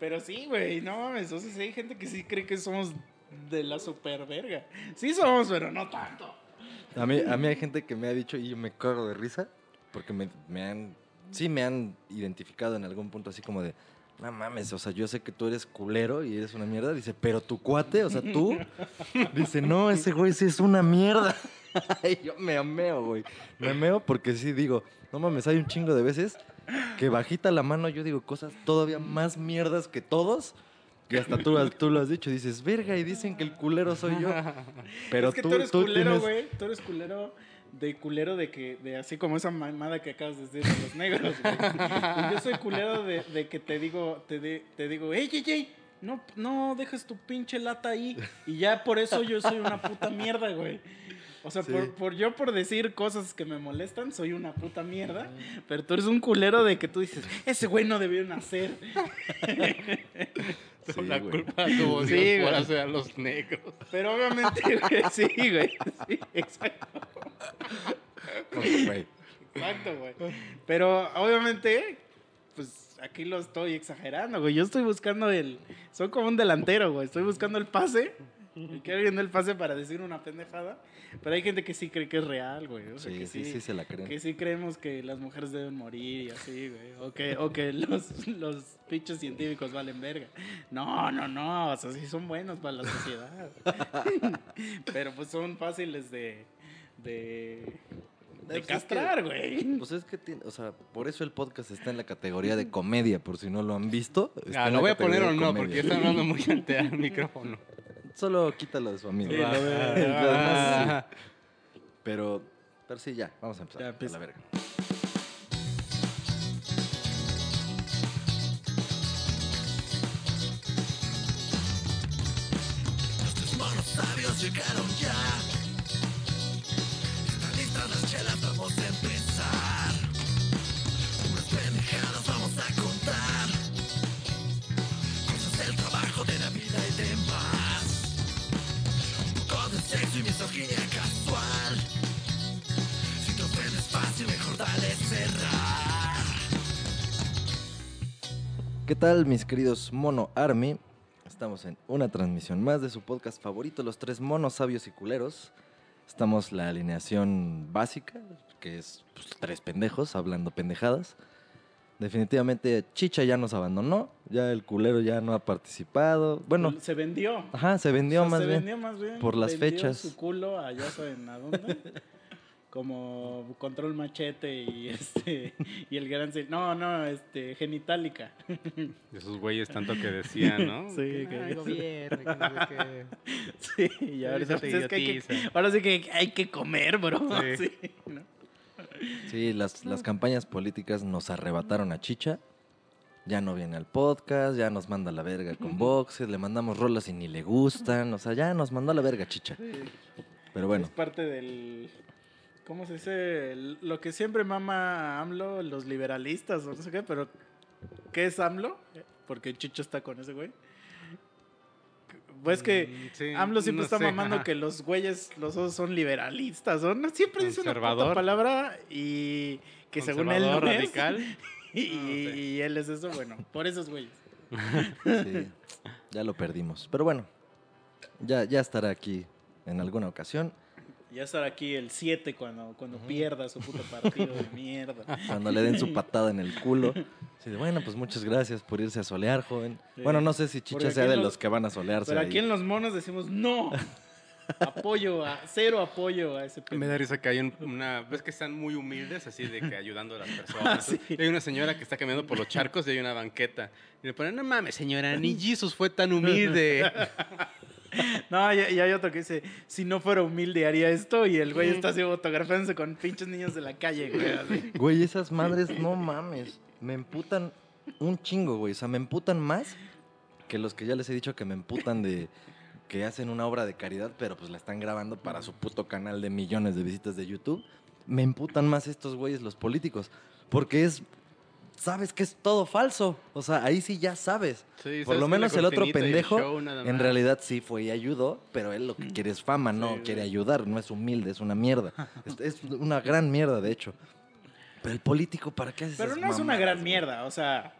Pero sí, güey, no mames. O sea, sí hay gente que sí cree que somos de la super verga. Sí somos, pero no tanto. A mí, a mí hay gente que me ha dicho y yo me cago de risa porque me, me han, sí me han identificado en algún punto así como de, no mames, o sea, yo sé que tú eres culero y eres una mierda. Dice, pero tu cuate, o sea, tú. Dice, no, ese güey sí es una mierda. y yo me ameo, güey. Me ameo porque sí digo, no mames, hay un chingo de veces que bajita la mano yo digo cosas todavía más mierdas que todos. Y hasta tú, tú lo has dicho, dices, verga, y dicen que el culero soy yo. Pero es que tú, tú, eres tú culero, tienes- güey. Tú eres culero de culero de que, de así como esa mamada que acabas de decir de los negros, güey. Y yo soy culero de, de que te digo, te, de- te digo, ey, ey, ey, no, no dejes tu pinche lata ahí. Y ya por eso yo soy una puta mierda, güey. O sea, Sí. por, por yo por decir cosas que me molestan, soy una puta mierda. Pero tú eres un culero de que tú dices, ese güey no debió nacer. Sí, la güey. culpa tuvo Sí, Dios por hacer a los negros. Pero obviamente, güey, sí, güey. Sí, exacto. Güey. Exacto, güey. Pero obviamente, pues aquí lo estoy exagerando, güey. Yo estoy buscando el. Soy como un delantero, güey. Estoy buscando el pase. Y que alguien dé el pase para decir una pendejada. Pero hay gente que sí cree que es real, güey. O sea, Sí, que sí, sí, se la creen. Que sí creemos que las mujeres deben morir y así, güey. O que, o que los, los pinches científicos valen verga. No, no, no. O sea, sí son buenos para la sociedad. Pero pues son fáciles de. de. Pues de es que- castrar, güey. Pues es que, tiene- o sea, por eso el podcast está en la categoría de comedia, por si no lo han visto. está Ah, ¿lo voy a poner o no? Porque están hablando muy ante al micrófono. Solo quítalo de su amigo. Sí, demás, Ah, Pero, pero sí, ya, vamos a empezar. Ya, a empieza. la verga. Nuestros monos sabios llegaron ya. Están listas las chelas, vamos a empezar. ¿Qué tal, mis queridos Mono Army? Estamos en una transmisión más de su podcast favorito, Los Tres Monos Sabios y Culeros. Estamos la alineación básica, que es pues, tres pendejos hablando pendejadas. Definitivamente Chicha ya nos abandonó, ya el culero ya no ha participado. Bueno, se vendió. ajá, se vendió O sea, más se bien. vendió más bien. por las Vendió fechas. su culo allá saben a dónde. Como control machete y este y el gran no no este genitálica Esos güeyes tanto que decían, ¿no? Sí, Que, que- "Ay, gobierno, que no sé qué". sí y te pues, es que hay que- ahora sí hay que comer bro Sí. Sí, ¿no? Sí, las, las campañas políticas nos arrebataron a Chicha. Ya no viene al podcast, ya nos manda a la verga con boxes, le mandamos rolas y ni le gustan. O sea, ya nos mandó a la verga Chicha. Pero bueno, es parte del cómo se dice lo que siempre mama AMLO los liberalistas o no sé qué pero qué es AMLO porque Chicho está con ese güey pues que Mm, sí, AMLO siempre no está sé, mamando ajá. que los güeyes, los dos son liberalistas, ¿no? Siempre dice una puta palabra y que según él no Conservador, es. radical. Y, No, no sé. y él es eso, bueno, por esos güeyes. sí, ya lo perdimos. Pero bueno, ya, ya estará aquí en alguna ocasión. Ya estará aquí el 7 cuando, cuando pierda su puto partido de mierda. Cuando le den su patada en el culo. De, bueno, pues muchas gracias por irse a solear, joven. Sí. Bueno, no sé si Chicha sea de los los- que van a solearse. Pero ahí. aquí en Los Monos decimos no. Apoyo a, cero apoyo a ese Me da risa que hay un- una... ¿Ves que están muy humildes, así de que ayudando a las personas? Sí. Y hay una señora que está caminando por los charcos y hay una banqueta. Y le ponen, no mames, señora, ni Jesus fue tan humilde. No, y, y hay otro que dice, si no fuera humilde haría esto y el güey está así fotografiándose con pinches niños de la calle, güey. así. Güey, esas madres, no mames. Me emputan un chingo, güey. O sea, me emputan más que los que ya les he dicho que me emputan de que hacen una obra de caridad, pero pues la están grabando para su puto canal de millones de visitas de YouTube. Me emputan más estos güeyes, los políticos. Porque es. Sabes que es todo falso. O sea, ahí sí ya sabes. Sí, Por sabes lo menos el otro el pendejo, show en realidad sí fue y ayudó, pero él lo que quiere es fama, no Sí, quiere ayudar, no es humilde, es una mierda. es, es una gran mierda, de hecho. Pero el político, ¿para qué hace Pero no es una gran güey? mierda, o sea,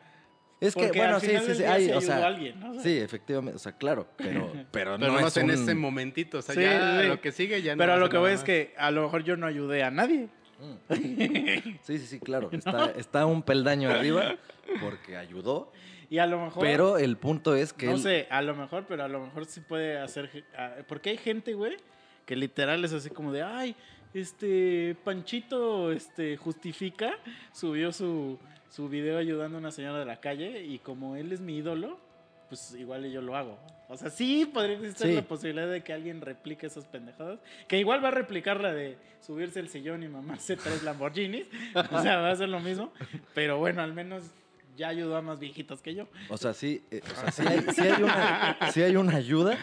Es que, bueno, al sí, final sí, sí, hay, o sea, a alguien, ¿no? O sea, sí, efectivamente, o sea, claro, pero, pero, Pero no es en un- ese momentito, o sea, Sí, ya sí. lo que sigue ya no Pero a lo que voy es que a lo mejor yo no ayudé a nadie. Sí, sí, sí, claro, está, está un peldaño arriba porque ayudó, Y a lo mejor. pero el punto es que no él- sé, a lo mejor, pero a lo mejor sí puede hacer. Porque hay gente, güey, que literal es así como de, ay, este, Panchito, este, justifica, subió su, su video ayudando a una señora de la calle y como él es mi ídolo, pues igual yo lo hago. O sea, sí podría existir Sí. la posibilidad de que alguien replique esas pendejadas. Que igual va a replicar la de subirse el sillón y mamarse tres Lamborghinis. O sea, va a ser lo mismo. Pero bueno, al menos ya ayudó a más viejitos que yo. O sea, sí, eh, o sea, sí hay, sí hay una, sí hay una ayuda,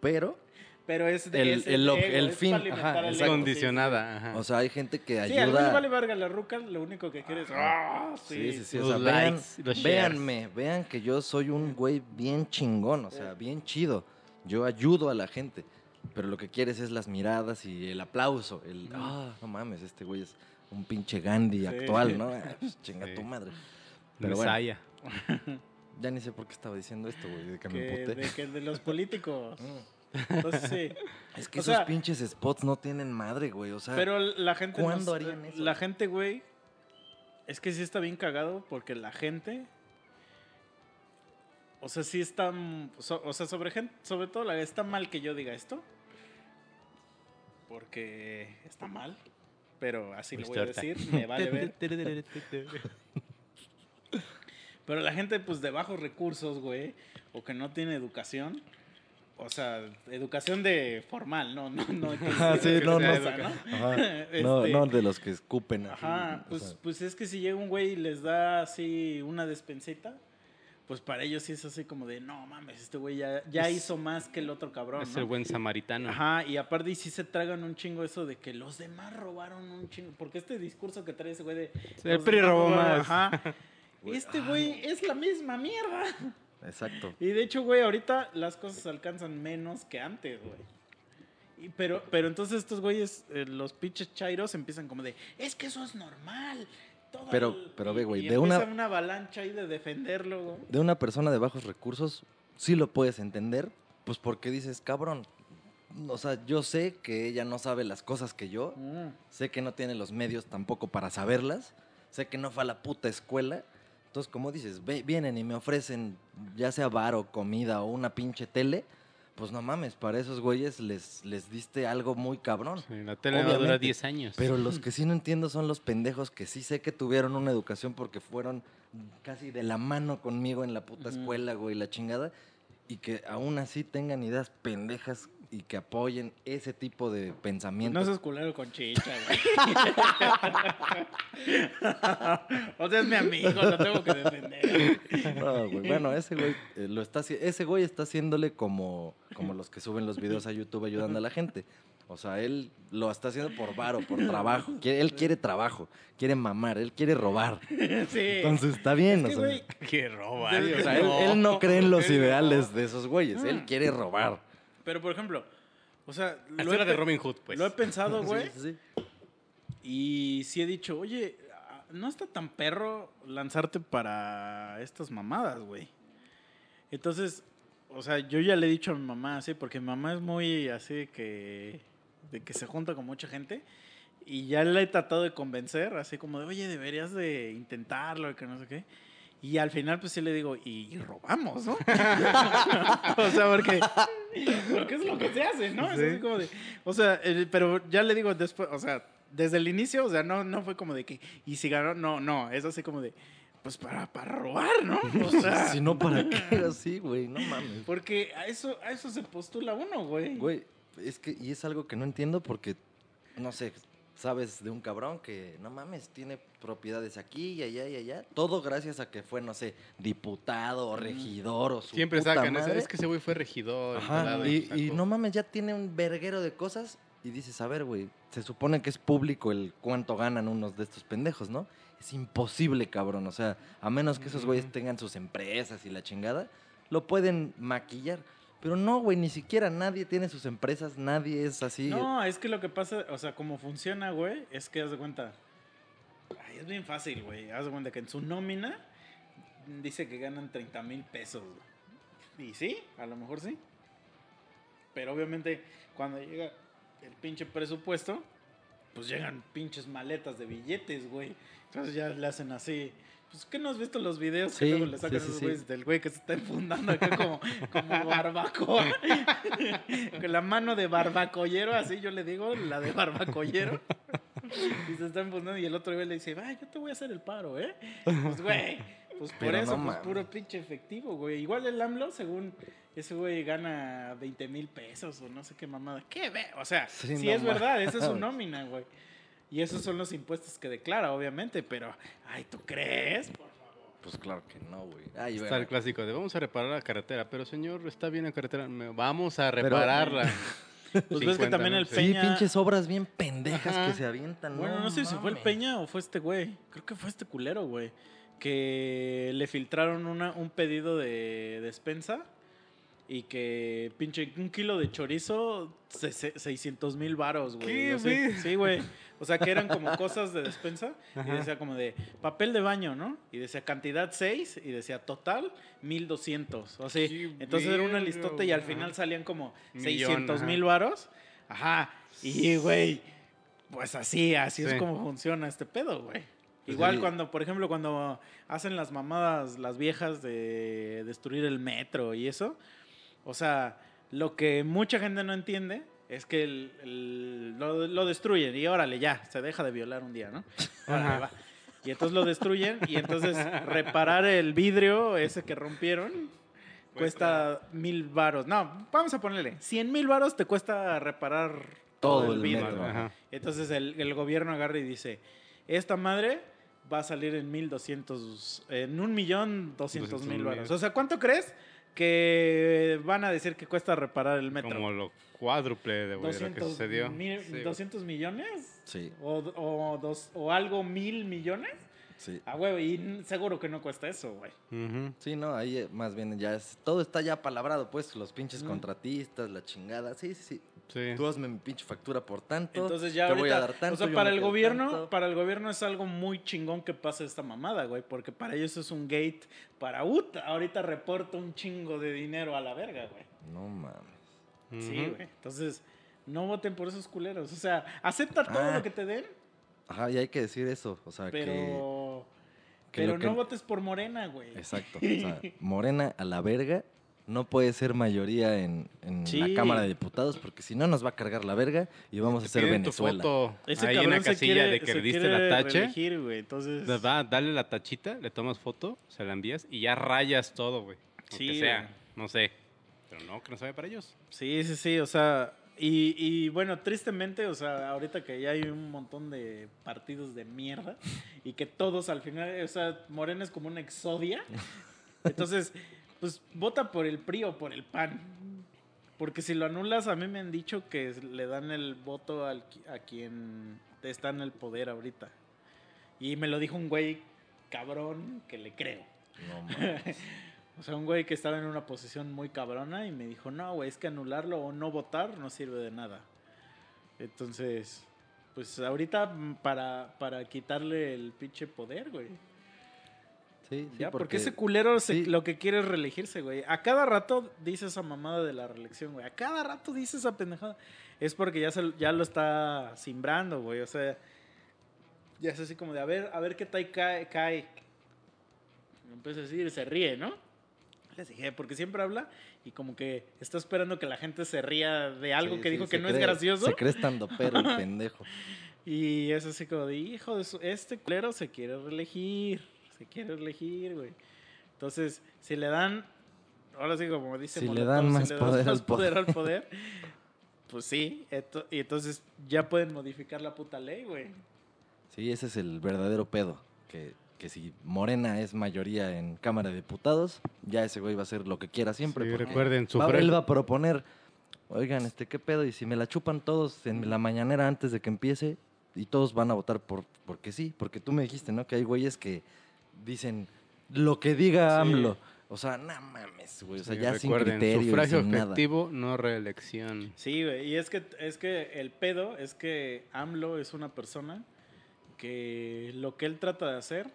pero, Pero es de El- es el es fin, ajá, el Es ego, condicionada, ajá. o sea, hay gente que Sí, sí. Sí, ayuda. vale verga la ruca, lo único que quiere es. ¡Ah! Sí, sí, sí. O Los sea, vean, los véanme, vean que yo soy un güey bien chingón, o sea, bien chido. Yo ayudo a la gente, pero lo que quieres es las miradas y el aplauso. El, ah, no mames, este güey es un pinche Gandhi Sí. actual, ¿no? Ah, pues, chinga Sí. tu madre. Pero bueno, ya ni sé por qué estaba diciendo esto, güey, de que me Que, emputé. de, que de los políticos. Entonces sí. Es que O esos sea- pinches spots no tienen madre, güey, o sea... Pero la gente. ¿cuándo nos- harían eso? La gente, güey. Es que sí está bien cagado porque la gente. O sea, sí está. o sea, sobre, gente, sobre todo la, está mal que yo diga esto. Porque está mal. Pero así lo voy a decir. Me vale ver. Pero la gente, pues, de bajos recursos, güey, o que no tiene educación, o sea, educación de formal, no, no, no. que- Ah, sí, no, no. esa, ¿no? Ajá. No, Este, no de los que escupen. así, Ajá, o pues, sea, pues es que si llega un güey y les da así una despensita, pues para ellos sí es así como de, no mames, este güey ya, ya Es- hizo más que el otro cabrón, Es ¿no? el buen samaritano. Ajá, y aparte y sí se tragan un chingo eso de que los demás robaron un chingo, porque este discurso que trae ese güey de... El PRI demás robó más. Ajá. Güey, Este ah, güey es la misma mierda. Exacto. Y de hecho, güey, ahorita las cosas alcanzan menos que antes, güey. Y pero, pero entonces estos güeyes, eh, los pinches chairos, empiezan como de, es que eso es normal. todo Pero- el-". pero ve, güey, de una- una avalancha ahí de defenderlo, güey. de una persona de bajos recursos, sí lo puedes entender, pues porque dices, cabrón, o sea, yo sé que ella no sabe las cosas que yo, Mm. sé que no tiene los medios tampoco para saberlas, sé que no fue a la puta escuela, entonces como dices, ve- vienen y me ofrecen ya sea bar o comida o una pinche tele, pues no mames, para esos güeyes les, les diste algo muy cabrón. Sí, la tele va a durar Obviamente. 10 años. Pero los que sí no entiendo son los pendejos que sí sé que tuvieron una educación porque fueron casi de la mano conmigo en la puta escuela, güey, la chingada. Y que aún así tengan ideas pendejas y que apoyen ese tipo de No pensamientos. seas culero con chicha, güey. o sea, es mi amigo, lo tengo que defender. No, güey. Bueno, ese güey eh, lo está ese güey está haciéndole como, como los que suben los videos a YouTube ayudando a la gente. O sea, él lo está haciendo por varo, por trabajo. Quiere- él quiere trabajo, quiere mamar, él quiere robar. Sí. Entonces está bien, es que, o sea. güey, Qué roba. Sí, O sea, él, él no cree en los ideales de esos güeyes. Él quiere robar. Pero por ejemplo, o sea, era de Robin Hood, pues. lo he pensado, güey. Sí, sí, sí. Y sí he dicho, oye, ah, no está tan perro lanzarte para estas mamadas, güey. Entonces, o sea, yo ya le he dicho a mi mamá así, porque mi mamá es muy así de que, de que se junta con mucha gente. Y ya le he tratado de convencer, así como de, oye, deberías de intentarlo, que no sé qué. Y al final, pues sí le digo, y robamos, ¿no? o sea, porque, porque es lo que se hace, ¿no? Es así como de, o sea, eh, pero ya le digo después, o sea, desde el inicio, o sea, no, no fue como de que, y si ganó, no, no, es así como de, pues para, para robar, ¿no? O sea, Si no, ¿para qué así, güey? No mames. porque a eso, a eso se postula uno, güey. Güey, es que, y es algo que no entiendo porque, no sé, sabes de un cabrón que, no mames, tiene propiedades aquí y allá y allá. Todo gracias a que fue, no sé, diputado o regidor o su Siempre puta sacan. madre. Es que ese güey fue regidor. Ajá, y, sacó. y no mames, ya tiene un verguero de cosas y dices, a ver, güey, se supone que es público el cuánto ganan unos de estos pendejos, ¿no? Es imposible, cabrón, o sea, a menos que esos güeyes Ujú. tengan sus empresas y la chingada, lo pueden maquillar. Pero no, güey, ni siquiera nadie tiene sus empresas, nadie es así. No, es que lo que pasa, o sea, como funciona, güey, es que haz de cuenta. Ay, es bien fácil, güey. Haz de cuenta que en su nómina dice que ganan 30 mil pesos. Y sí, a lo mejor sí. Pero obviamente cuando llega el pinche presupuesto, pues llegan pinches maletas de billetes, güey. Entonces ya le hacen así. Pues, ¿qué no has visto los videos Sí, que luego le sacan sí, sí. güeyes del güey que se está enfundando acá como, como barbacoa? Con la mano de barbacollero, así yo le digo, la de barbacollero. Y se está enfundando y el otro güey le dice, va, yo te voy a hacer el paro, ¿eh? Pues, güey, pues por Pero eso, no pues puro pinche efectivo, güey. Igual el AMLO, según ese güey gana 20 mil pesos o no sé qué mamada. ¿Qué ve? O sea, Sí, no es verdad, esa es su nómina, güey. Y esos son los impuestos que declara, obviamente, pero, ay, ¿tú crees? Por favor. Pues claro que no, güey. Ay, Está bueno. el clásico de vamos a reparar la carretera, pero señor, está bien la carretera, vamos a Pero- repararla. Pues ves que 50, también ¿no? el Sí, Sí, Peña... pinches obras bien pendejas Ajá. que se avientan. Bueno, no, sé si fue el. Peña o fue este güey. Creo que fue este culero, güey. Que le filtraron una, un pedido de despensa y que pinche un kilo de chorizo, se- se- 600 mil varos, güey. ¿Qué, O sea, güey? Sí, güey. O sea, que eran como cosas de despensa y Ajá. decía como de papel de baño, ¿no? Y decía cantidad 6 y decía total 1200. O sea, Qué entonces era una listota y al final salían como Millón, 600 ajá. mil varos. Ajá. Y, güey, pues así, así es Sí. como funciona este pedo, güey. Pues Igual cuando, por ejemplo, cuando hacen las mamadas, las viejas de destruir el metro y eso, o sea, lo que mucha gente no entiende es que el- el- lo, lo destruyen y órale, ya, se deja de violar un día, ¿no? Órale, Ajá. va. Y entonces lo destruyen y entonces reparar el vidrio ese que rompieron cuesta mil varos. No, vamos a ponerle, 100 mil varos te cuesta reparar todo, Todo el el vidrio. metro. Entonces el, el gobierno agarra y dice, esta madre va a salir en 1200, en un millón doscientos mil 200,000. varos. O sea, ¿cuánto crees que van a decir que cuesta reparar el metro? Como lo cuádruple de, de lo que 200, sucedió. mil- Sí, güey. 200 millones Sí, o, o, dos, o algo mil millones. Sí. Ah, güey, y seguro que no cuesta eso, güey. Sí, no, ahí eh, más bien ya es, todo está ya palabrado, pues, los pinches Mm. contratistas, la chingada. Sí, sí, sí. Sí. Tú hazme mi pinche factura por tanto. Entonces ya te ahorita, voy a dar tanto. o sea, para el gobierno, tanto. para el gobierno es algo muy chingón que pase esta mamada, güey, porque para ellos es un gate para UTA. Ahorita reporta un chingo de dinero a la verga, güey. No mames. Sí, güey. Entonces, no voten por esos culeros. O sea, acepta todo Ah. lo que te den, Ajá, y hay que decir eso. O sea, que. pero que pero que- no votes por Morena, güey. Exacto. O sea, Morena a la verga no puede ser mayoría en, en Sí. la Cámara de Diputados porque si no nos va a cargar la verga y vamos a ser piden tu Venezuela. foto Ese ahí en la casilla quiere, de que le diste la tache. reelegir, güey. Entonces, dale la tachita, le tomas foto, se la envías y ya rayas todo, güey. Sí, Aunque sea, güey. no sé. Pero no, que no sabe para ellos. Sí, sí, sí, o sea, y, y bueno, tristemente, o sea, ahorita que ya hay un montón de partidos de mierda y que todos al final, o sea, Morena es como una exodia, entonces, pues vota por el PRI o por el PAN. Porque si lo anulas, a mí me han dicho que le dan el voto al, a quien está en el poder ahorita. Y me lo dijo un güey cabrón que le creo. No mames. O sea, un güey que estaba en una posición muy cabrona y me dijo, no, güey, es que anularlo o no votar no sirve de nada. Entonces, pues ahorita mm, para, para quitarle el pinche poder, güey. Sí, sí, ya, porque, ese culero se- sí. lo que quiere es reelegirse, güey. A cada rato dice esa mamada de la reelección, güey. A cada rato dice esa pendejada. Es porque ya, se, ya lo está simbrando, güey. O sea, ya es así como de, a ver, a ver qué tal cae. cae. Empieza a decir, se ríe, ¿no? Les dije, porque siempre habla y como que está esperando que la gente se ría de algo Sí, que sí, dijo que no es gracioso. Se cree estando pero el pendejo. Y es así como de, hijo de su, este culero se quiere reelegir, se quiere reelegir, güey. Entonces, si le dan, ahora sí como dice Si le dan más das poder al poder al poder, pues sí, esto- y entonces ya pueden modificar la puta ley, güey. Sí, ese es el verdadero pedo. Que, que si Morena es mayoría en Cámara de Diputados, ya ese güey va a hacer lo que quiera siempre. Sí, porque recuerden, va- él va a proponer, oigan, este, ¿qué pedo? Y si me la chupan todos en la mañanera antes de que empiece, y todos van a votar por porque sí, porque tú me dijiste, ¿no? Que hay güeyes que dicen lo que diga Sí. AMLO. O sea, no mames, güey. O sea, Sí, ya sin recuerden, criterio sufragio sin nada. efectivo, no reelección. Sí, güey, y es que, es que el pedo es que AMLO es una persona que lo que él trata de hacer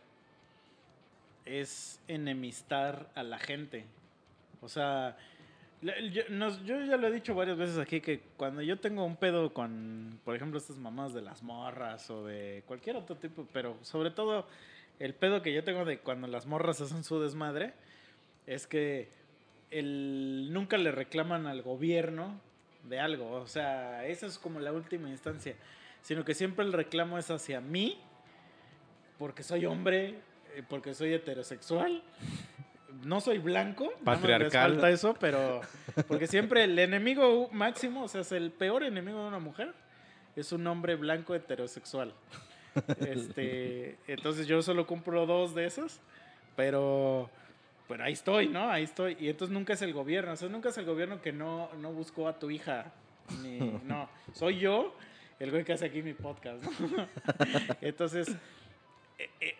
es enemistar a la gente. O sea, yo, nos- yo ya lo he dicho varias veces aquí que cuando yo tengo un pedo con, por ejemplo, estas mamás de las morras o de cualquier otro tipo, pero sobre todo el pedo que yo tengo de cuando las morras hacen su desmadre, es que el, nunca le reclaman al gobierno de algo. O sea, esa es como la última instancia. Sino que siempre el reclamo es hacia mí, porque soy hombre, porque soy heterosexual. No soy blanco, Patriarcal. falta eso, pero porque siempre el enemigo máximo, o sea, es el peor enemigo de una mujer, es un hombre blanco heterosexual. Este, entonces yo solo cumplo dos de esos, pero, pero ahí estoy, ¿no? Ahí estoy. Y entonces nunca es el gobierno, o sea, nunca es el gobierno que no, no buscó a tu hija, ni, no, soy yo el güey que hace aquí mi podcast, ¿no? Entonces, eh, eh,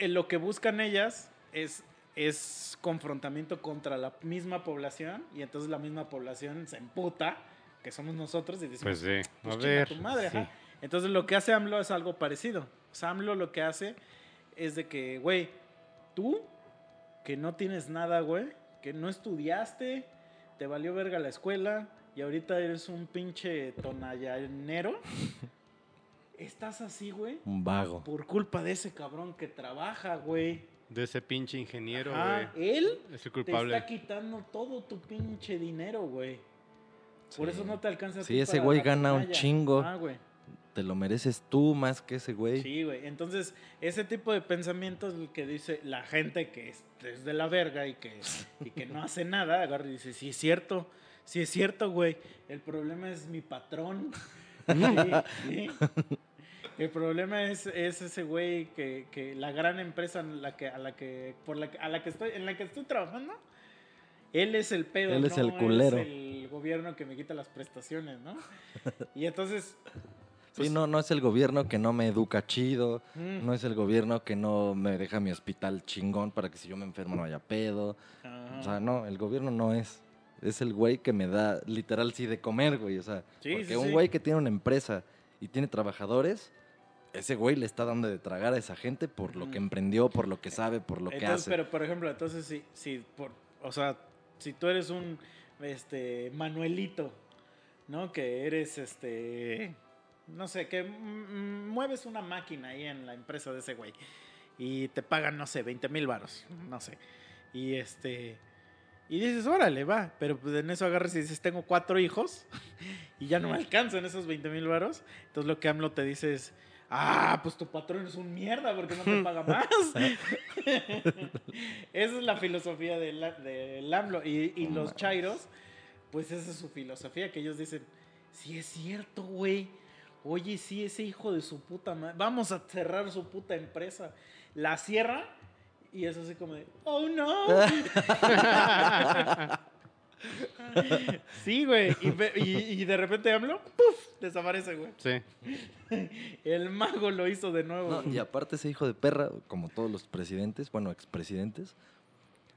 lo que buscan ellas es, es confrontamiento contra la misma población y entonces la misma población se emputa, que somos nosotros, y decimos, Pues sí. A pues chinga ver. tu madre, sí. ajá. Entonces lo que hace AMLO es algo parecido. O sea, AMLO lo que hace es de que, güey, tú que no tienes nada, güey, que no estudiaste, te valió verga la escuela y ahorita eres un pinche tonallanero, estás así, güey, Un vago. por culpa de ese cabrón que trabaja, güey. De ese pinche ingeniero, Ajá, güey. Él Es el te culpable. está quitando todo tu pinche dinero, güey. Por Sí. eso no te alcanza a Sí, ese para güey la gana un chingo. Ah, güey. Te lo mereces tú más que ese güey. Sí, güey. Entonces, ese tipo de pensamientos el que dice la gente que es, es de la verga y que, y que no hace nada, agarra y dice, sí es cierto, sí es cierto, güey. El problema es mi patrón. Sí, sí. El problema es, es ese güey que, que la gran empresa en la que, a la que, por la a la que estoy, en la que estoy trabajando, él es el pedo, Él es no el culero. el gobierno que me quita las prestaciones, ¿no? Y entonces, Sí, pues, no, no es el gobierno que no me educa chido. mm, No es el gobierno que no me deja mi hospital chingón para que si yo me enfermo no haya pedo. O sea, no, el gobierno no es. Es el güey que me da literal sí de comer, güey. O sea, Sí, porque sí, un güey que tiene una empresa y tiene trabajadores, ese güey le está dando de tragar a esa gente por lo que emprendió, por lo que sabe, por lo que hace. pero por ejemplo, entonces si, si por, o sea, si tú eres un este Manuelito, ¿no? Que eres este no sé, que mueves una máquina ahí en la empresa de ese güey y te pagan, no sé, 20 mil varos, no sé. Y este y dices, órale, va, pero pues en eso agarras y dices, tengo cuatro hijos y ya no me alcanzan esos 20 mil varos. Entonces lo que AMLO te dice es, ah, pues tu patrón es un mierda porque no te paga más. esa es la filosofía del de AMLO. Y, y los chairos, pues esa es su filosofía, que ellos dicen, sí es cierto, güey. Oye, sí, ese hijo de su puta madre. Vamos a cerrar su puta empresa. La cierra y es así como de, oh no. sí, güey. Y, ve- y- y de repente AMLO, ¡puf! Desaparece, güey. Sí. El mago lo hizo de nuevo. No, y aparte ese hijo de perra, como todos los presidentes, bueno, expresidentes,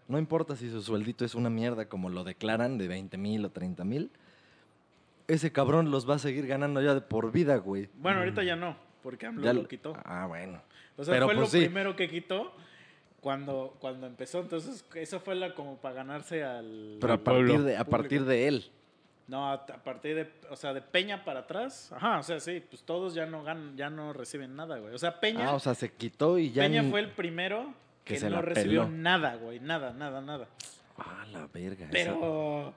no importa si su sueldito es una mierda como lo declaran de 20 mil o 30 mil, ese cabrón los va a seguir ganando ya de por vida, güey. Bueno, ahorita ya no, porque AMLO Ya lo lo- quitó. Ah, bueno. O sea, pero fue pues lo sí. primero que quitó cuando, cuando empezó. Entonces, eso fue la como para ganarse al. Pero a partir, de, a partir de él. No, a, a partir de, o sea, de Peña para atrás. Ajá, o sea, sí, pues todos ya no ganan, ya no reciben nada, güey. O sea, Peña, Ah, o sea, se quitó y ya... Peña ni- fue el primero que que, se no recibió peló. nada, güey. Nada, nada, nada. Ah, la verga. esa- Pero,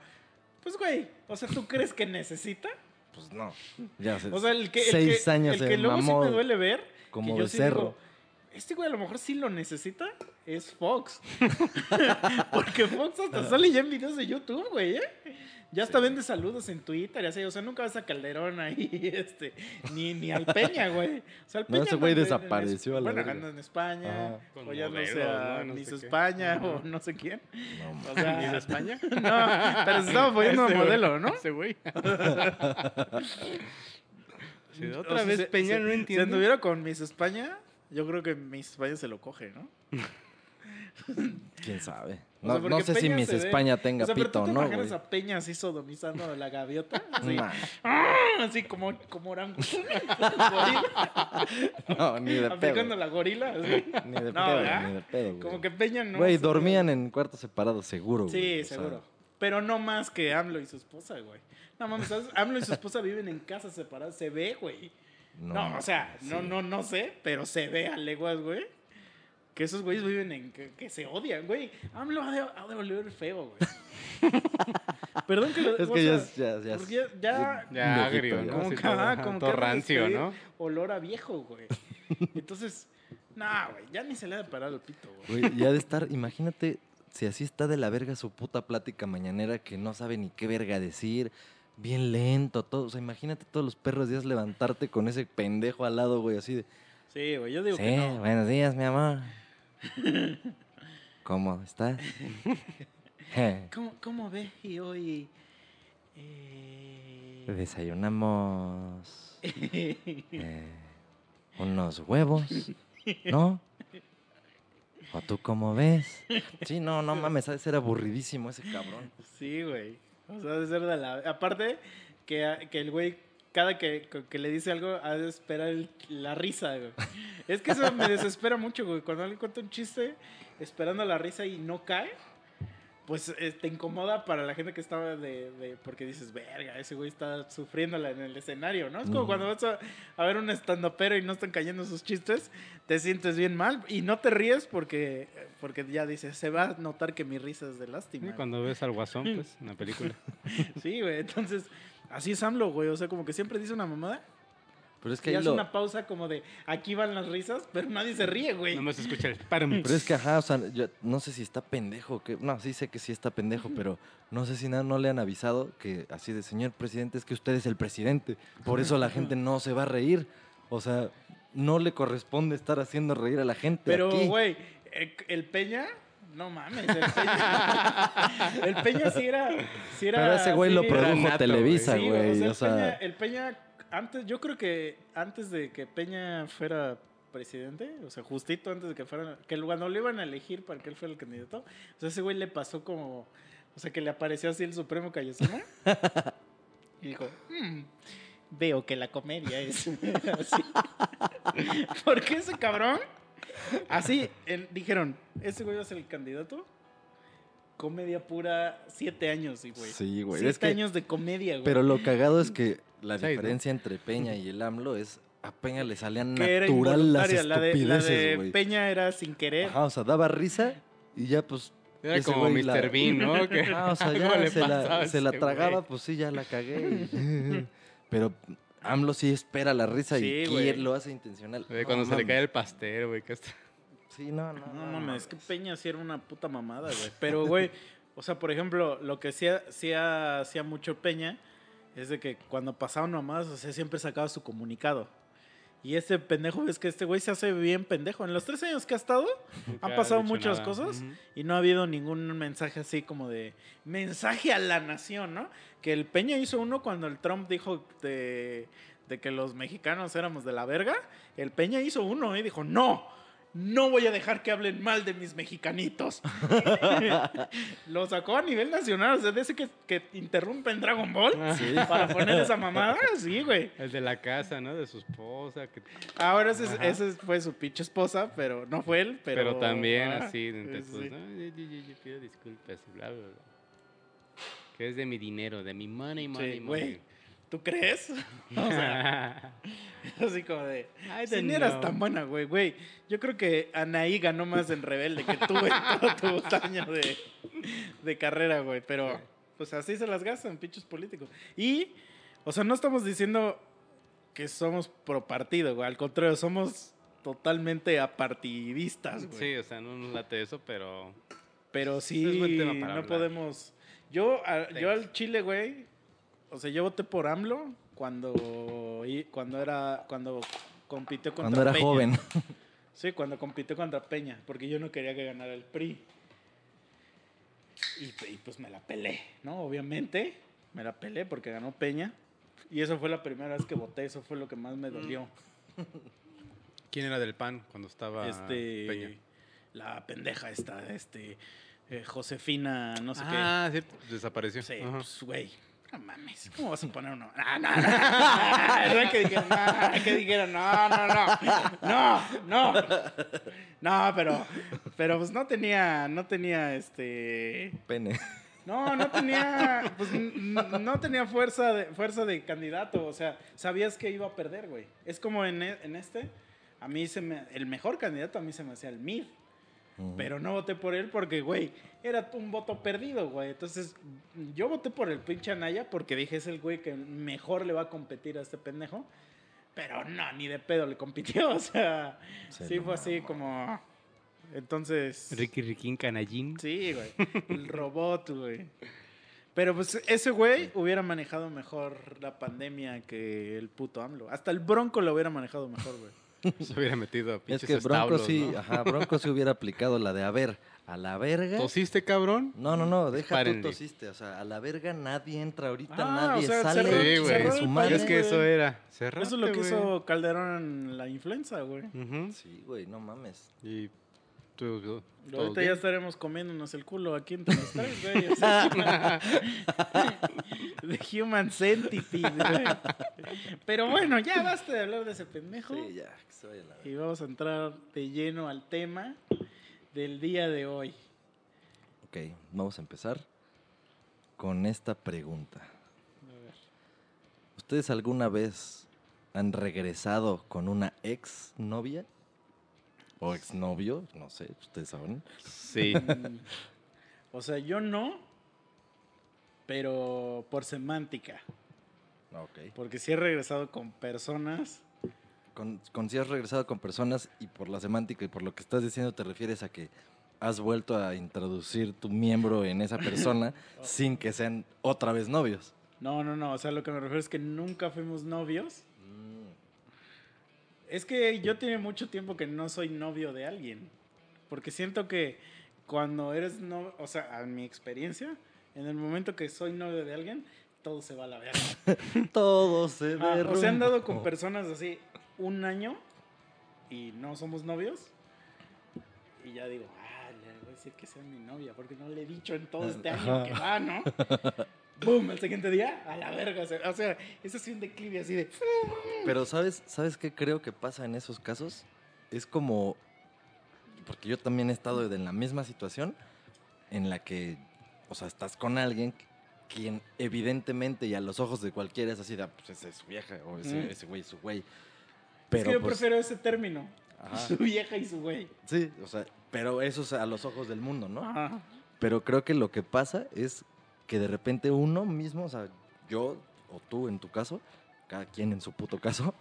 pues, güey, o sea, ¿tú crees que necesita? Pues no. Ya se... O sea, el que, el Seis que, años el se que luego mamó sí me duele ver, como que yo sí becerro. digo, este güey a lo mejor sí lo necesita, es Fox. Porque Fox hasta sale ya en videos de YouTube, güey, ¿eh? Ya hasta vende saludos en Twitter y así, o sea, nunca ves a Calderón ahí, este, ni, ni al Peña, güey. O sea, el No, Peña ese güey en- en- desapareció a la Bueno, anda en España, o ya no sé, a ¿no? No Miss qué. España, o no sé quién. No, O sea, ¿Ni de España? no, pero se estaba poniendo güey. modelo, ¿no? Ese güey. Si O otra sea, vez Peña se- no Si entiende. anduviera con Miss España, yo creo que Miss España se lo coge, ¿no? ¿Quién sabe? O No, sea, no sé si Peña Miss se ve- España tenga o sea, pito ¿tú o te no, imaginas güey. a Peña así sodomizando a la gaviota? Así, Nah. así como, como orango. No, ni de pedo. aplicando la gorila. así. Ni de No, pedo, ¿verdad? ni de pedo, güey. Como que Peña no. Güey, dormían en cuartos separados, seguro, Sí, güey. O sea, seguro. Pero no más que AMLO y su esposa, güey. No mames. AMLO y su esposa viven en casas separadas. Se ve, güey. No, o sea, no, sí. no, no sé, pero se ve a leguas, güey. Que esos güeyes viven en. que, que se odian, güey. AMLO ha de, ha de oler feo, güey. Perdón que lo Es que ya sea, ya- ya ya. ya Ya agrio, ya. ¿no? como que, ajá, como todo que rancio, ¿no? Olor a viejo, güey. Entonces, nah, güey, ya ni se le ha de parar el pito, güey. Güey, y ha de estar, imagínate si así está de la verga su puta plática mañanera que no sabe ni qué verga decir, bien lento, todo. O sea, imagínate todos los perros días levantarte con ese pendejo al lado, güey, así de. Sí, güey, yo digo Sí, que no. buenos días, mi amor. ¿Cómo estás? ¿Cómo, cómo ve? Y hoy. eh, Desayunamos eh, unos huevos, ¿no? ¿O tú cómo ves? Sí, no, no mames, ha de ser aburridísimo ese cabrón. Sí, güey. O sea, de ser de la. Aparte, que, que el güey, cada que, que le dice algo, ha de esperar la risa. Es que eso me desespera mucho, güey. Cuando alguien cuenta un chiste esperando la risa y no cae, pues eh, te incomoda para la gente que estaba de, de- Porque dices, verga, ese güey está sufriéndola en el escenario, ¿no? Es como cuando vas a, a ver un estandopero y no están cayendo sus chistes, te sientes bien mal y no te ríes porque, porque ya dices, se va a notar que mi risa es de lástima. Sí, cuando ves al guasón, pues, en la película. Sí, güey. Entonces, así es AMLO, güey. O sea, como que siempre dice una mamada. Pero es que Y hace lo... una pausa como de aquí van las risas, pero nadie se ríe, güey. Nomás escucha el. Pero es que, ajá, o sea, yo no sé si está pendejo, que no, sí sé que sí está pendejo, pero no sé si nada, no le han avisado que así de, señor presidente, es que usted es el presidente, por eso la gente no se va a reír. O sea, no le corresponde estar haciendo reír a la gente Pero, aquí. güey, el, el Peña, no mames, el Peña. el Peña sí era. Sí era Pero ese güey lo sí, produjo nato, Televisa, güey. o o sea, sea, el, Peña, el Peña, antes, yo creo que antes de que Peña fuera presidente, o sea, justito antes de que fuera, que cuando lo iban a elegir para que él fuera el candidato, o sea, ese güey le pasó como, o sea, que le apareció así el Supremo Cayosama y dijo, "Mm, veo que la comedia es así. Porque ese cabrón, así, dijeron, ese güey va a ser el candidato. Comedia pura, siete años, güey. Sí, güey, Siete es que- años de comedia, güey. pero lo cagado es que la diferencia entre Peña y el AMLO es a Peña le salían natural las involuntaria. La de, la estupideces, de. Peña era sin querer. Ajá, o sea, daba risa y ya pues Era ese como la- Mr. Bean, ¿no? Que Ah, o sea, algo ya se la, se la ese tragaba, pues sí, ya la cagué. y- Pero AMLO sí espera la risa Sí, y quiere- lo hace intencional. No Cuando se le cae el pastel, güey. Que hasta... Sí, no, no. No mames, es que Peña sí era una puta mamada, güey. Pero, güey, o sea, por ejemplo, lo que sí, sí ha- hacía mucho Peña es de que cuando pasaban mamadas, o sea, siempre sacaba su comunicado. Y este pendejo, es que este güey se hace bien pendejo. En los tres años que ha estado, Nunca han ha pasado muchas nada. cosas y no ha habido ningún mensaje así como de mensaje a la nación, ¿no? Que el Peña hizo uno cuando el Trump dijo de, de que los mexicanos éramos de la verga. El Peña hizo uno y dijo, no, no voy a dejar que hablen mal de mis mexicanitos. Lo sacó a nivel nacional, o sea, de ese que, que interrumpen Dragon Ball Sí. para poner esa mamada, sí, güey. El de la casa, ¿no? De su esposa. Que... Ahora ese, ese fue su pinche esposa, pero no fue él, pero... Pero, también ah, así, sí. ¿no? Yo, yo- yo- yo pido disculpas y bla, bla, bla. Que es de mi dinero, de mi money, money, Sí, money. güey. ¿Tú crees? O sea, así como de. Si ni eras tan buena, güey, güey. Yo creo que Anaí ganó más en Rebelde que tú en todo tu año de, de carrera, güey. Pero, pues así se las gastan, pinches políticos. Y, o sea, no estamos diciendo que somos pro partido, güey. Al contrario, somos totalmente apartidistas, güey. Sí, o sea, no nos late eso, pero... Pero sí, Es buen tema para no hablar. podemos. Yo, a- yo al Chile, güey. O sea, yo voté por AMLO cuando, cuando era, cuando compitió contra Cuando era Peña. joven. Sí, cuando compitió contra Peña, porque yo no quería que ganara el PRI. Y, y pues me la pelé, ¿no? Obviamente, me la pelé porque ganó Peña. Y eso fue la primera vez que voté, eso fue lo que más me dolió. ¿Quién era del PAN cuando estaba este Peña? la pendeja esta, este, eh, Josefina, no sé Ah, sí, desapareció. qué. Sí, Ajá. pues, güey. No mames, ¿cómo vas a poner uno? Ah, no, no. ¿Verdad que dijeron, no, que dijeron, no, no, no, no, no. No, pero, pero pues no tenía, no tenía, este, Pene. no, no tenía, pues no tenía fuerza de, fuerza de candidato, o sea, sabías que iba a perder, güey. Es como en, e- en este, a mí se me, el mejor candidato a mí se me hacía el Pero no voté por él porque, güey, era un voto perdido, güey. Entonces, yo voté por el pinche Anaya porque dije, es el güey que mejor le va a competir a este pendejo. Pero no, ni de pedo le compitió, o sea, Se sí fue así como... Entonces... Ricky Riquín Canallín. Sí, güey. El robot, güey. Pero pues ese güey hubiera manejado mejor la pandemia que el puto AMLO. Hasta el Bronco lo hubiera manejado mejor, güey. Se hubiera metido a Es pinches que Bronco establos, sí, ¿no? ajá, Bronco sí hubiera aplicado la de a ver, a la verga. ¿Tosiste, cabrón? No, no, no, deja tú Dispárenle. tosiste. O sea, a la verga nadie entra ahorita, Ah, nadie o sea, sale cerró- Sí, güey. su madre. Es que eso era. Cerrate, Eso es lo que güey. hizo Calderón en la influenza, güey. Ujú. Sí, güey, no mames. Y tú, Ahorita bien. ya estaremos comiéndonos el culo aquí entre los tres, güey. o sea, The Human Centipede, güey. Pero bueno, ya basta de hablar de ese pendejo. Sí, ya, que se vaya a la. Y vamos a entrar de lleno al tema del día de hoy. Ok, vamos a empezar con esta pregunta. ¿Ustedes alguna vez han regresado con una ex novia? ¿O exnovio? No sé, ustedes saben. Sí. Mm, O sea, yo no, pero por semántica. Ok. Porque sí he regresado con personas. Con, con si has regresado con personas y por la semántica y por lo que estás diciendo te refieres a que has vuelto a introducir tu miembro en esa persona sin que sean otra vez novios. No, no, no. O sea, lo que me refiero es que nunca fuimos novios. Es que yo tiene mucho tiempo que no soy novio de alguien. Porque siento que cuando eres novio, o sea, a mi experiencia, en el momento que soy novio de alguien, todo se va a la verga. Todo se Ah, o sea, han dado con personas así un año y no somos novios. Y ya digo, ah, le voy a decir que sea mi novia, porque no le he dicho en todo este año que va, ¿no? ¡Boom! El siguiente día, a la verga. o sea, O sea, es un declive así de. Pero ¿sabes, ¿sabes qué creo que pasa en esos casos? Es como, porque yo también he estado en la misma situación en la que, o sea, estás con alguien quien evidentemente y a los ojos de cualquiera es así de, ah, pues esa es su vieja o ese, Mm. ese güey es su güey. es Pero que yo pues, prefiero ese término. Ajá. Su vieja y su güey. Sí, o sea, pero eso es a los ojos del mundo, ¿no? Ajá. Pero creo que lo que pasa es que de repente uno mismo, o sea, yo o tú en tu caso, cada quien en su puto caso,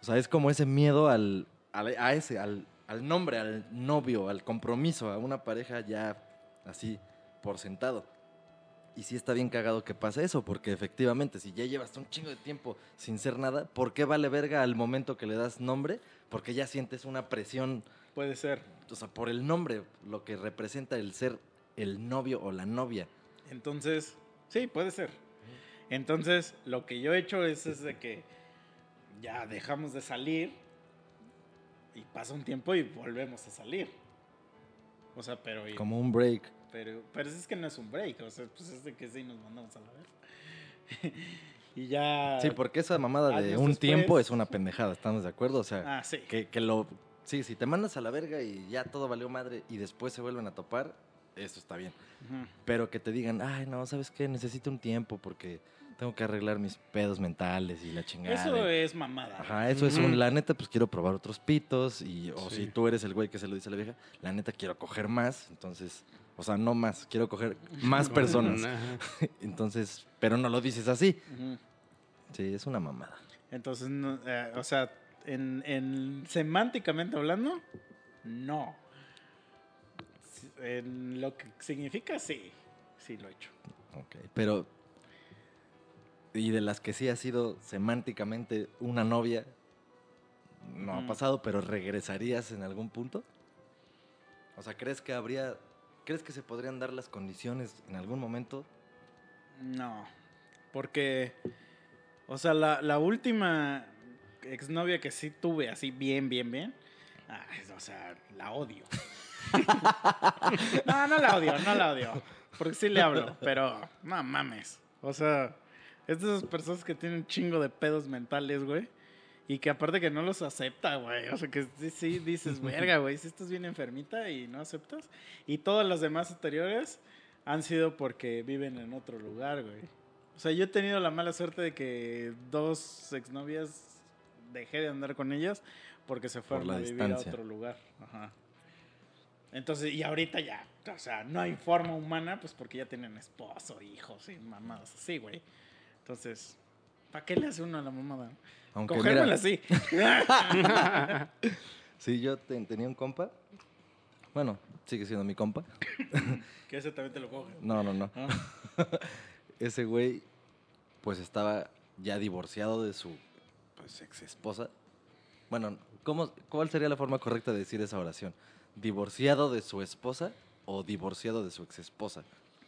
o sea, es como ese miedo al, al- a ese, al, al nombre, al novio, al compromiso, a una pareja ya así por sentado. Y sí está bien cagado que pase eso, porque efectivamente, si ya llevas un chingo de tiempo sin ser nada, ¿por qué vale verga al momento que le das nombre? Porque ya sientes una presión Puede ser. o sea, por el nombre, lo que representa el ser el novio o la novia. Entonces, sí, puede ser. Entonces, lo que yo he hecho es, es de que ya dejamos de salir y pasa un tiempo y volvemos a salir. O sea, pero... Como un break. Pero, pero es que no es un break, o sea, pues es de que sí nos mandamos a la vez. y ya... Sí, porque esa mamada de un después- tiempo es una pendejada, ¿estamos de acuerdo? O sea, Ah, sí. que, que lo... Sí, si te mandas a la verga y ya todo valió madre y después se vuelven a topar, eso está bien. Pero que te digan, ay, no, ¿sabes qué? Necesito un tiempo porque tengo que arreglar mis pedos mentales y la chingada. Eso es mamada. Ajá, eso es un, la neta, pues quiero probar otros pitos y, o Sí. si tú eres el güey que se lo dice a la vieja, la neta quiero coger más, entonces, o sea, no más, quiero coger más personas. Entonces, pero no lo dices así. Sí, es una mamada. Entonces, no, eh, o sea, en, en semánticamente hablando, no. En lo que significa, sí. Sí lo he hecho. Ok, pero... Y de las que sí ha sido semánticamente una novia, no ha Ujú. pasado, pero regresarías en algún punto. O sea, ¿crees que habría... ¿Crees que se podrían dar las condiciones en algún momento? No. Porque, o sea, la, la última exnovia que sí tuve así bien, bien, bien, ah, o sea, la odio. No, no la odio, no la odio. Porque sí le hablo, pero no mames. O sea, es de esas personas que tienen un chingo de pedos mentales, güey. Y que aparte que no los acepta, güey. O sea, que sí, sí dices, verga, güey, si estás bien enfermita y no aceptas. Y todas las demás anteriores han sido porque viven en otro lugar, güey. O sea, yo he tenido la mala suerte de que dos exnovias dejé de andar con ellas porque se fueron a vivir distancia. a otro lugar. Ajá. Entonces, y ahorita ya, o sea, no hay forma humana, pues porque ya tienen esposo, hijos y mamadas así, güey. Entonces, ¿para qué le hace uno a la mamada? Aunque Cogérmela así. sí, yo te- tenía un compa. Bueno, sigue siendo mi compa. que ese también te lo coge. No, no, no. Ah. Ese güey, pues estaba ya divorciado de su pues, ex esposa. Bueno, ¿cómo, ¿cuál sería la forma correcta de decir esa oración? ¿Divorciado de su esposa o divorciado de su ex esposa?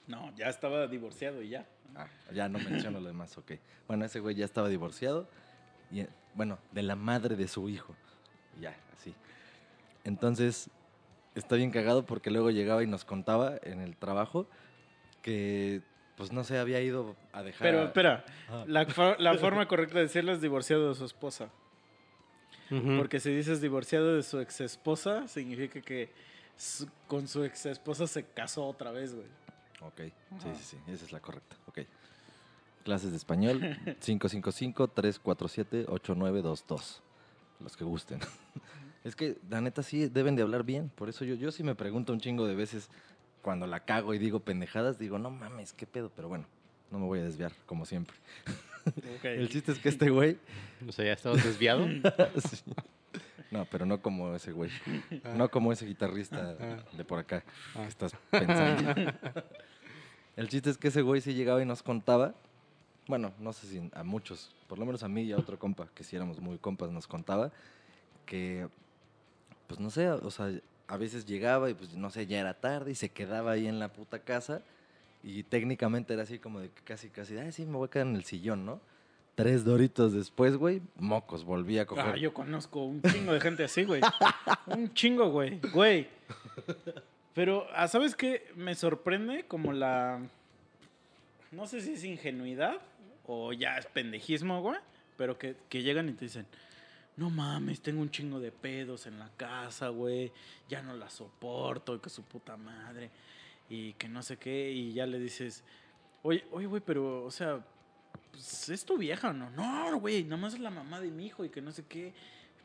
No, ya estaba divorciado y ya. Ah, ya no menciono lo demás, ok. Bueno, ese güey ya estaba divorciado. Y, bueno, de la madre de su hijo. Ya, así. Entonces, está bien cagado porque luego llegaba y nos contaba en el trabajo que, pues no sé, había ido a dejar. Pero a- espera, Ah. la forma correcta de decirlo es divorciado de su esposa. Porque si dices divorciado de su ex esposa, significa que su- con su ex esposa se casó otra vez, güey. Ok, sí, sí, sí, esa es la correcta. Ok. Clases de español, 555-347-8922. Los que gusten. Es que, la neta, sí deben de hablar bien. Por eso yo, yo sí me pregunto un chingo de veces cuando la cago y digo pendejadas, digo, no mames, qué pedo. Pero bueno, no me voy a desviar, como siempre. El chiste es que este güey... O sea, ya estabas desviado. sí. No, pero no como ese güey. No como ese guitarrista de por acá Ah. que estás pensando. El chiste es que ese güey sí llegaba y nos contaba. Bueno, no sé si a muchos, por lo menos a mí y a otro compa, que si éramos muy compas, nos contaba que, pues no sé, o sea, a veces llegaba y pues no sé, ya era tarde y se quedaba ahí en la puta casa y técnicamente era así como de casi, casi, ay, sí, me voy a quedar en el sillón, ¿no? Tres doritos después, güey, mocos, volví a coger. Ah, yo conozco un chingo de gente así, güey. un chingo, güey. Güey. Pero, ah, ¿sabes qué? Me sorprende como la... No sé si es ingenuidad o ya es pendejismo, güey. Pero que, que llegan y te dicen, no mames, tengo un chingo de pedos en la casa, güey. Ya no la soporto, y que su puta madre. Y que no sé qué. Y ya le dices, oye, oye, güey, pero, o sea, pues, ¿es tu vieja o no? No, güey, nada más es la mamá de mi hijo y que no sé qué.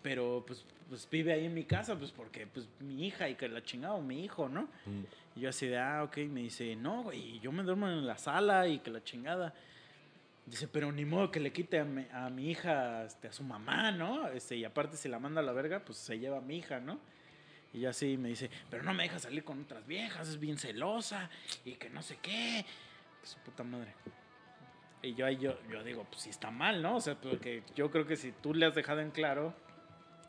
Pero pues, pues vive ahí en mi casa, pues porque pues mi hija y que la chingada, o mi hijo, ¿no? Mm. Y yo así de, ah, ok, me dice, no, güey, yo me duermo en la sala y que la chingada. Dice, pero ni modo que le quite a mi, a mi hija este, a su mamá, ¿no? Este, y aparte si la manda a la verga, pues se lleva a mi hija, ¿no? Y yo así me dice, pero no me deja salir con otras viejas, es bien celosa y que no sé qué. Que su puta madre. Y yo ahí yo, yo digo, pues sí está mal, ¿no? O sea, porque yo creo que si tú le has dejado en claro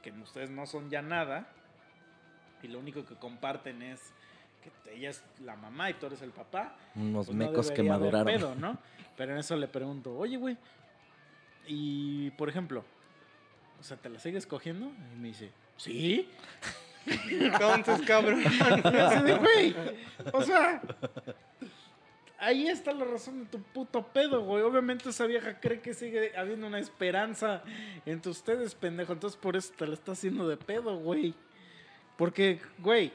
que ustedes no son ya nada y lo único que comparten es que ella es la mamá y tú eres el papá, Unos pues no mecos que debería haber maduraron. pedo, ¿no? Pero en eso le pregunto, oye, güey, y por ejemplo, o sea, ¿te la sigues cogiendo? Y me dice, ¿sí? Entonces, cabrón. Y así de, güey, o sea, ahí está la razón de tu puto pedo, güey. Obviamente esa vieja cree que sigue habiendo una esperanza entre ustedes, pendejo. Entonces por eso te la está haciendo de pedo, güey. Porque, güey,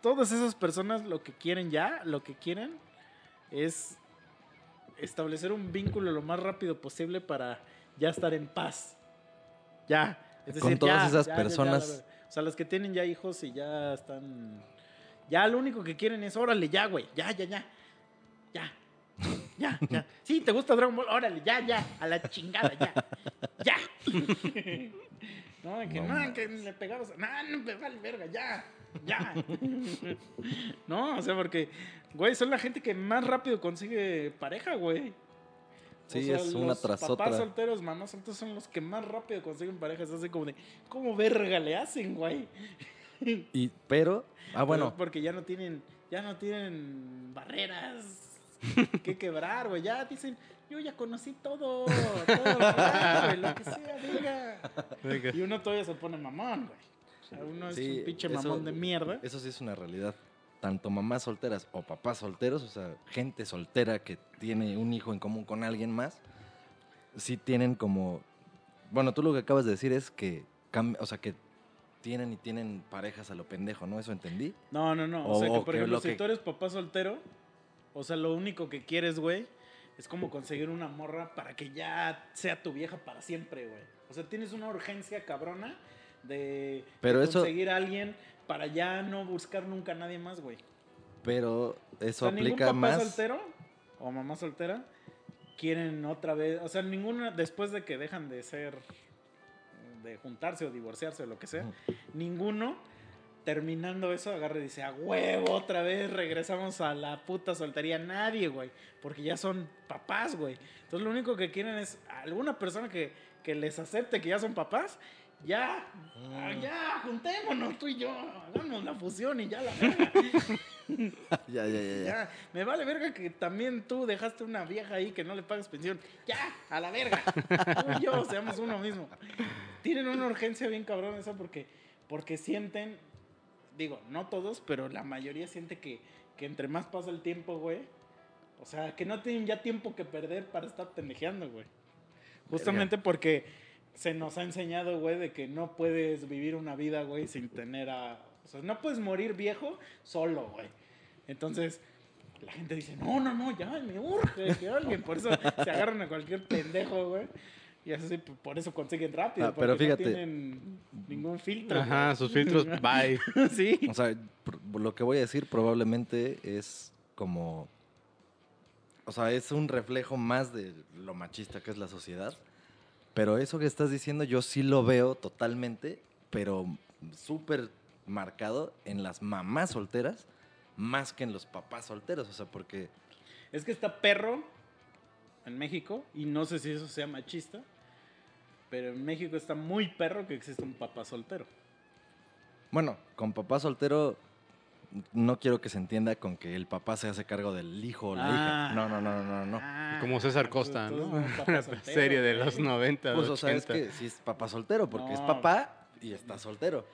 todas esas personas lo que quieren ya, lo que quieren es establecer un vínculo lo más rápido posible para ya estar en paz. Ya. Es Con decir, todas ya, esas ya, ya, ya, personas- o sea, los que tienen ya hijos y ya están. Ya lo único que quieren es, órale, ya, güey. Ya, ya, ya. Ya. Ya, ya. Sí, ¿te gusta Dragon Ball? Órale, ya, ya. A la chingada, ya. Ya. No, que No no, que le pegabas. No, no me vale verga, ya. Ya. No, o sea, porque, güey, son la gente que más rápido consigue pareja, güey. Sí, O sea, es una los tras papás otra. solteros, mamás solteros son los que más rápido consiguen parejas. Así como de, ¿cómo verga le hacen, güey? Y, pero, ah, bueno, es porque ya no tienen, ya no tienen barreras que quebrar, güey. Ya dicen, yo ya conocí todo, todo, güey, lo que sea. Venga. Y uno todavía se pone mamón, güey. Uno es Sí, un pinche eso- mamón de mierda. Eso sí es una realidad. Tanto mamás solteras o papás solteros, o sea, gente soltera que tiene un hijo en común con alguien más, sí tienen como... Bueno, tú lo que acabas de decir es que, o sea, que tienen y tienen parejas a lo pendejo, ¿no? Eso entendí. No, no, no. O, O- sea, que por que ejemplo, lo si que- tú eres papá soltero, o sea, lo único que quieres, güey, es como conseguir una morra para que ya sea tu vieja para siempre, güey. O sea, tienes una urgencia cabrona de, Pero de eso- conseguir a alguien para ya no buscar nunca a nadie más, güey. Pero eso o sea, ningún aplica papá más... soltero o mamá soltera quieren otra vez, o sea, ninguna, después de que dejan de ser, de juntarse o divorciarse o lo que sea, ninguno terminando eso agarra y dice, a huevo, otra vez regresamos a la puta soltería. Nadie, güey, porque ya son papás, güey. Entonces lo único que quieren es alguna persona que, que les acepte que ya son papás. Ya, Mm. ya, juntémonos tú y yo, hagamos la fusión y ya la verga. ya, ya, ya, ya. Ya, me vale verga que también tú dejaste una vieja ahí que no le pagas pensión. Ya, a la verga. Tú y yo seamos uno mismo. Tienen una urgencia bien cabrón esa porque, porque sienten, digo, no todos, pero la mayoría siente que, que entre más pasa el tiempo, güey. O sea, que no tienen ya tiempo que perder para estar pendejeando, güey. Justamente porque se nos ha enseñado, güey, de que no puedes vivir una vida, güey, sin tener a... O sea, no puedes morir viejo solo, güey. Entonces, la gente dice, no, no, no, ya me urge que alguien. Por eso se agarran a cualquier pendejo, güey. Y así, p- por eso consiguen rápido. Ah, pero porque fíjate. No tienen ningún filtro. Ajá, güey. sus filtros, bye. sí. O sea, lo que voy a decir probablemente es como... O sea, es un reflejo más de lo machista que es la sociedad. Pero eso que estás diciendo yo sí lo veo totalmente, pero súper marcado en las mamás solteras más que en los papás solteros. O sea, porque... Es que está perro en México, y no sé si eso sea machista, pero en México está muy perro que existe un papá soltero. Bueno, con papá soltero no quiero que se entienda con que el papá se hace cargo del hijo o la Ah. hija. No, no, no, no, no. Ah, Como César Costa, ¿no? Una soltero, serie de los 90, Pues, o sea, es 80. que sí es papá soltero, porque es No. papá y está soltero.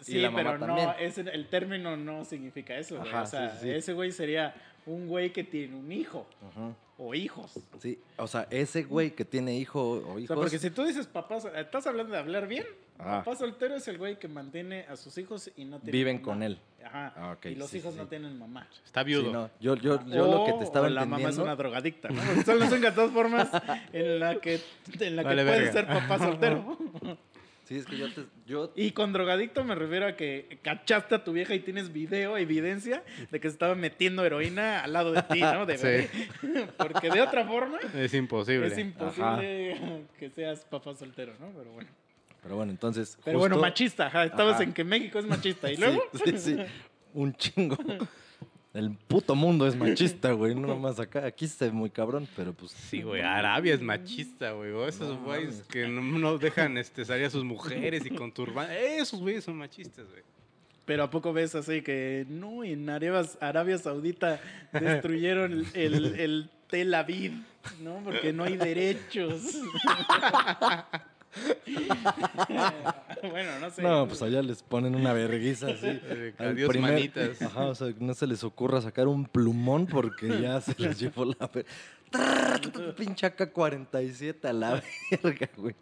Sí, la mamá pero también. no, ese, el término no significa eso. Ajá, O sea, sí, sí, ese güey sería un güey que tiene un hijo Ujú. O hijos. Sí, o sea, ese güey que tiene hijo o O hijos. sea, porque si tú dices papá, sol- estás hablando de hablar bien. Ah. Papá soltero es el güey que mantiene a sus hijos y no tiene Viven mamá. con él. Ajá. Ah, ok, y los sí, hijos sí, no tienen mamá. Está Sí, viudo. no, yo, yo, yo lo que O- te estaba o la mamá es una drogadicta, ¿no? Son las únicas dos formas en la que, en la que Vale, puedes verga. ser papá soltero. Sí, es que yo te. Yo, Y con drogadicto me refiero a que cachaste a tu vieja y tienes video, evidencia de que se estaba metiendo heroína al lado de ti, ¿no? De Sí. Porque de otra forma Es imposible. es imposible que seas papá soltero, ¿no? Pero bueno. pero bueno, entonces. Pero bueno, machista, ajá. Estabas Ajá. en que México es machista. ¿Y Sí, luego? Sí, sí, Un chingo. El puto mundo es machista, güey. No nomás acá. Aquí está muy cabrón, pero pues. Sí, güey, Arabia es machista, güey. O esos güeyes que no, no dejan este, salir a sus mujeres y con turban. Esos güeyes son machistas, güey. Pero ¿a poco ves así que no, en Arabia, Arabia Saudita destruyeron el, el, el Tel Aviv, ¿no? Porque no hay derechos. bueno, no sé. No, pues allá les ponen una verguiza así. Eh, al Adiós, primer- manitas. Ajá, o sea, no se les ocurra sacar un plumón porque ya se les llevó la ver- Trrr, Pinche AK-47 a la verga, güey.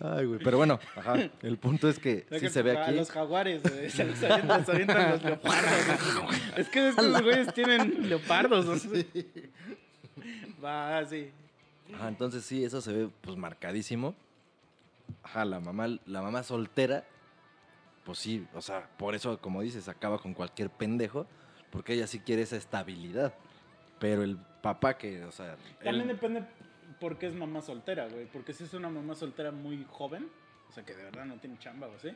Ay, güey. Pero bueno, ajá. El punto es que sí se ve a aquí. los jaguares, güey, se los avientan, se avientan los leopardos. es que estos güeyes tienen leopardos. ¿no? Va, sí. Ajá, entonces sí, eso se ve pues marcadísimo. Ajá, la mamá, la mamá soltera, pues sí, o sea, por eso, como dices, acaba con cualquier pendejo, porque ella sí quiere esa estabilidad. Pero el papá que, o sea, También él- depende por qué es mamá soltera, güey. Porque si es una mamá soltera muy joven, o sea, que de verdad no tiene chamba o así,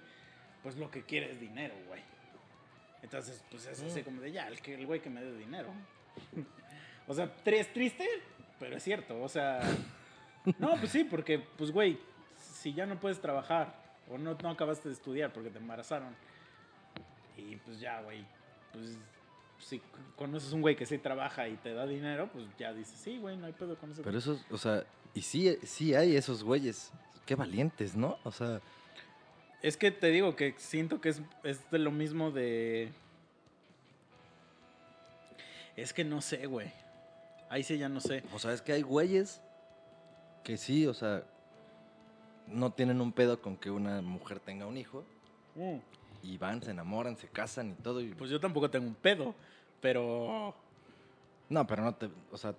pues lo que quiere es dinero, güey. Entonces, pues es así como de ya, el, que- el güey que me dé dinero. o sea, es triste, pero es cierto. O sea, no, pues sí, porque, pues, güey, si ya no puedes trabajar o no, no acabaste de estudiar porque te embarazaron, y pues ya, güey, pues si conoces un güey que sí trabaja y te da dinero, pues ya dices, sí, güey, no hay pedo con eso. Pero esos, o sea, y sí, sí hay esos güeyes, qué valientes, ¿no? O sea, Es que te digo que siento que es, es de lo mismo de. Es que no sé, güey. Ahí sí ya no sé. O sea, es que hay güeyes que sí, o sea, no tienen un pedo con que una mujer tenga un hijo y van, se enamoran, se casan y todo. Y... Pues yo tampoco tengo un pedo, pero. No, pero no te, o sea,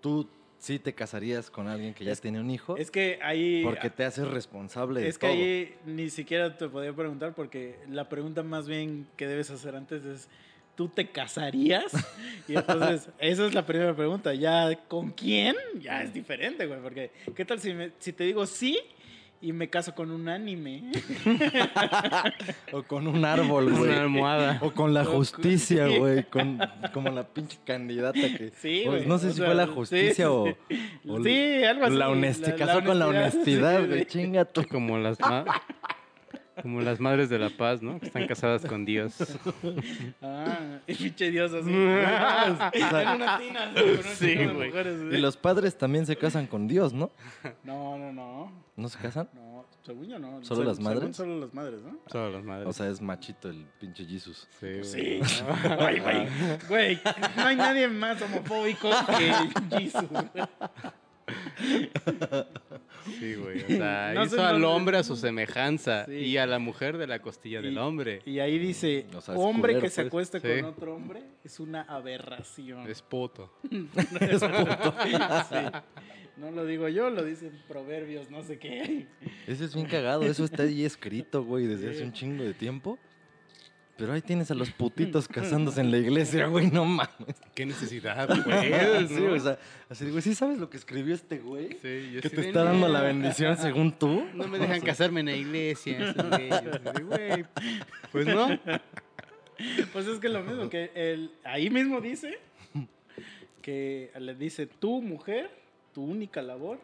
tú sí te casarías con alguien que ya Es- tiene un hijo Es que ahí. porque te haces responsable de Es que todo. ahí ni siquiera te podía preguntar porque la pregunta más bien que debes hacer antes es, ¿tú te casarías? Y entonces, esa es la primera pregunta. Ya, ¿con quién? Ya es diferente, güey, porque ¿qué tal si, me- si te digo sí y me caso con un anime? O con un árbol, güey. Una almohada. O con la justicia, güey. Con, como la pinche candidata que. Sí, pues, güey. No sé o si sea, fue la justicia o. sí. o Sí, algo así. La honestidad. Casó con la honestidad, güey. sí. Chinga tú. Como las, como las madres de la paz, ¿no? Que están casadas con Dios. Ah, y pinche Dios así. en una tina. Con una Sí, de güey. mujeres, Y los padres también se casan con Dios, ¿no? No, no, no. ¿No se casan? No, según yo no. ¿Solo Seg- las madres? según solo las madres, ¿no? Solo las madres. O sea, es machito el pinche Jesus. sí, güey. Sí. Güey, güey. Güey, no hay nadie más homofóbico que Jesus. güey. Sí, güey. O sea, No hizo al dónde- hombre a su semejanza Sí. y a la mujer de la costilla del Y- hombre. Y ahí dice, O sea, es hombre culero, que se pues. acueste Sí. con otro hombre es una aberración. Es puto. Sí. No lo digo yo, lo dicen proverbios, no sé qué. Eso es bien cagado. Eso está ahí escrito, güey, desde hace un chingo de tiempo. Pero ahí tienes a los putitos casándose en la iglesia, güey. No mames. ¿Qué necesidad, güey? Sí, o sea, así, güey, ¿sí sabes lo que escribió este güey? Sí, yo Que así te está dando "No, la bendición según tú. No me dejan casarme en la iglesia. esos güeyes". De, Güey, pues no. Pues es que lo mismo, que el, ahí mismo dice que le dice, tu mujer, tu única labor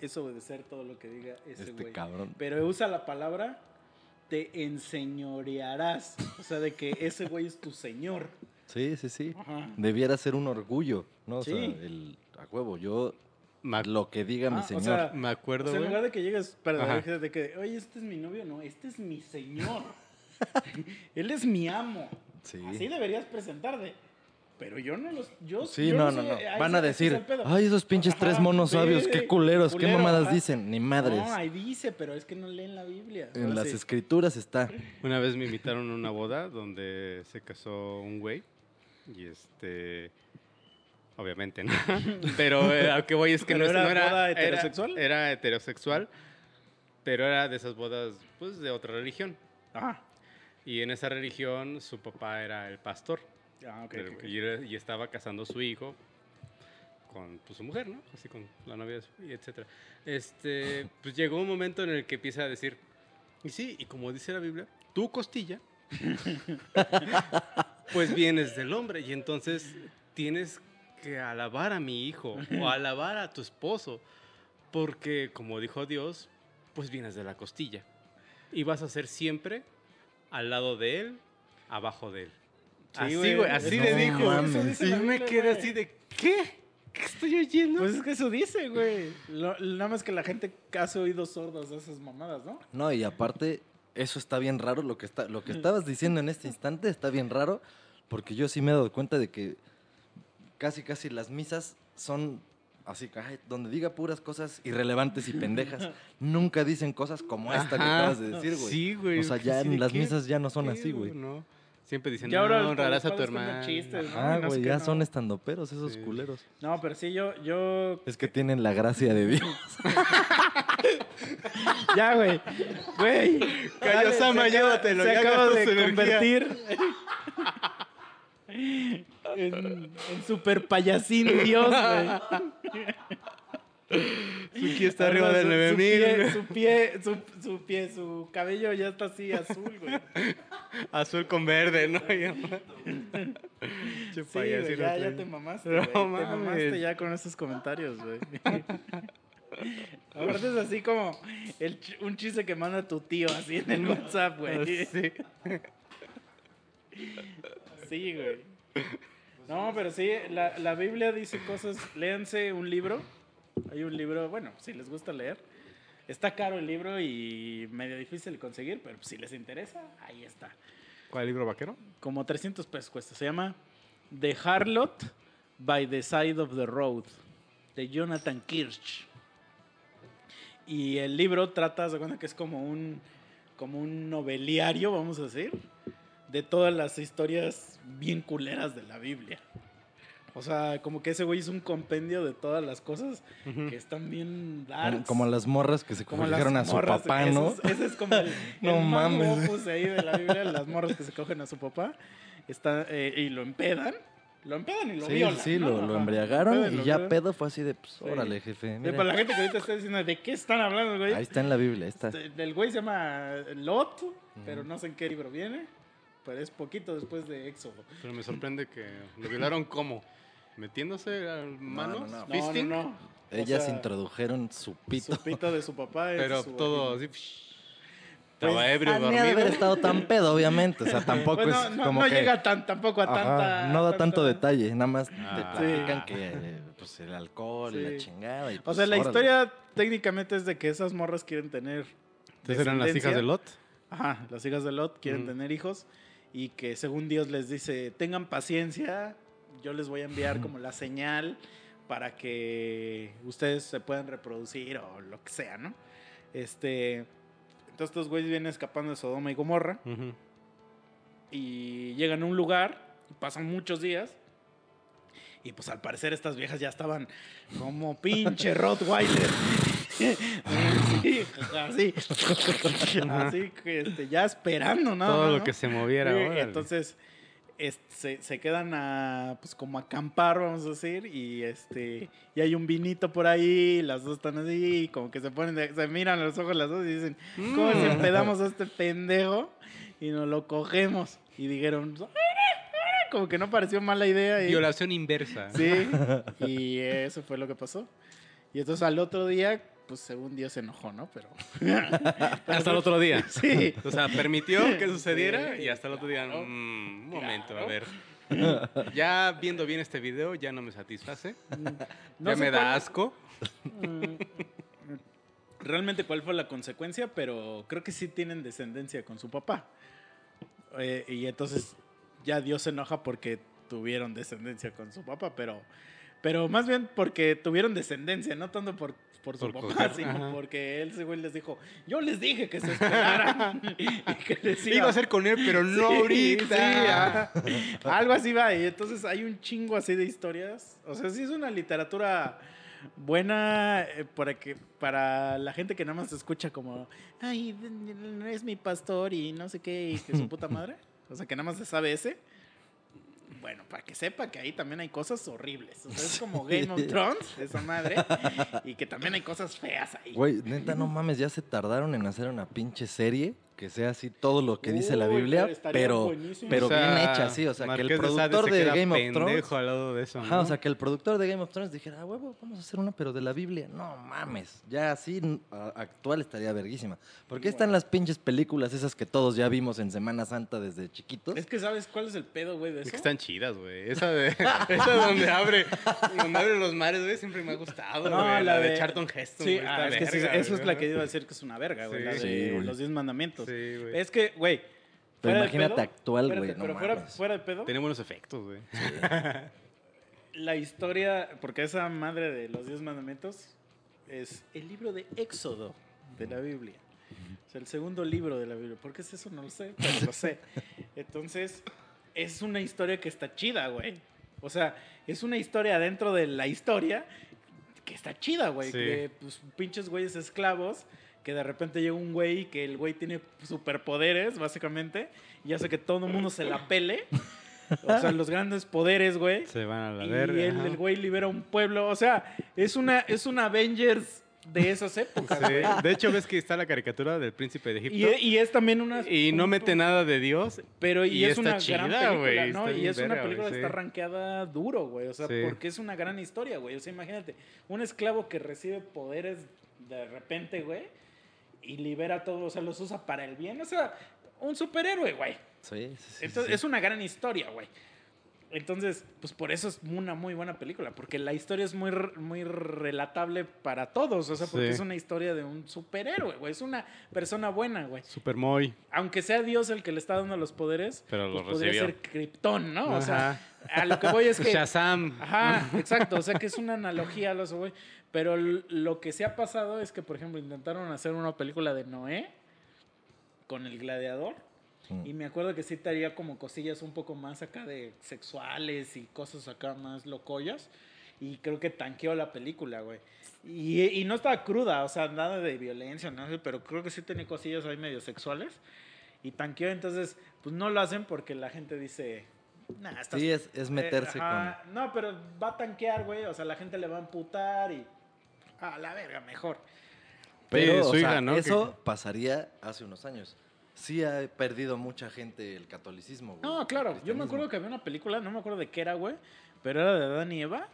es obedecer todo lo que diga ese Este güey. cabrón. Pero usa la palabra te enseñorearás. O sea, de que ese güey es tu señor. Sí, sí, sí. Ajá. Debiera ser un orgullo, ¿no? O sea, Sí. el, a huevo, yo lo que diga Ah, mi o señor. sea, me O acuerdo, sea, en lugar de que llegues para Ajá. de que, oye, este es mi novio, no, este es mi señor. Él es mi amo. sí. Así deberías presentarte. Pero yo no los. Yo, Sí, yo no, no, no. Van a decir, ay, esos pinches tres monos sí, sabios, sí, qué culeros, qué mamadas ajá. dicen, ni madres. No, ahí dice, pero es que no leen la Biblia. en las sí. escrituras está. Una vez me invitaron a una boda donde se casó un güey. Y este. Obviamente, ¿no? Pero eh, a que voy es que ¿Pero no, era no era. boda era- heterosexual? Era, heterosexual. Pero era de esas bodas, pues, de otra religión. Ajá. Y en esa religión su papá era el pastor. Ah, ok, Pero- ok. Y, era- y estaba casando a su hijo con pues, su mujer, ¿no? Así con la novia de su y etcétera. Este, pues llegó un momento en el que empieza a decir, y sí, y como dice la Biblia, tu costilla, pues vienes del hombre y entonces tienes que alabar a mi hijo o alabar a tu esposo, porque como dijo Dios, pues vienes de la costilla y vas a ser siempre al lado de él, abajo de él. Sí, así, güey, así no le dijo. mames. Y la me quedé así de, ¿qué? ¿Qué estoy oyendo? Pues es que eso dice, güey. Lo- Nada más que la gente hace oídos sordos de esas mamadas, ¿no? No, y aparte, eso está bien raro. Lo que, está, lo que estabas diciendo en este instante está bien raro, porque yo sí me he dado cuenta de que casi, casi las misas son así, ay, donde diga puras cosas irrelevantes y pendejas. nunca dicen cosas como esta que Ajá. acabas de decir, güey. Sí, güey. O sea, ¿qué ya en las qué? misas ya no son ¿Qué, así, güey. No. Siempre dicen, Y ahora no, honrarás a tu hermano. chistes, ya no. son estandoperos esos Sí. culeros. No, pero sí, yo, yo... Es que tienen la gracia de Dios. Ya, güey. Güey. Calla, Dale, Sama, se acaba- llévatelo, Se ya acaba de energía. convertir en, en super payasín Dios, güey. Suki está arriba del su 9000. pie- güey. Su pie, su, su pie, su cabello ya está así azul, güey. Azul con verde, ¿no? Ya- Sí, güey, ya, ya te mamaste, No güey. Te mamaste ya con esos comentarios, güey. Aparte es así como el un chiste que manda tu tío así en el WhatsApp, güey. Sí. Sí, güey. No, pero sí, la, la Biblia dice cosas. Léanse un libro. Hay un libro, bueno, si les gusta leer. Está caro el libro y medio difícil de conseguir, pero si les interesa, ahí está. ¿Cuál libro vaquero? Como 300 pesos cuesta. Se llama The Harlot by the Side of the Road, de Jonathan Kirsch. Y el libro trata, se cuenta que es como un, como un noveliario, vamos a decir, de todas las historias bien culeras de la Biblia. O sea, como que ese güey hizo un compendio de todas las cosas que están bien Como, darks. como las morras que se Como cogieron a su morras, papá, ese ¿no? es- Ese es como el, No el mames. ahí de la Biblia, las morras que se cogen a su papá está, eh, y lo empedan. Lo empedan y lo Sí, violan. sí, ¿no? lo, lo embriagaron Empedan y lo ya pedo fue así de, pues, Sí. órale, jefe. Sí, mira. para la gente que ahorita está diciendo, ¿de qué están hablando, güey? Ahí está en la Biblia, ahí está. Este, El güey se llama Lot, pero no sé en qué libro viene. Pero es poquito después de Éxodo. Pero me sorprende que lo violaron como metiéndose al manos, no, no. No, fisting, no, no. O Ellas sea, introdujeron su pito. Su pito de su papá. pero su todo así. psh. Estaba ebrio, Ah, de haber dormido. estado tan pedo, obviamente. O sea, tampoco Pues no, es no, como no que... llega tan, tampoco a Ajá, tanta. no da tanta- tanto detalle, nada más Ah. te platican que eh, pues, el alcohol y la Sí. chingada. y, O pues, sea, la órale. historia técnicamente es de que esas morras quieren tener. Entonces eran las hijas de Lot. Ajá, las hijas de Lot quieren Ujú. tener hijos y que según Dios les dice, tengan paciencia, yo les voy a enviar como la señal para que ustedes se puedan reproducir o lo que sea, ¿no? Este, entonces estos güeyes vienen escapando de Sodoma y Gomorra y llegan a un lugar, pasan muchos días. Y pues al parecer estas viejas ya estaban como pinche Rottweiler. sí, así. Así que este, ya esperando nada Todo lo ¿no? que se moviera. Sí, entonces es- se, se quedan a pues como a acampar, vamos a decir, y este y hay un vinito por ahí, las dos están así, y como que se ponen, de- se miran a los ojos las dos y dicen, ¿cómo Mm. si empedamos a este pendejo y nos lo cogemos? Y dijeron, "Ah, ah", como que no pareció mala idea. Y, Violación inversa. Sí, y eso fue lo que pasó. Y entonces al otro día, pues según Dios se enojó, ¿no? Pero... Hasta el otro día. Sí. O sea, permitió que sucediera Sí, y hasta el otro día. claro. mm, un momento, Claro. a ver. Ya viendo bien este video, ya no me satisface. No ya me da cuál- asco. Mm, realmente cuál fue la consecuencia, pero creo que sí tienen descendencia con su papá. Eh, y entonces ya Dios se enoja porque tuvieron descendencia con su papá, pero, pero más bien porque tuvieron descendencia, no tanto por, por su Por papá, sino ajá. porque él ese güey les dijo, yo les dije que se esperaran. y que les Iba a ser con él, pero no Sí, ahorita. sí. Algo así va. Y entonces hay un chingo así de historias. O sea, sí es una literatura buena eh, para que para la gente que nada más escucha como, ay, no es mi pastor y no sé qué, y que su puta madre. O sea, que nada más se sabe ese. Bueno, para que sepa que ahí también hay cosas horribles. O sea, es como Game of Thrones, esa madre. Y que también hay cosas feas ahí. Güey, neta, no mames, ya se tardaron en hacer una pinche serie que sea así todo lo que dice la Biblia, pero pero, buenísimo. pero O sea, bien hecha, sí. O sea, que el de productor de Game of Thrones. al lado de eso. Ajá, ¿no? o sea, que el productor de Game of Thrones dijera, ah, huevo, vamos a hacer una, pero de la Biblia. No mames, ya así actual estaría verguísima. Porque ahí están las pinches películas esas que todos ya vimos en Semana Santa desde chiquitos. Es que sabes cuál es el pedo, güey, de Es eso. que están chidas, güey. Esa de. Esa donde abre. Donde abre los mares, güey, siempre me ha gustado. No, la la, de, de- Charlton Heston. Sí, güey, ah, es que sí, verga, eso es la que iba a decir que es una verga, güey. Sí. la de Sí, los diez mandamientos. Sí, güey. Es que, güey. Pero imagínate pedo- actual, espérate, güey, no pero fuera, de pedo, Tiene buenos efectos, güey. la historia, porque esa madre de los diez mandamientos es el libro de Éxodo de la Biblia. O sea, el segundo libro de la Biblia. ¿Por qué es eso? No lo sé, pero lo sé. Entonces, es una historia que está chida, güey. O sea, es una historia dentro de la historia que está chida, güey. Sí. Que, pues, pinches güeyes esclavos, que de repente llega un güey que el güey tiene superpoderes, básicamente, y hace que todo el mundo se la pele. O sea, los grandes poderes, güey. Se van a la Y verga. el, ajá. el güey libera un pueblo. O sea, es una, es una Avengers de esas épocas. Sí. De hecho, ves que está la caricatura del príncipe de Y, Egipto. y es también una. Y, no un- mete nada de Dios. Pero y, y es una chida, gran película, ¿no? Y es una película que está rankeada duro, güey. O sea, Sí. porque es una gran historia, güey. O sea, imagínate, un esclavo que recibe poderes de repente, güey, y libera todo, o sea, los usa para el bien. O sea, un superhéroe, güey. Sí, sí, sí, Entonces, sí. es una gran historia, güey. Entonces, pues por eso es una muy buena película, porque la historia es muy, muy relatable para todos, o sea, porque Sí. es una historia de un superhéroe, güey, es una persona buena, güey. Super Moy. Aunque sea Dios el que le está dando los poderes, Pero pues lo podría recibió. ser Krypton, ¿no? O sea, a lo que voy es que... Shazam. Ajá, exacto, o sea que es una analogía a los güey. Pero lo que se ha pasado es que, por ejemplo, intentaron hacer una película de Noé con el gladiador. Mm. Y me acuerdo que sí traía como cosillas un poco más acá de sexuales y cosas acá más locollas. Y creo que tanqueó la película, güey. Y, y no estaba cruda, o sea, nada de violencia, no sé, pero creo que sí tenía cosillas ahí medio sexuales. Y tanqueó, entonces, pues no lo hacen porque la gente dice, nah, estás Sí, es, es meterse eh, ajá, No, pero va a tanquear, güey. O sea, la gente le va a amputar y. A la verga, mejor. Pero, Sí, su o sea, hija, ¿no? eso pasaría hace unos años. Sí ha perdido mucha gente el catolicismo, güey. No, claro. Yo me acuerdo que había una película, no me acuerdo de qué era, güey. Pero era de Adán y Eva.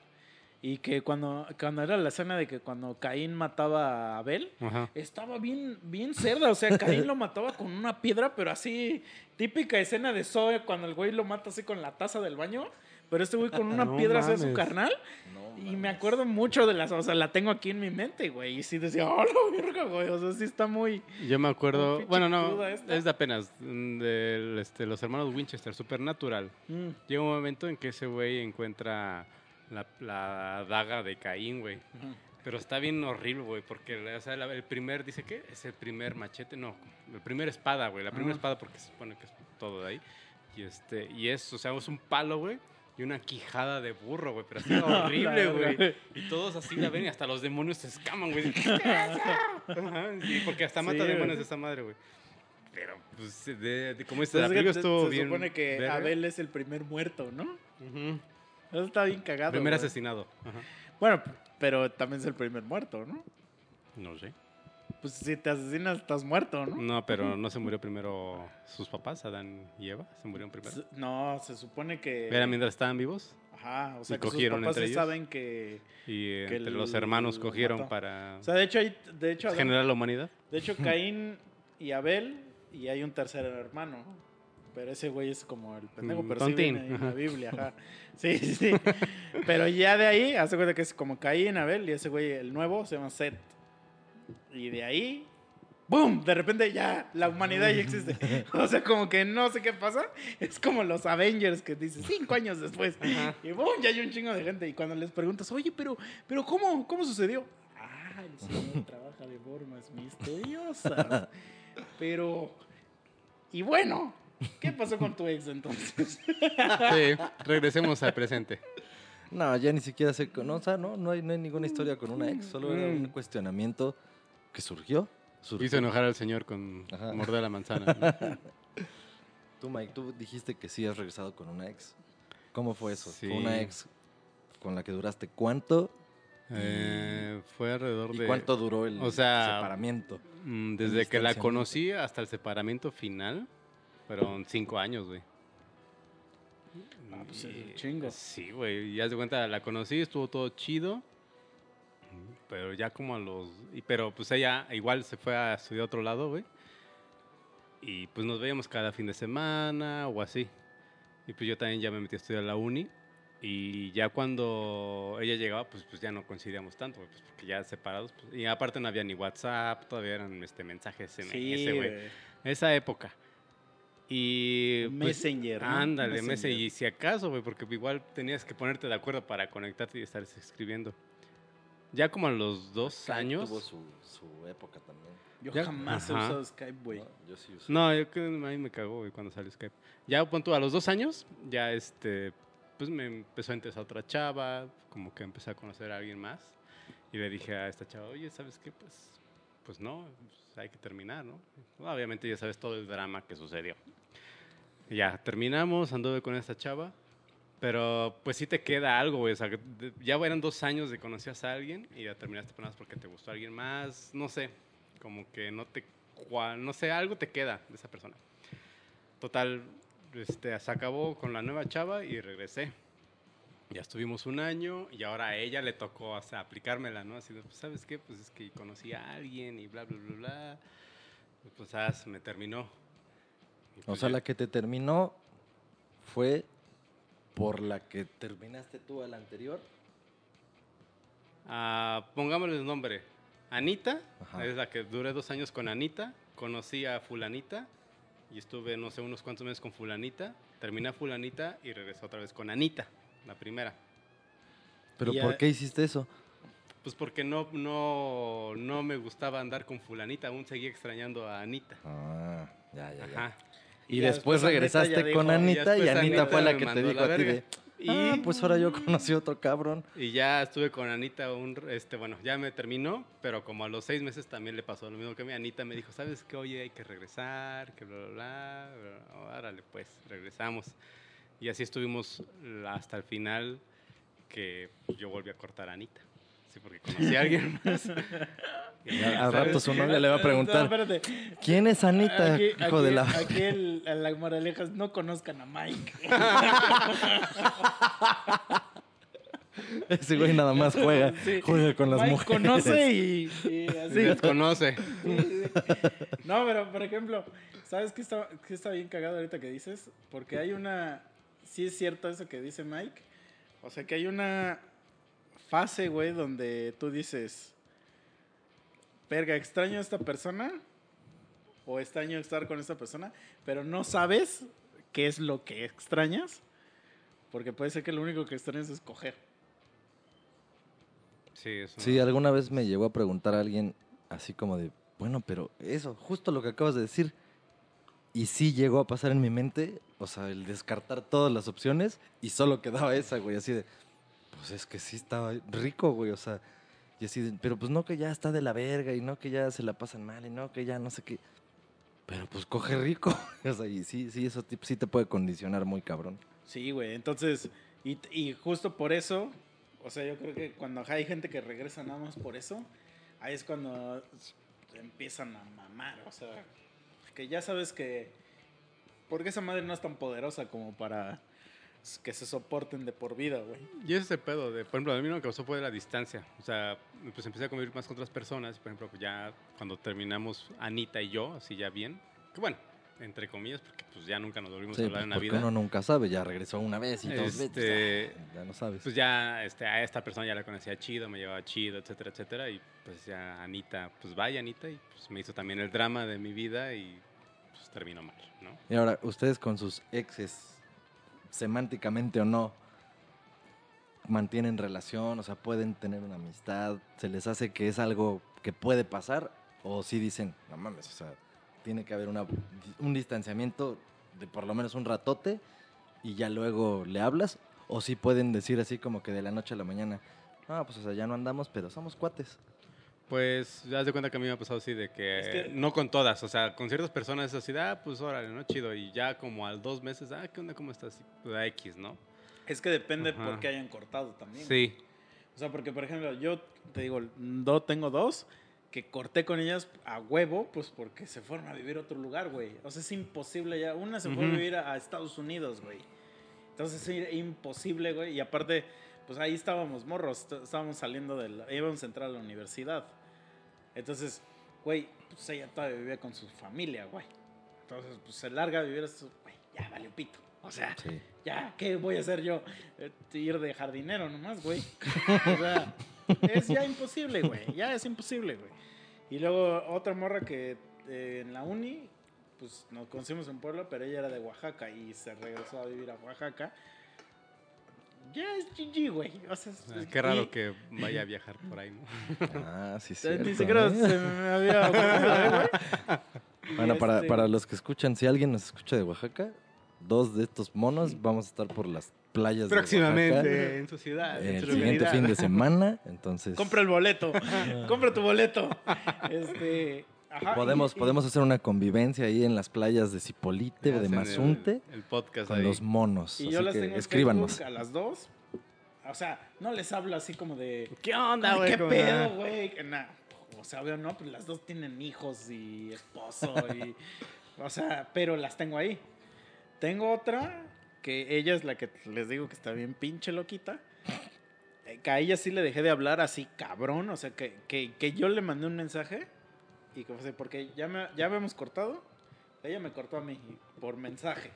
Y que cuando, cuando era la escena de que cuando Caín mataba a Abel, Ajá. estaba bien, bien cerda. O sea, Caín lo mataba con una piedra, pero así, típica escena de Zoe cuando el güey lo mata así con la taza del baño. Pero este güey con una No piedra hace su carnal. No, Y me acuerdo mucho de las, o sea, la tengo aquí en mi mente, güey. Y sí decía, oh, la verga, güey. O sea, sí está muy. Yo me acuerdo, bueno, no, esta. es de apenas, mm, de este, los hermanos Winchester, Supernatural. Mm. Llega un momento en que ese güey encuentra la, la daga de Caín, güey. Pero está bien horrible, güey, porque o sea, la- el primer, dice que es el primer machete, no, el primer espada, güey, la primera espada porque se supone que es todo de ahí. Y, este, y es, o sea, es un palo, güey, y una quijada de burro, güey, pero así horrible, güey. Y todos así la ven y hasta los demonios se escaman, güey. Sí, porque hasta mata demonios de esta madre, güey. Pero, pues, de, de- como la película se- estuvo se supone que. Abel es el primer muerto, ¿no? Eso está bien cagado. Primer asesinado. Ajá. Bueno, pero también es el primer muerto, ¿no? No sé. Pues si te asesinas, estás muerto, ¿no? No, pero no se murió primero sus papás, Adán y Eva. Se murieron primero. No, se supone que. Era mientras estaban vivos Ajá, o sea, y que sus papás entre sí ellos. saben que. y eh, Que entre el- los hermanos cogieron para O sea, de hecho, hay, de hecho, Adán- generar la humanidad. de hecho, Caín y Abel, y hay un tercer hermano. Pero ese güey es como el pendejo, Mm, pero tontín. en la. Biblia, ajá. Sí, sí, sí. Pero ya de ahí, hace cuenta que es como Caín, Abel, y ese güey, el nuevo, se llama Seth. Y de ahí, ¡boom! De repente ya la humanidad ya existe. O sea, como que no sé qué pasa. Es como los Avengers que dices cinco años después. Y ¡boom! Ya hay un chingo de gente. Y cuando les preguntas, oye, pero, pero ¿cómo, cómo sucedió? Ah, el Señor trabaja de formas misteriosas. Pero, y bueno, ¿qué pasó con tu ex entonces? Sí, regresemos al presente. No, ya ni siquiera sé. con- No, o sea, no, no hay, no hay ninguna historia con una ex. Solo era un Mm. cuestionamiento que surgió. surgió. Hizo enojar al señor con Ajá. morder la manzana. ¿no? Tú, Mike, tú dijiste que sí has regresado con una ex. ¿Cómo fue eso? Sí. ¿Fue una ex con la que duraste cuánto? Eh, fue alrededor ¿Y de... cuánto duró el o sea, separamiento? Mm, Desde que la conocí hasta el separamiento final, fueron cinco años, güey. Ah, pues es un Y- chingo. Sí, güey. Ya de cuenta, la conocí, estuvo todo chido. Pero ya como a los... y- pero pues ella igual se fue a estudiar a otro lado, güey. Y pues nos veíamos cada fin de semana o así. Y pues yo también ya me metí a estudiar a la uni. Y ya cuando ella llegaba, pues, pues ya no coincidíamos tanto, pues porque ya separados. pues, y aparte no había ni WhatsApp, todavía eran este, mensajes SMS, Sí, güey. güey. Esa época. Y. pues, Messenger, ¿no? ándale, Messenger. Messenger. Y si acaso, güey, porque igual tenías que ponerte de acuerdo para conectarte y estar escribiendo. Ya como a los dos Skype años. Tuvo su, su época también. Yo Ya- jamás he Ajá. usado Skype, güey. ¿no? Yo sí usé. No, yo a mí me cagó, güey, cuando salió Skype. Ya, pon a los dos años, ya este. Pues me empezó a interesar otra chava, como que empecé a conocer a alguien más. Y le dije a esta chava, oye, ¿sabes qué? Pues, pues no, pues hay que terminar, ¿no? Obviamente ya sabes todo el drama que sucedió. Y ya, terminamos, anduve con esta chava. Pero pues sí te queda algo, güey. O sea, ya eran dos años de conocías a alguien y ya terminaste más porque te gustó alguien más. No sé, como que no te... No sé, algo te queda de esa persona. Total, este, se acabó con la nueva chava y regresé. Ya estuvimos un año y ahora a ella le tocó o sea, aplicármela, ¿no? Así de, pues, ¿sabes qué? Pues es que conocí a alguien y bla, bla, bla, bla. Pues, ah, se me terminó. Y, O pues, sea, ya- la que te terminó fue por la que terminaste tú a la anterior. Ah, pongámosle el nombre. Anita, Ajá. es la que duré dos años con Anita. Conocí a Fulanita y estuve, no sé, unos cuantos meses con Fulanita. Terminé a Fulanita y regresé otra vez con Anita, la primera. ¿Pero Y por qué hiciste eso? Pues porque no, no, no me gustaba andar con Fulanita, aún seguía extrañando a Anita. Ah, ya, ya, ya. Ajá. Y, Y después regresaste con dijo- Anita y Anita Anita fue la que te dijo a ti de, ah, Y- pues ahora yo conocí a otro cabrón. Y ya estuve con Anita un, este, bueno, ya me terminó, pero como a los seis meses también le pasó lo mismo que a mí. Anita me dijo, ¿sabes qué? Oye, hay que regresar, que bla, bla, bla. Órale, pues, regresamos. Y así estuvimos hasta el final que yo volví a cortar a Anita. Sí, porque conocí a alguien más. Al ¿sabes rato su novia le va a No, preguntar, espérate. ¿quién es Anita, Aquí, hijo aquí- de la...? Aquí el, la moraleja es no conozcan a Mike. Ese güey nada más juega, Sí. juega con las Mike mujeres. conoce y, y Sí, así. desconoce. Sí, sí. No, pero por ejemplo, ¿sabes qué está, qué está bien cagado ahorita que dices? Porque hay una. Sí es cierto eso que dice Mike. O sea que hay una fase, güey, donde tú dices. Verga, extraño a esta persona. O extraño estar con esta persona. Pero no sabes qué es lo que extrañas. Porque puede ser que lo único que extrañas es coger. Sí, eso. Sí, alguna vez me llegó a preguntar a alguien así como de, bueno, pero eso, justo lo que acabas de decir. Y sí llegó a pasar en mi mente, o sea, el descartar todas las opciones y solo quedaba esa, güey, así de, pues es que sí estaba rico, güey, o sea, y así pero pues no que ya está de la verga y no que ya se la pasan mal y no que ya no sé qué. Pero pues coge rico, o sea, y sí, sí, eso sí te puede condicionar muy cabrón. Sí, güey. Entonces, y, y justo por eso, o sea, yo creo que cuando hay gente que regresa nada más por eso, ahí es cuando empiezan a mamar, o sea, que ya sabes que, porque esa madre no es tan poderosa como para que se soporten de por vida, güey. Y ese es el pedo, de, por ejemplo, a mí lo que causó fue la distancia. O sea, pues empecé a convivir más con otras personas. Por ejemplo, pues ya cuando terminamos Anita y yo, así ya bien. Que bueno, entre comillas, porque pues ya nunca nos volvimos Sí, a hablar en la porque vida. uno nunca sabe, ya regresó una vez y dos Este, veces, ya, ya no sabes. Pues ya este, a esta persona ya la conocía chido, me llevaba chido, etcétera, etcétera. Y pues ya Anita, pues vaya Anita, y pues me hizo también el drama de mi vida y pues terminó mal, ¿no? Y ahora, ustedes con sus exes, semánticamente o no, mantienen relación, o sea, pueden tener una amistad, se les hace que es algo que puede pasar, o si dicen, no mames, o sea, tiene que haber una, un distanciamiento de por lo menos un ratote y ya luego le hablas, o si pueden decir así como que de la noche a la mañana, ah, pues o sea, ya no andamos, pero somos cuates. Pues ya de cuenta que a mí me ha pasado así de que, Es que- no con todas, o sea, con ciertas personas es así, de, ah, pues órale, ¿no? Chido. Y ya como al dos meses, ah, ¿qué onda? ¿Cómo estás? Pues a X, ¿no? Es que depende Ajá. por qué hayan cortado también. Sí. O sea, porque por ejemplo, yo te digo, do, tengo dos que corté con ellas a huevo, pues porque se fueron a vivir a otro lugar, güey. O sea, es imposible ya. Una se fue a vivir a, a Estados Unidos, güey. Entonces es imposible, güey. Y aparte, pues ahí estábamos morros, est- estábamos saliendo de la, íbamos a entrar a la universidad. Entonces, güey, pues ella todavía vivía con su familia, güey. Entonces, pues se larga a vivir a su, güey, ya valió pito. O sea, Sí. ya, ¿qué voy a hacer yo? Eh, Ir de jardinero nomás, güey. O sea, es ya imposible, güey. Ya es imposible, güey. Y luego otra morra que eh, en la uni, pues nos conocimos en Puebla, pero ella era de Oaxaca y se regresó a vivir a Oaxaca. Ya es GG, güey. O sea, es- Ah, Qué raro y- que vaya a viajar por ahí, ¿no? Ah, sí, sí. eh, Ni siquiera se me había ocurrido, ¿eh, güey. Bueno, para, Este- para los que escuchan, si alguien nos escucha de Oaxaca, dos de estos monos vamos a estar por las playas de Próximamente en su ciudad. Oaxaca en el su siguiente fin de semana. Entonces, Compra el boleto. Compra tu boleto. Este. Ajá, podemos, y- y- podemos hacer una convivencia ahí en las playas de Cipolite o de Hacen el- Mazunte El, podcast con ahí. los monos. Y Así yo las que tengo en escríbanos. Facebook a las dos. O sea, no les hablo así como de. ¿Qué onda, "Ay, güey? ¿Qué ¿Cómo pedo, va?" güey? O sea, obvio, no, pues las dos tienen hijos y esposo y. o sea, pero las tengo ahí. Tengo otra que ella es la que les digo que está bien pinche loquita. eh, Que a ella sí le dejé de hablar así cabrón. O sea, que, que, que yo le mandé un mensaje. Y fue porque ya, me, ya habíamos cortado. Ella me cortó a mí por mensaje.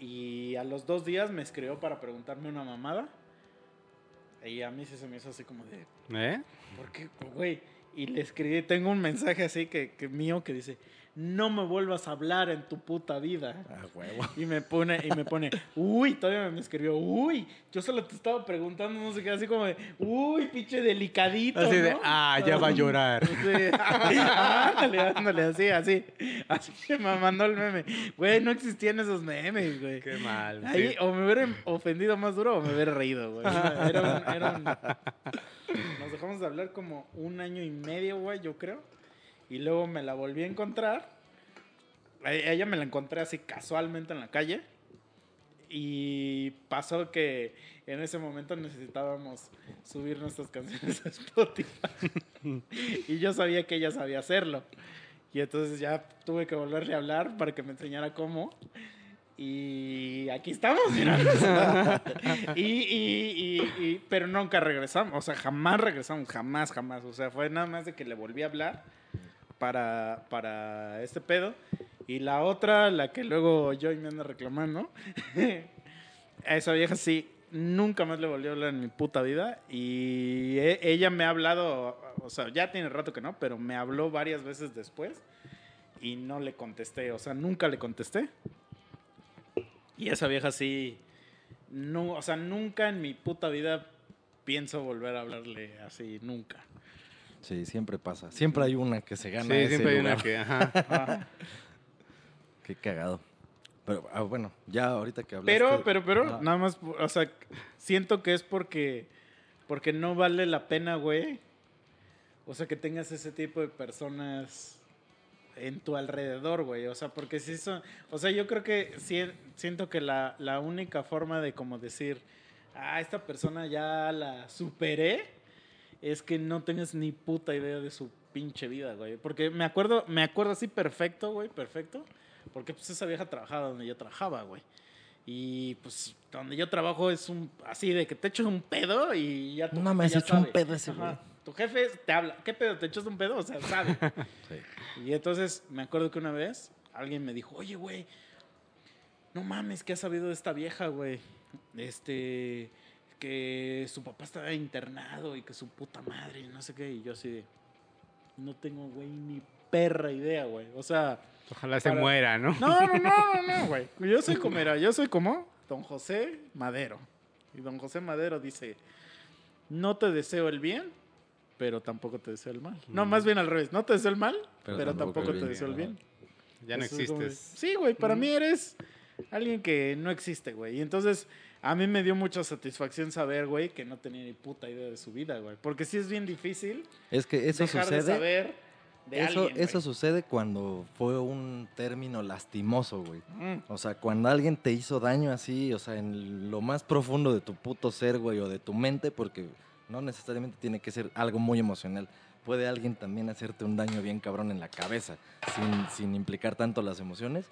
Y a los dos días me escribió para preguntarme una mamada. Y a mí sí se me hizo así como de, ¿Eh? ¿por qué, güey? Y le escribí, tengo un mensaje así que, que mío que dice, no me vuelvas a hablar en tu puta vida. Ah, huevo. Y me pone, y me pone, uy, todavía me escribió, uy, yo solo te estaba preguntando, no sé qué, así como de, uy, pinche delicadito. Así de, ah, ya va a llorar. Sí, ándale, ándale, así, así. Así me mandó el meme. Güey, no existían esos memes, güey. Qué mal. Ahí, sí. o me hubiera ofendido más duro o me hubiera reído, güey. Era un, era un- Nos dejamos de hablar como un año y medio, güey, yo creo. Y luego me la volví a encontrar. Ella me la encontré así casualmente en la calle. Y pasó que en ese momento necesitábamos subir nuestras canciones a Spotify. y yo sabía que ella sabía hacerlo. Y entonces ya tuve que volverle a hablar para que me enseñara cómo. Y aquí estamos, y, y- y- y- pero nunca regresamos, o sea, jamás regresamos, jamás, jamás. O sea, fue nada más de que le volví a hablar para, para este pedo. Y la otra, la que luego yo me anda reclamando, a esa vieja sí, nunca más le volví a hablar en mi puta vida. Y e- ella me ha hablado, o sea, ya tiene rato que no, pero me habló varias veces después y no le contesté, o sea, nunca le contesté. Y esa vieja sí, no, o sea, nunca en mi puta vida pienso volver a hablarle así, nunca. Sí, siempre pasa. Siempre hay una que se gana Sí, ese siempre hay una lugar. que, ajá. Ah. Qué cagado. Pero ah, bueno, ya ahorita que hablaste... Pero, pero, pero, Ajá. nada más, o sea, siento que es porque, porque no vale la pena, güey. O sea, que tengas ese tipo de personas en tu alrededor, güey. O sea, porque si son, o sea, yo creo que si- siento que la, la única forma de como decir, ah, esta persona ya la superé, es que no tengas ni puta idea de su pinche vida, güey. Porque me acuerdo, me acuerdo así perfecto, güey, perfecto. Porque pues esa vieja trabajaba donde yo trabajaba, güey. Y pues donde yo trabajo es un así de que te echas un pedo y ya tu No jefe ya echó un pedo ese Ajá. güey. Tu jefe te habla, ¿qué pedo? ¿Te echas un pedo? O sea, sabe. Sí. Y entonces me acuerdo que una vez alguien me dijo, oye, güey, no mames, ¿qué has sabido de esta vieja, güey? Este, que su papá estaba internado y que su puta madre y no sé qué. Y yo así de, no tengo, güey, ni perra idea, güey. O sea, Ojalá se muera, ¿no? no, no, no, no, no, güey. Yo soy como, era, yo soy como don José Madero. Y don José Madero dice, no te deseo el bien, pero tampoco te deseo el mal. No, Mm. más bien al revés. No te deseo el mal, pero, Pero tampoco, te deseo el bien. Ya no como existes. Sí, güey, para mí eres alguien que no existe, güey. Y entonces a mí me dio mucha satisfacción saber, güey, que no tenía ni puta idea de su vida, güey. Porque sí es bien difícil Es que eso dejar de sucede... saber de Eso, alguien, eso sucede cuando fue un término lastimoso, güey. Mm. O sea, cuando alguien te hizo daño así, o sea, en lo más profundo de tu puto ser, güey, o de tu mente, porque no necesariamente tiene que ser algo muy emocional. Puede alguien también hacerte un daño bien cabrón en la cabeza, sin, sin implicar tanto las emociones.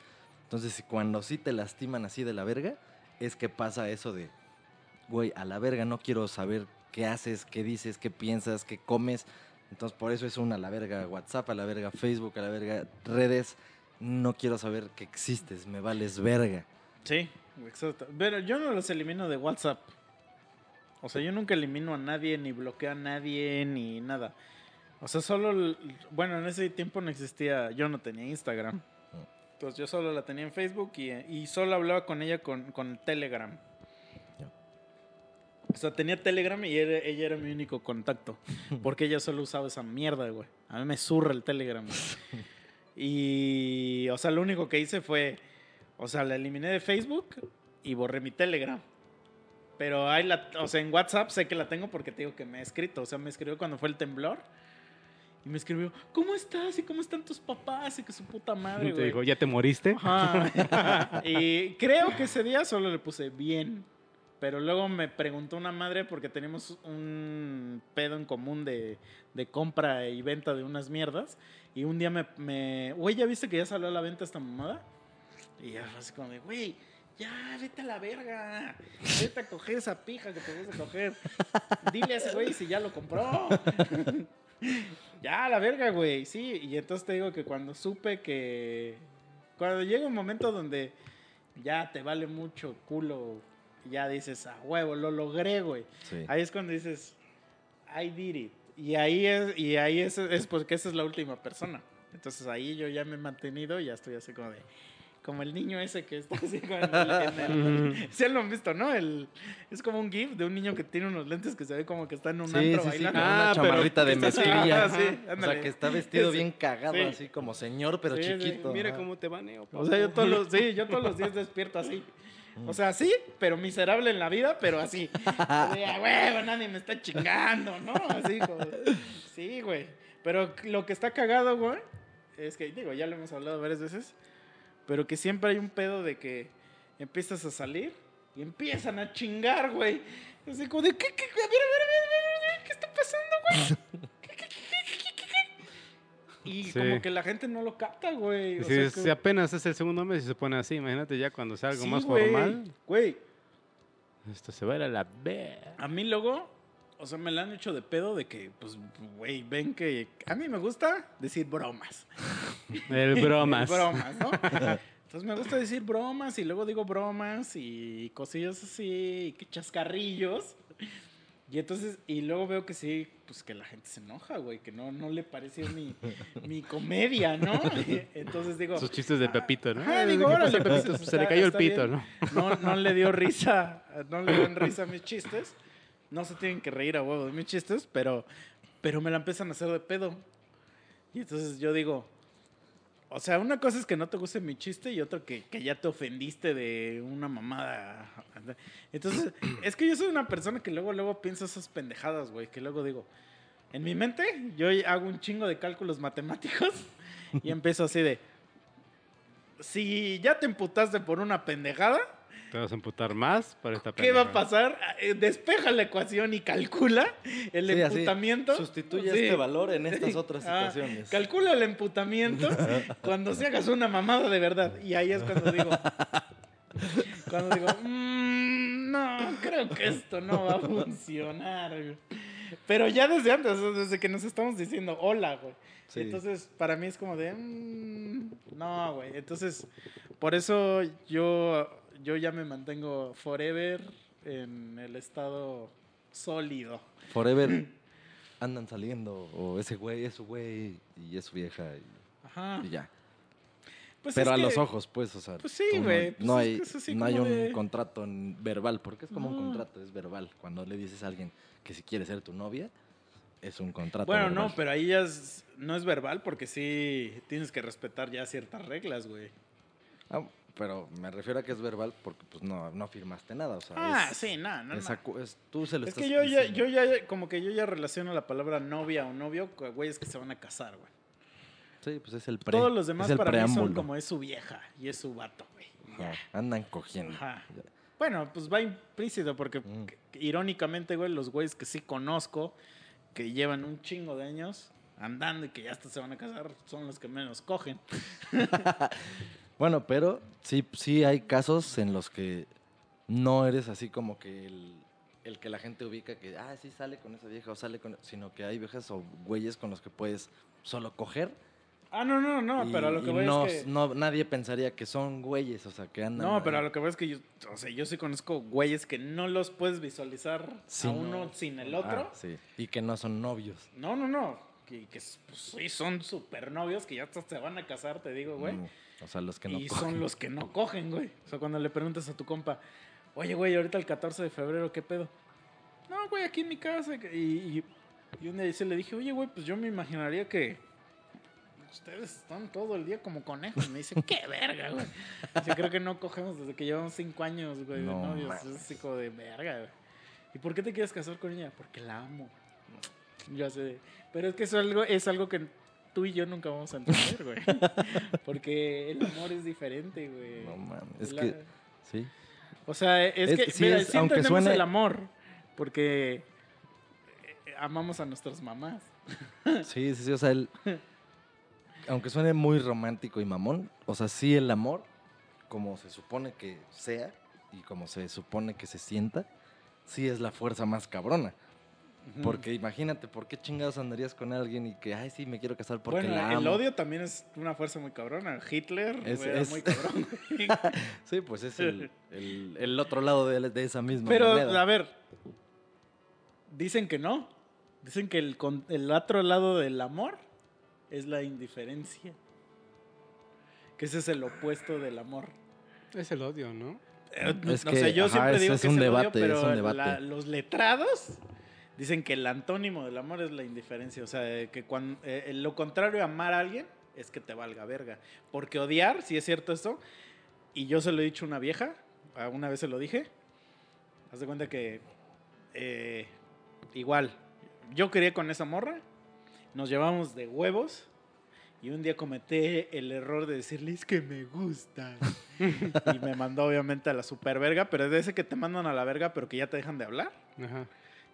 Entonces, cuando sí te lastiman así de la verga, es que pasa eso de, güey, a la verga no quiero saber qué haces, qué dices, qué piensas, qué comes. Entonces, por eso es una a la verga WhatsApp, a la verga Facebook, a la verga redes. No quiero saber que existes, me vales verga. Sí, exacto. Pero yo no los elimino de WhatsApp. O sea, yo nunca elimino a nadie, ni bloqueo a nadie, ni nada. O sea, solo, bueno, en ese tiempo no existía, yo no tenía Instagram. Entonces yo solo la tenía en Facebook y, y solo hablaba con ella con, con Telegram. O sea, tenía Telegram y era- ella era mi único contacto. Porque ella solo usaba esa mierda, güey. A mí me zurra el Telegram. güey. Y, o sea, lo único que hice fue, o sea, la eliminé de Facebook y borré mi Telegram. Pero hay la, o sea, en WhatsApp sé que la tengo porque te digo que me ha escrito. O sea, me escribió cuando fue el temblor. Y me escribió, ¿cómo estás? ¿Y cómo están tus papás? Y que su puta madre, Te güey. digo, ¿ya te moriste? Ajá. y creo que ese día solo le puse bien. Pero luego me preguntó una madre porque teníamos un pedo en común de, de compra y venta de unas mierdas. Y un día me, me... Güey, ¿ya viste que ya salió a la venta esta mamada? Y ya fue así como de, güey, ya, vete a la verga. Vete a coger esa pija que te vas a coger. Dile a ese güey si ya lo compró. ya, la verga, güey. Sí, y entonces te digo que cuando supe que... Cuando llega un momento donde ya te vale mucho culo, ya dices, a huevo, lo logré, güey. Sí. Ahí es cuando dices, I did it. Y ahí es, y ahí es, es porque esa es la última persona. Entonces ahí yo ya me he mantenido y ya estoy así como de, como el niño ese que está así con el, el- ¿Sí lo han visto, no? El, es como un gif de un niño que tiene unos lentes que se ve como que está en un Sí, antro sí, sí, con bailando. Ah, una chamarrita de mezclilla. Ah, sí, o sea, que está vestido bien cagado, Sí. así como señor, pero Sí, sí, chiquito. Mira ajá. cómo te baneo. O sea, yo todos los, sí, yo todos los días despierto así. O sea, sí, pero miserable en la vida, pero así. De, "A huevo, nadie me está chingando, ¿no? Así como. Sí, güey. Pero lo que está cagado, güey, es que, digo, ya lo hemos hablado varias veces, pero que siempre hay un pedo de que empiezas a salir y empiezan a chingar, güey. Así como de, ¿qué, qué, a ver, a ver, a ver, a ver, ¿qué está pasando, güey? Y Sí. como que la gente no lo capta, güey. O Si, sea, si que- apenas es el segundo mes y se pone así, imagínate ya cuando sea algo Sí, más güey. formal, Güey, esto se va a ir a la B. a mí luego, o sea, me la han hecho de pedo de que, pues, güey, ven que a mí me gusta decir bromas. El bromas. bromas, ¿no? Entonces me gusta decir bromas y luego digo bromas y cosillas así, y chascarrillos. Y entonces, y luego veo que sí, pues que la gente se enoja, güey, que no, no le pareció mi, mi comedia, ¿no? Entonces digo... Sus chistes de Pepito, ¿no? Ajá, digo, ¿Qué órale, pues, Pepito? se le cayó el pito, bien. ¿no? no, no le dio risa, no le dieron risa a mis chistes. No se tienen que reír a huevo de mis chistes, pero, pero me la empiezan a hacer de pedo. Y entonces yo digo, o sea, una cosa es que no te guste mi chiste y otra que, que ya te ofendiste de una mamada. Entonces, es que yo soy una persona que luego, luego pienso esas pendejadas, güey, que luego digo, en mi mente yo hago un chingo de cálculos matemáticos y empiezo así de, si ya te emputaste por una pendejada, Te vas a emputar más para esta ¿Qué va a pasar? Eh, Despeja la ecuación y calcula el Sí, así, emputamiento. Sustituye Sí. este valor en estas Sí. otras Ah, situaciones. calcula el emputamiento cuando se hagas una mamada de verdad. Y ahí es cuando digo. Cuando digo, "Mm, no, creo que esto no va a funcionar. güey". Pero ya desde antes, desde que nos estamos diciendo hola, güey. Sí. Entonces, para mí es como de, "Mm, no, güey. Entonces, por eso yo, yo ya me mantengo forever en el estado sólido. Forever andan saliendo, o ese güey es su güey y es su vieja y, Ajá. y ya. Pues Pero a que- los ojos, pues, o sea. Pues sí, güey, pues No, hay, no hay un de- contrato en- verbal, porque es como un contrato, es verbal. Cuando le dices a alguien que si quiere ser tu novia, es un contrato. Bueno, verbal. no, pero ahí ya es- no es verbal porque sí tienes que respetar ya ciertas reglas, güey. Ah, pero me refiero a que es verbal porque pues no, no firmaste nada. O sea, Ah, es- sí, no, no, es no. es- tú se lo Es estás que yo ya, diciendo. yo ya, como que yo ya relaciono la palabra novia o novio con güeyes que se van a casar, güey. Sí, pues es el pre. Todos los demás para mí son como es su vieja y es su vato, güey. ya. Ajá, Andan cogiendo. Ajá. Bueno, pues va implícito porque Mm. irónicamente, güey, los güeyes que sí conozco, que llevan un chingo de años andando y que ya hasta se van a casar, son los que menos cogen. Bueno, pero sí, sí hay casos en los que no eres así como que el, el que la gente ubica que, ah, sí sale con esa vieja o sale con... Sino que hay viejas o güeyes con los que puedes solo coger. Ah, no, no, no, y- pero a lo que voy no, es que... no- nadie pensaría que son güeyes, o sea, que andan... No, pero a lo que voy es que yo, o sea, yo sí conozco güeyes que no los puedes visualizar Sí. a uno sin el otro. Ah, sí, y que no son novios. No, no, no. Que, que pues, sí son super novios que ya hasta se van a casar, te digo, güey. O sea, los que no y cogen. son los que no cogen, güey. O sea, cuando le preguntas a tu compa, oye, güey, ahorita el 14 de febrero, ¿qué pedo? No, güey, aquí en mi casa. Y, y, y un día se le dije, oye, güey, pues yo me imaginaría que ustedes están todo el día como conejos. Me dice, qué verga, güey. Yo creo que no cogemos desde que llevamos cinco años, güey, de No novios. mames. Es como de verga, güey. ¿Y por qué te quieres casar con ella? Porque la amo. Yo sé. de- Pero es que eso algo, es algo que tú y yo nunca vamos a entender, güey. Porque el amor es diferente, güey. No mames, es La- que... Sí. O sea, es, Es- que, sí mira, es- sí entendemos suene- el amor. Porque eh, amamos a nuestras mamás. Sí, sí, sí, o sea, el... Aunque suene muy romántico y mamón, o sea, sí el amor, como se supone que sea y como se supone que se sienta, sí es la fuerza más cabrona. Porque imagínate, ¿por qué chingados andarías con alguien y que, ay, sí, me quiero casar porque bueno, la el amo"? odio también es una fuerza muy cabrona. Hitler Es- era es- muy cabrón. Sí, pues es el, el- el otro lado de, de esa misma Pero, moneda. a ver, dicen que no. Dicen que el, con- el otro lado del amor es la indiferencia. Que ese es el opuesto del amor. Es el odio, ¿no? Eh, Es o que, sea, yo ajá, siempre es- digo es que un es el odio, un debate. la- los letrados dicen que el antónimo del amor es la indiferencia. O sea, que cuando, eh, lo contrario a amar a alguien es que te valga verga. Porque odiar, si es cierto esto, y yo se lo he dicho a una vieja, a una vez se lo dije, haz de cuenta que eh, igual, yo quería con esa morra, nos llevamos de huevos. Y un día cometí el error de decirle, es que me gusta. y me mandó obviamente a la super verga, pero es de ese que te mandan a la verga, pero que ya te dejan de hablar. Ajá.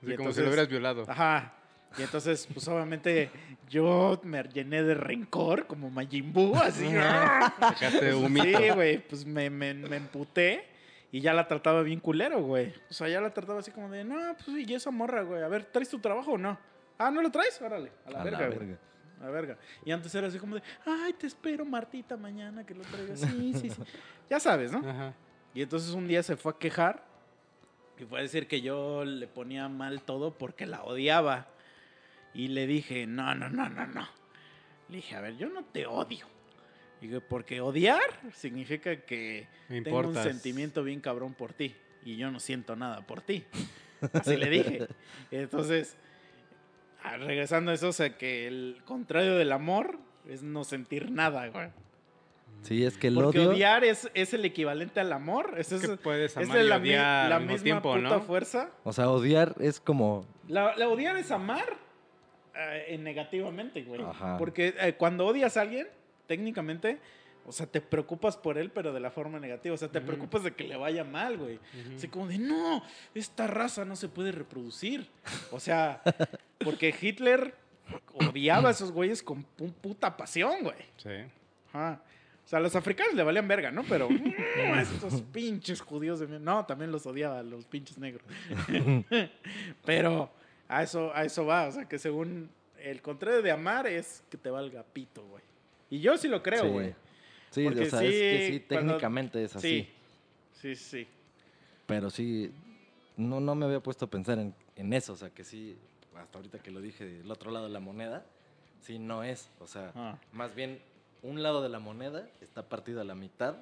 Y como si entonces- lo hubieras violado. Ajá. Y entonces, pues obviamente yo me llené de rencor, como Majin Buu, así. Sacaste un mito. Sí, güey, pues me, me, me emputé y ya la trataba bien culero, güey. O sea, ya la trataba así como de, no, pues y esa morra, güey. A ver, ¿traes tu trabajo o no? Ah, ¿no lo traes? Órale, a la A la verga, güey. A la verga. Y antes era así como de, ay, te espero, Martita, mañana que lo traigas. Sí, sí, sí. Ya sabes, ¿no? Ajá. Y entonces un día se fue a quejar y fue a decir que yo le ponía mal todo porque la odiaba. Y le dije, no, no, no, no, no. Le dije, a ver, yo no te odio. Dije, porque odiar significa que Me tengo un sentimiento bien cabrón por ti. Y yo no siento nada por ti. Así le dije. Entonces, ah, regresando a eso, o sea, que el contrario del amor es no sentir nada, güey. Sí, es que el Porque odio... oniar es, es el equivalente al amor. Es, Es que es, puedes es amar de y la, odiar la misma tiempo, puta ¿no? fuerza. O sea, odiar es como... La, la odiar es amar eh, en negativamente, güey. Ajá. Porque eh, cuando odias a alguien, técnicamente, o sea, te preocupas por él, pero de la forma negativa. O sea, te preocupas de que le vaya mal, güey. Ujú. Así como de, no, esta raza no se puede reproducir. O sea, porque Hitler odiaba a esos güeyes con pu- puta pasión, güey. Sí. Ajá. O sea, a los africanos le valían verga, ¿no? Pero mm, estos pinches judíos de. No, también los odiaba, los pinches negros. Pero a eso, a eso va. O sea, que según el contrario de amar es que te valga pito, güey. Y yo sí lo creo, Sí. güey. Sí, Porque o sea, es que sí, sí, cuando- técnicamente es así. Sí. Sí, sí. Pero sí, no, no me había puesto a pensar en, en eso. O sea, que sí, hasta ahorita que lo dije del otro lado de la moneda, sí no es. O sea, Ah. más bien un lado de la moneda está partido a la mitad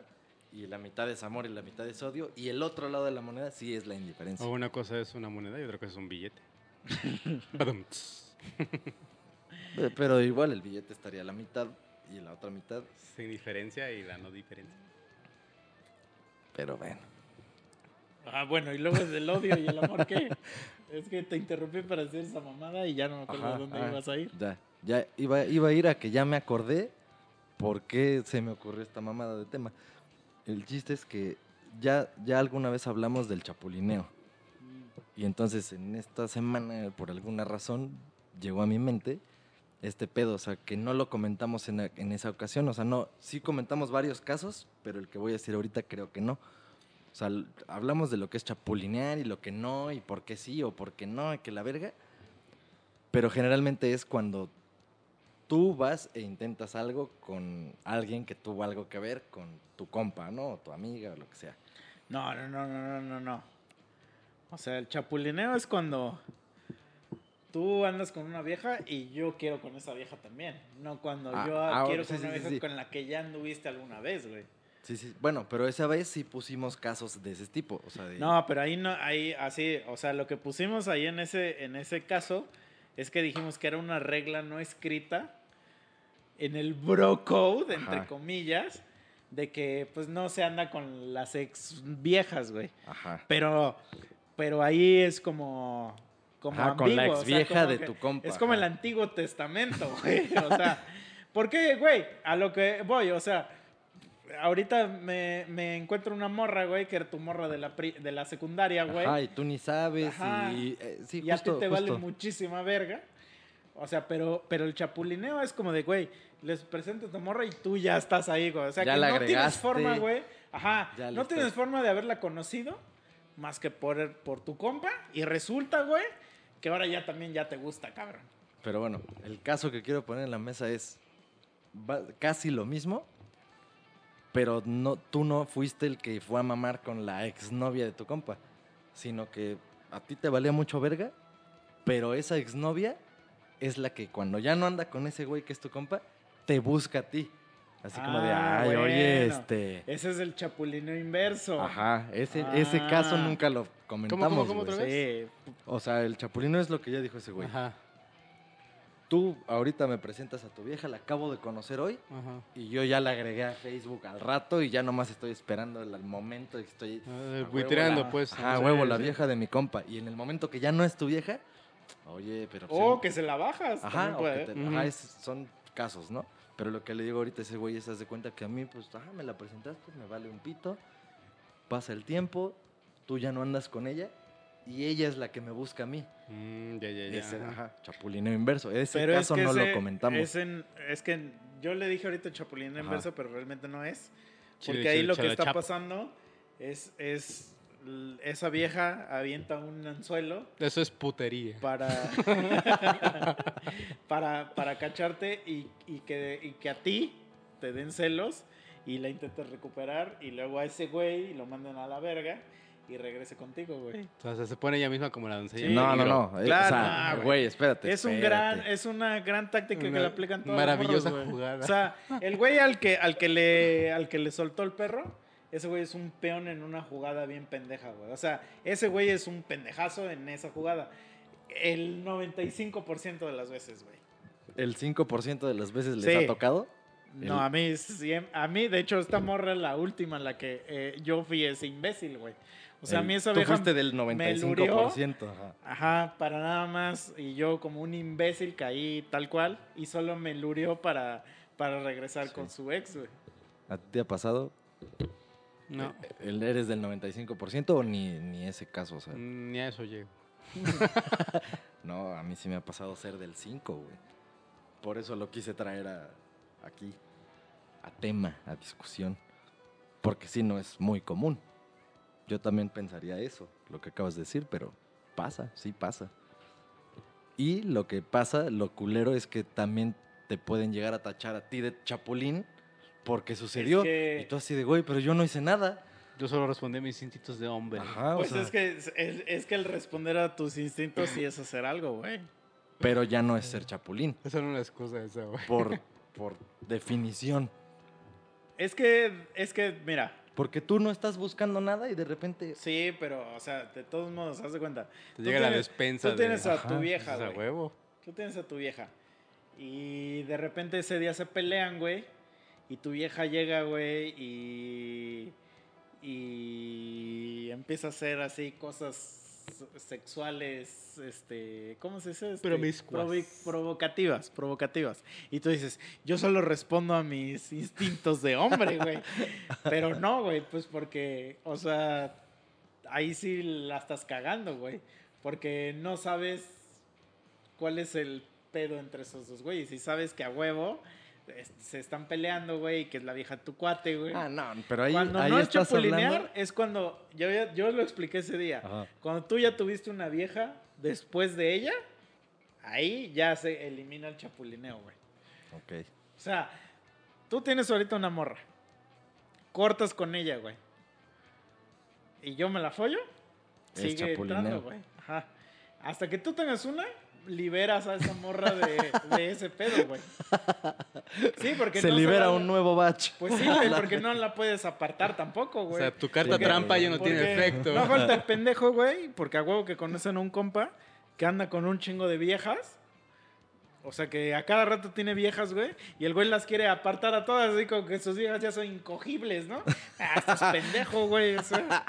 y la mitad es amor y la mitad es odio. Y el otro lado de la moneda sí es la indiferencia. O una cosa es una moneda y otra cosa es un billete. Pero igual el billete estaría a la mitad y la otra mitad. Sin diferencia y la no diferencia. Pero bueno. Ah, bueno, y luego del odio y el amor, ¿qué? Es que te interrumpí para hacer esa mamada y ya no me acuerdo Ajá, dónde ah, ibas a ir. Ya, ya iba, iba a ir a que ya me acordé por qué se me ocurrió esta mamada de tema. El chiste es que ya, ya alguna vez hablamos del chapulineo. Y entonces en esta semana, por alguna razón, llegó a mi mente este pedo. O sea, que no lo comentamos en, en esa ocasión. O sea, no, sí comentamos varios casos, pero el que voy a decir ahorita creo que no. O sea, hablamos de lo que es chapulinear y lo que no, y por qué sí o por qué no, y que la verga. Pero generalmente es cuando tú vas e intentas algo con alguien que tuvo algo que ver con tu compa, ¿no? O tu amiga o lo que sea. No, no, no, no, no, no, no. O sea, el chapulineo es cuando tú andas con una vieja y yo quiero con esa vieja también. No cuando Ah, yo ah, quiero sí, con sí, una vieja sí. con la que ya anduviste alguna vez, güey. Sí, sí. Bueno, pero esa vez sí pusimos casos de ese tipo. O sea, de... No, pero ahí no, ahí así, o sea, lo que pusimos ahí en ese, en ese caso es que dijimos que era una regla no escrita en el bro code, entre Ajá. comillas, de que pues no se anda con las ex viejas, güey. Ajá. Pero, pero ahí es como, como Ajá, con la ambiguo, o sea, de que tu compa, Es como el. Antiguo Testamento, güey. O sea, ¿por qué, güey? A lo que voy, o sea, ahorita me, me encuentro una morra, güey, que era tu morra de la, pri- de la secundaria, güey. Ajá, y tú ni sabes. Ajá. Y, eh, sí, y a justo, ti te vale justo. muchísima verga. O sea, pero, pero el chapulineo es como de, güey, les presento a tu morra y tú ya estás ahí, güey. O sea, Ya que no tienes forma, güey. Ajá, Ya no tienes forma de haberla conocido más que por, por tu compa. Y resulta, güey, que ahora ya también ya te gusta, cabrón. Pero bueno, el caso que quiero poner en la mesa es va- casi lo mismo, pero no, tú no fuiste el que fue a mamar con la exnovia de tu compa, sino que a ti te valía mucho verga, pero esa exnovia es la que cuando ya no anda con ese güey que es tu compa, te busca a ti. Así como de, Ah, ay, oye, bueno. este... Ese es el chapulino inverso. Ajá, ese, ese caso Ah. nunca lo comentamos, cómo, cómo güey. otra vez? Sí. O sea, el chapulino es lo que ya dijo ese güey. Ajá, Tú ahorita me presentas a tu vieja, la acabo de conocer hoy, ajá. Y yo ya la agregué a Facebook al rato y ya nomás estoy esperando el, el momento de que estoy... Ah, huevo buitreando, la- pues. Sí, huevo, la sí. vieja de mi compa. Y en el momento que ya no es tu vieja, oye, pero... O en- que se la bajas. Ajá, puede, que ¿eh? te- Ujú. ajá, es- son casos, ¿no? Pero lo que le digo ahorita a ese güey es, haz de cuenta que a mí, pues, ajá, me la presentaste, me vale un pito, pasa el tiempo, tú ya no andas con ella y ella es la que me busca a mí. Mm, ya, ya, ya. Ese, ajá. chapulineo inverso. Ese Pero caso es que no ese- lo comentamos. Es, en- es que yo le dije ahorita chapulino Ajá. inverso, pero realmente no es. Chile, Porque ahí chile, lo que está chapa. pasando es, es esa vieja avienta un anzuelo Eso es putería. para para, para cacharte y, y que, y que a ti te den celos y la intentes recuperar y luego a ese güey lo manden a la verga y regrese contigo, güey. O sea, se pone ella misma como la doncella. Sí. no, no, no. eh, Claro, o sea, no, güey. güey, espérate. Es un espérate. gran, es una gran táctica que le aplican todas las maravillosa güey. jugada. O sea, el güey al que, al que le, al que le soltó el perro, ese güey es un peón en una jugada bien pendeja, güey. O sea, ese güey es un pendejazo en esa jugada. El 95% de las veces, güey. ¿El 5% de las veces les Sí. ha tocado? No, El- a mí, a mí, de hecho, esta morra es la última en la que eh, yo fui ese imbécil, güey. O sea, a El- mí esa Tú vieja fuiste del me 95%. ajá. Ajá, para nada más. Y yo como un imbécil caí tal cual y solo me lurió para, para regresar Sí. con su ex, güey. ¿A ti te ha pasado? No, ¿El eres del 95% o ni, ni ese caso? O sea, ni a eso llego. no, a mí sí me ha pasado ser del 5, güey. Por eso lo quise traer a, aquí, a tema, a discusión. Porque sí, no es muy común. Yo también pensaría eso, lo que acabas de decir, pero pasa, sí pasa. Y lo que pasa, lo culero es que también te pueden llegar a tachar a ti de chapulín porque sucedió. que- Y tú así de, güey, pero yo no hice nada. Yo solo respondí a mis instintos de hombre. Ajá, Pues o sea, es, que, es, es que el responder a tus instintos sí es hacer algo, güey. pero ya no es ser chapulín, Esa no es una excusa esa, güey. por, por definición. Es que, es que, mira, Porque tú no estás buscando nada y de repente... sí, pero, o sea, de todos modos, haz de cuenta. Te Tú llega la tienes- despensa Tú tienes de... a Ajá, tu vieja, Esa güey. huevo. Tú tienes a tu vieja. Y de repente ese día se pelean, güey. Y tu vieja llega, güey, y. Y empieza a hacer así cosas sexuales, este, ¿cómo se dice? Este, Promiscuas. provocativas, provocativas. Y tú dices, yo solo respondo a mis instintos de hombre, güey. Pero no, güey, pues porque, o sea, ahí sí la estás cagando, güey. Porque no sabes cuál es el pedo entre esos dos güeyes. Y sabes que a huevo es- se están peleando, güey, y que es la vieja tu cuate, güey. Ah, no, pero ahí, cuando ahí no es chapulinear, hablando... es cuando. Yo, yo lo expliqué ese día. Ajá. Cuando tú ya tuviste una vieja después de ella, ahí ya se elimina el chapulineo, güey. Ok. O sea, tú tienes ahorita una morra. Cortas con ella, güey. Y yo me la follo. Es Sigue chapulineo. entrando, güey. Ajá. Hasta que tú tengas una, liberas a esa morra de, de ese pedo, güey. Sí, porque Se no libera va- un nuevo batch. Pues sí, güey, porque no la puedes apartar tampoco, O güey. sea, tu carta Porque- trampa ya no tiene efecto. No falta el pendejo, güey, porque a huevo que conocen a un compa que anda con un chingo de viejas. O sea, que a cada rato tiene viejas, güey, y el güey las quiere apartar a todas, así como que sus viejas ya son incogibles, ¿no? Ah, estás pendejo, güey, o sea,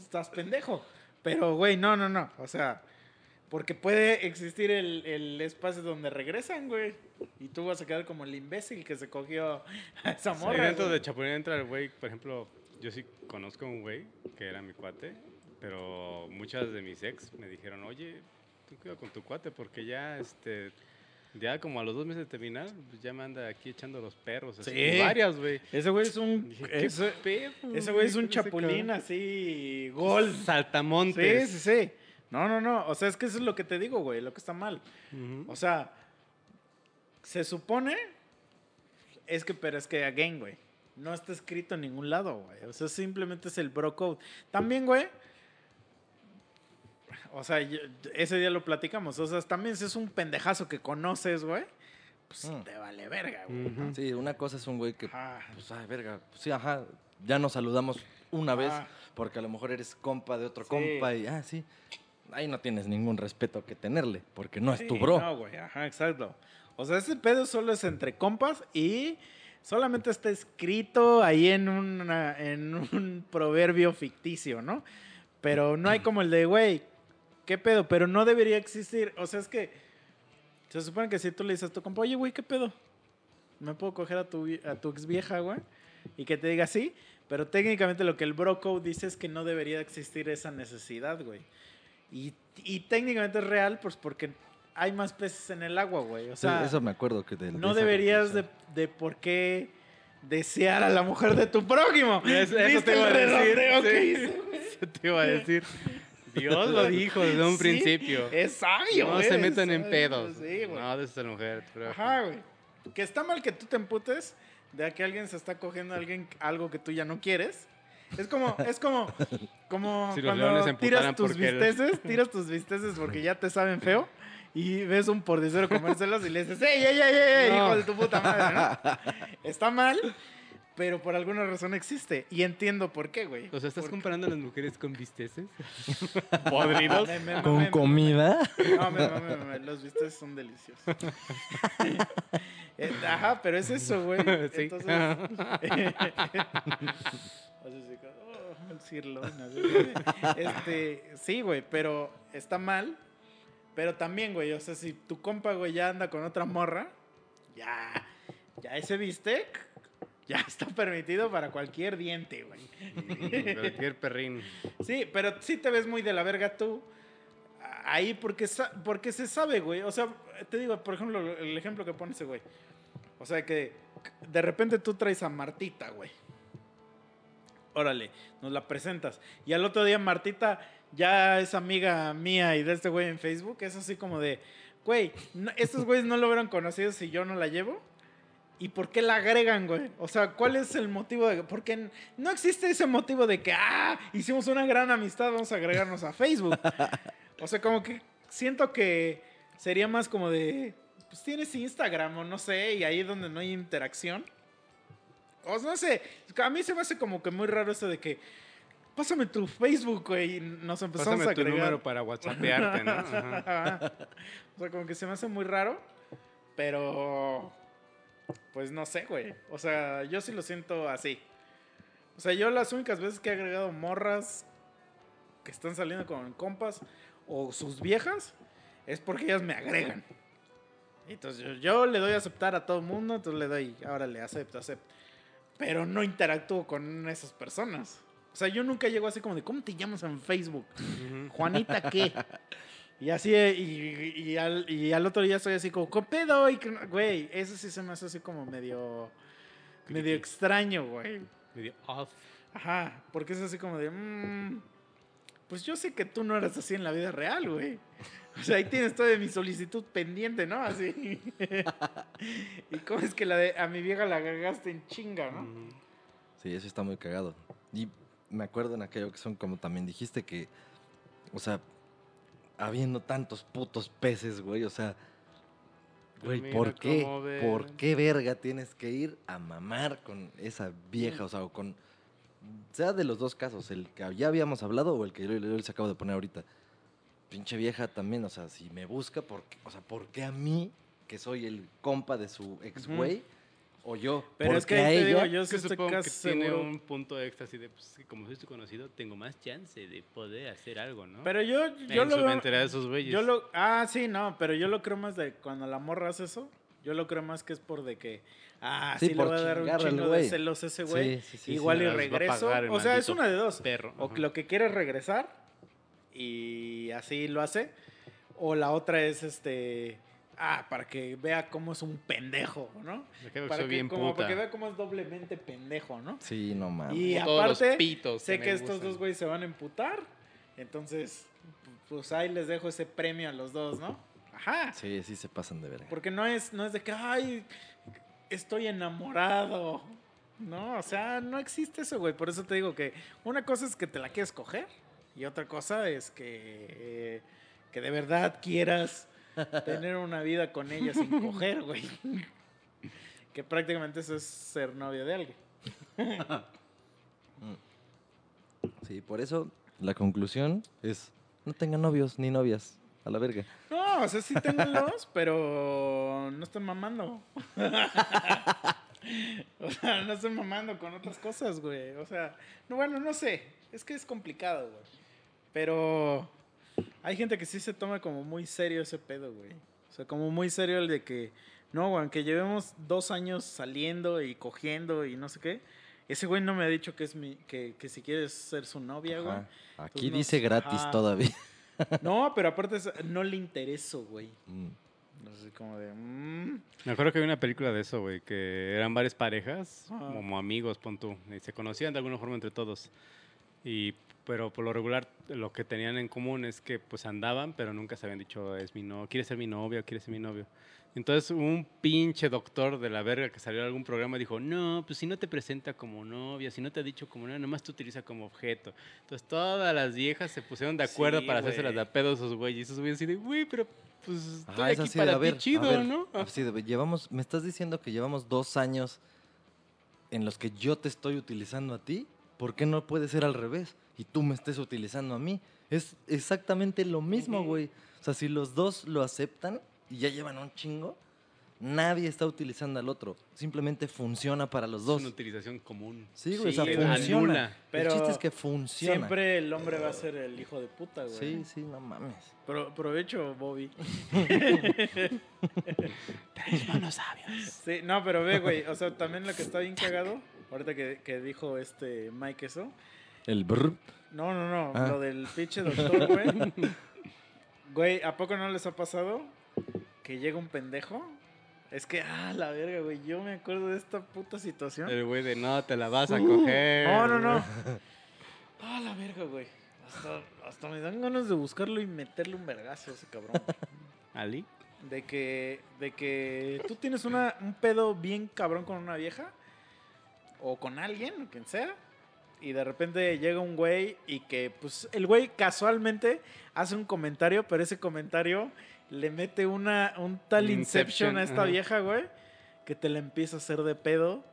estás pendejo. Pero, güey, no, no, no, o sea, porque puede existir el, el espacio donde regresan, güey, y tú vas a quedar como el imbécil que se cogió a esa Sí, morra. dentro güey. de Chapulín entra el güey, por ejemplo, yo sí conozco a un güey que era mi cuate, pero muchas de mis ex me dijeron, oye, tú cuida con tu cuate porque ya, este, ya como a los dos meses de terminar, pues ya me anda aquí echando los perros, así, Sí. varias, güey. Ese güey es un... Dije, ¿qué ese- pedo, Ese güey es un chapulín así, gol. Sí, Saltamontes. sí, sí. No, no, no. O sea, es que eso es lo que te digo, güey, lo que está mal. O sea, se supone. Es que, pero es que, again, güey. No está escrito en ningún lado, güey. O sea, simplemente es el bro code. También, güey. O sea, yo- ese día lo platicamos. O sea, también si es un pendejazo que conoces, güey. Pues Mm. te vale verga, güey. Sí, una cosa es un güey que, Ajá. pues, ay, verga, pues, sí, ajá, ya nos saludamos una vez, Ah. porque a lo mejor eres compa de otro Sí. compa y, ah, sí, ahí no tienes ningún respeto que tenerle, porque no es tu Sí, bro. No, güey, ajá, exacto. O sea, ese pedo solo es entre compas y solamente está escrito ahí en, una, en un proverbio ficticio, ¿no? Pero no hay como el de, güey, ¿qué pedo? Pero no debería existir. O sea, es que se supone que si tú le dices a tu compa, oye, güey, ¿qué pedo? ¿Me puedo coger a tu, a tu ex vieja, güey? Y que te diga sí. Pero técnicamente lo que el bro code dice es que no debería existir esa necesidad, güey. Y, y técnicamente es real, pues porque hay más peces en el agua, güey. O Sí, sea, eso me acuerdo que de no deberías de, de por qué desear a la mujer de tu prójimo. Eso- eso ¿Viste te iba a decir, sí. Eso te iba a decir. Dios lo dijo desde un Sí, principio. Es sabio, no güey, se metan en pedos. Sí, güey. no, de esa mujer. pero- Ajá, güey. Que está mal que tú te emputes de que alguien se está cogiendo a alguien algo que tú ya no quieres. Es como, es como, como Si cuando tiras tus porque bisteces, tiras tus bisteces porque ya te saben feo y ves un pordicero comérselos y le dices, ¡ey, ey, ey, ey, No. hijo de tu puta madre! ¿no? Está mal, pero por alguna razón existe y entiendo por qué, güey. O sea, ¿estás Porque- comparando a las mujeres con bisteces? ¿Podridos? Me- me- ¿Con me- comida? No, me, me, me, me, los bisteces son deliciosos. Eh, Ajá, pero es eso, güey. Sí. Entonces. Sirloin. Este, sí, güey, pero está mal. Pero también, güey, o sea, si tu compa, güey, ya anda con otra morra, ya, ya ese bistec ya está permitido para cualquier diente, güey. Cualquier perrín. Sí, pero sí te ves muy de la verga tú. Ahí porque, porque se sabe, güey. O sea, te digo, por ejemplo, el ejemplo que pone ese güey. O sea, que de repente tú traes a Martita, güey. Órale, nos la presentas. Y al otro día Martita ya es amiga mía y de este güey en Facebook. Es así como de, güey, no- estos güeyes no lo hubieran conocido si yo no la llevo. ¿Y por qué la agregan, güey? O sea, ¿cuál es el motivo de Porque no existe ese motivo de que, ah, hicimos una gran amistad, vamos a agregarnos a Facebook. O sea, como que siento que sería más como de, pues tienes Instagram o no sé, y ahí donde no hay interacción. O sea, no sé, a mí se me hace como que muy raro eso de que, pásame tu Facebook, güey, y nos empezamos Pásame a tu agregar. número para whatsappearte, ¿no? Ajá. o sea, como que se me hace muy raro, pero pues no sé, güey. O sea, yo sí lo siento así. O sea, yo las únicas veces que he agregado morras que están saliendo con compas o sus viejas es porque ellas me agregan. Entonces yo, yo le doy a aceptar a todo el mundo, entonces le doy, ahora le acepto, acepto. Pero no interactúo con esas personas. O sea, yo nunca llego así como de, ¿cómo te llamas en Facebook? Juanita, ¿qué? Y así, eh, y, y al, y al otro día estoy así como, ¿qué pedo? Y, güey, eso sí se me hace así como medio, medio extraño, güey. Medio off. Ajá, porque es así como de, "Mm, pues yo sé que tú no eras así en la vida real, güey. O sea, ahí tienes toda mi solicitud pendiente, ¿no? Así. y cómo es que la de, a mi vieja la cagaste en chinga, ¿no? Sí, eso está muy cagado. Y me acuerdo en aquella ocasión, como también dijiste, que, o sea, habiendo tantos putos peces, güey, o sea, güey, ¿por qué? ¿Por qué verga tienes que ir a mamar con esa vieja? O sea, o con, sea de los dos casos, el que ya habíamos hablado o el que yo, yo les acabo de poner ahorita. Pinche vieja también, o sea, si me busca, ¿por qué? O sea, ¿por qué a mí, que soy el compa de su ex güey, o yo? Pero ¿Por es que a ahí te digo, ella? yo Es sí que estoy tiene seguro. un punto extra así de, pues, como soy tu conocido, tengo más chance de poder hacer algo, ¿no? Pero yo, yo en lo su veo- de esos güeyes. Yo lo, ah, sí, no, pero yo lo creo más de cuando la morra hace eso. Yo lo creo más que es por de que, ah, sí, Sí, le por voy a dar un chingo de celos a ese güey. Sí, sí, sí, Igual sí, y va regreso. O sea, es una de dos. perro. O Ajá. lo que quiere es regresar y así lo hace. O la otra es este, ah, para que vea cómo es un pendejo, ¿no? Me quedo que Para que, bien como, puta. para que vea cómo es doblemente pendejo, ¿no? Sí, no mames. Y Como todos los aparte, pitos sé que estos gustan. dos güeyes se van a emputar. Entonces, pues ahí les dejo ese premio a los dos, ¿no? Ajá. Sí, sí se pasan de verga. Porque no es, no es de que, ay, estoy enamorado. No, o sea, no existe eso, güey. Por eso te digo que una cosa es que te la quieres coger y otra cosa es que, eh, que de verdad quieras tener una vida con ella sin coger, güey. Que prácticamente eso es ser novio de alguien. Sí, por eso la conclusión es no tengan novios ni novias. A la verga. No, o sea, sí ténganlos, pero no estén mamando. o sea, no estén mamando con otras cosas, güey. O sea, no, bueno, no sé. Es que es complicado, güey. Pero hay gente que sí se toma como muy serio ese pedo, güey. O sea, como muy serio el de que, no, güey, aunque llevemos dos años saliendo y cogiendo y no sé qué. Ese güey no me ha dicho que es mi, que, que si quieres ser su novia, güey. Aquí Entonces, no dice gratis ajá. todavía. No, pero aparte es- no le intereso, güey. Mm. No sé, como de... mm, Me acuerdo que había una película de eso, güey, que eran varias parejas, Ajá. como amigos, pon tú, y se conocían de alguna forma entre todos. Y, pero por lo regular, lo que tenían en común es que pues andaban, pero nunca se habían dicho, es mi no, quiere ser mi novia, quiere ser mi novio. Entonces un pinche doctor de la verga que salió de algún programa dijo, no, pues si no te presenta como novia, si no te ha dicho como novia, nomás te utiliza como objeto. Entonces todas las viejas se pusieron de acuerdo Sí, para hacerse las de pedo a esos güeyes. Y esos güeyes así de, güey, pero pues estoy Ajá, es aquí para ti chido, ver, ¿no? así de, llevamos, me estás diciendo que llevamos dos años en los que yo te estoy utilizando a ti. ¿Por qué no puede ser al revés? Y tú me estés utilizando a mí. Es exactamente lo mismo, güey. O sea, si los dos lo aceptan y ya llevan un chingo, nadie está utilizando al otro. Simplemente funciona para los Es dos. una utilización común. Sí, güey, Sí, o sea, funciona. Anula. Pero el chiste es que funciona. Siempre el hombre va a ser el hijo de puta, güey. Sí, sí, no mames. Pro- provecho, Bobby. manos sabios. Sí, no, pero ve, güey. O sea, también lo que está bien cagado, ahorita que, que dijo este Mike eso. El brr. No, no, no. Ah. Lo del pinche doctor, güey. Güey, ¿a poco no les ha pasado que llega un pendejo? Es que, ah, la verga, güey. Yo me acuerdo de esta puta situación. El güey de no, te la vas a Uh, coger. No, no, no. Ah, la verga, güey. Hasta, hasta me dan ganas de buscarlo y meterle un vergazo a ese cabrón. Ali. De que, de que tú tienes una, un pedo bien cabrón con una vieja o con alguien, o quien sea, y de repente llega un güey y que, pues, el güey casualmente hace un comentario, pero ese comentario le mete una, un tal inception, Inception, a esta vieja, güey, que te la empieza a hacer de pedo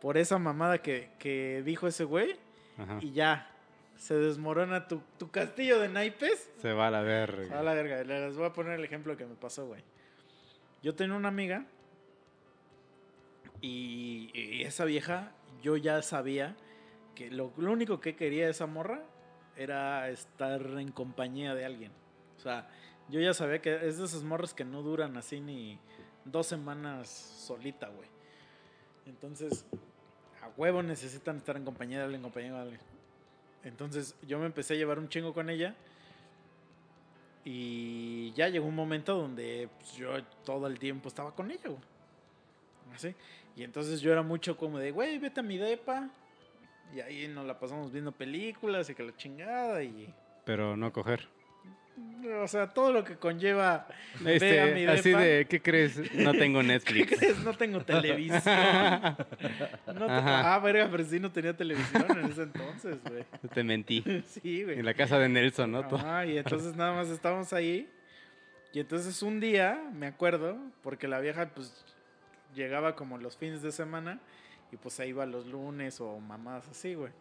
por esa mamada que, que dijo ese güey, Ajá. y ya, se desmorona tu, tu castillo de naipes. Se va a la verga. A la verga, les voy a poner el ejemplo que me pasó, güey. Yo tenía una amiga y, y esa vieja, yo ya sabía que lo, lo único que quería esa morra era estar en compañía de alguien. O sea, yo ya sabía que es de esas morras que no duran así ni dos semanas solita, güey. Entonces, a huevo necesitan estar en compañía de alguien, en compañía de alguien. Entonces, yo me empecé a llevar un chingo con ella. Y ya llegó un momento donde pues, yo todo el tiempo estaba con ella, güey. Así. Y entonces yo era mucho como de, güey, vete a mi depa. Y ahí nos la pasamos viendo películas y que la chingada. Y. Pero no coger. O sea, todo lo que conlleva. ve a Este, mi así depa. de, ¿qué crees? No tengo ¿Qué Netflix. crees? No tengo televisión. No te-. Ah, verga, pero sí no tenía televisión en ese entonces, güey. Te mentí. Sí, güey. En la casa de Nelson, ¿no? Ajá, y entonces nada más estábamos ahí. Y entonces un día, me acuerdo, porque la vieja pues llegaba como los fines de semana y pues ahí iba los lunes o mamadas así, güey.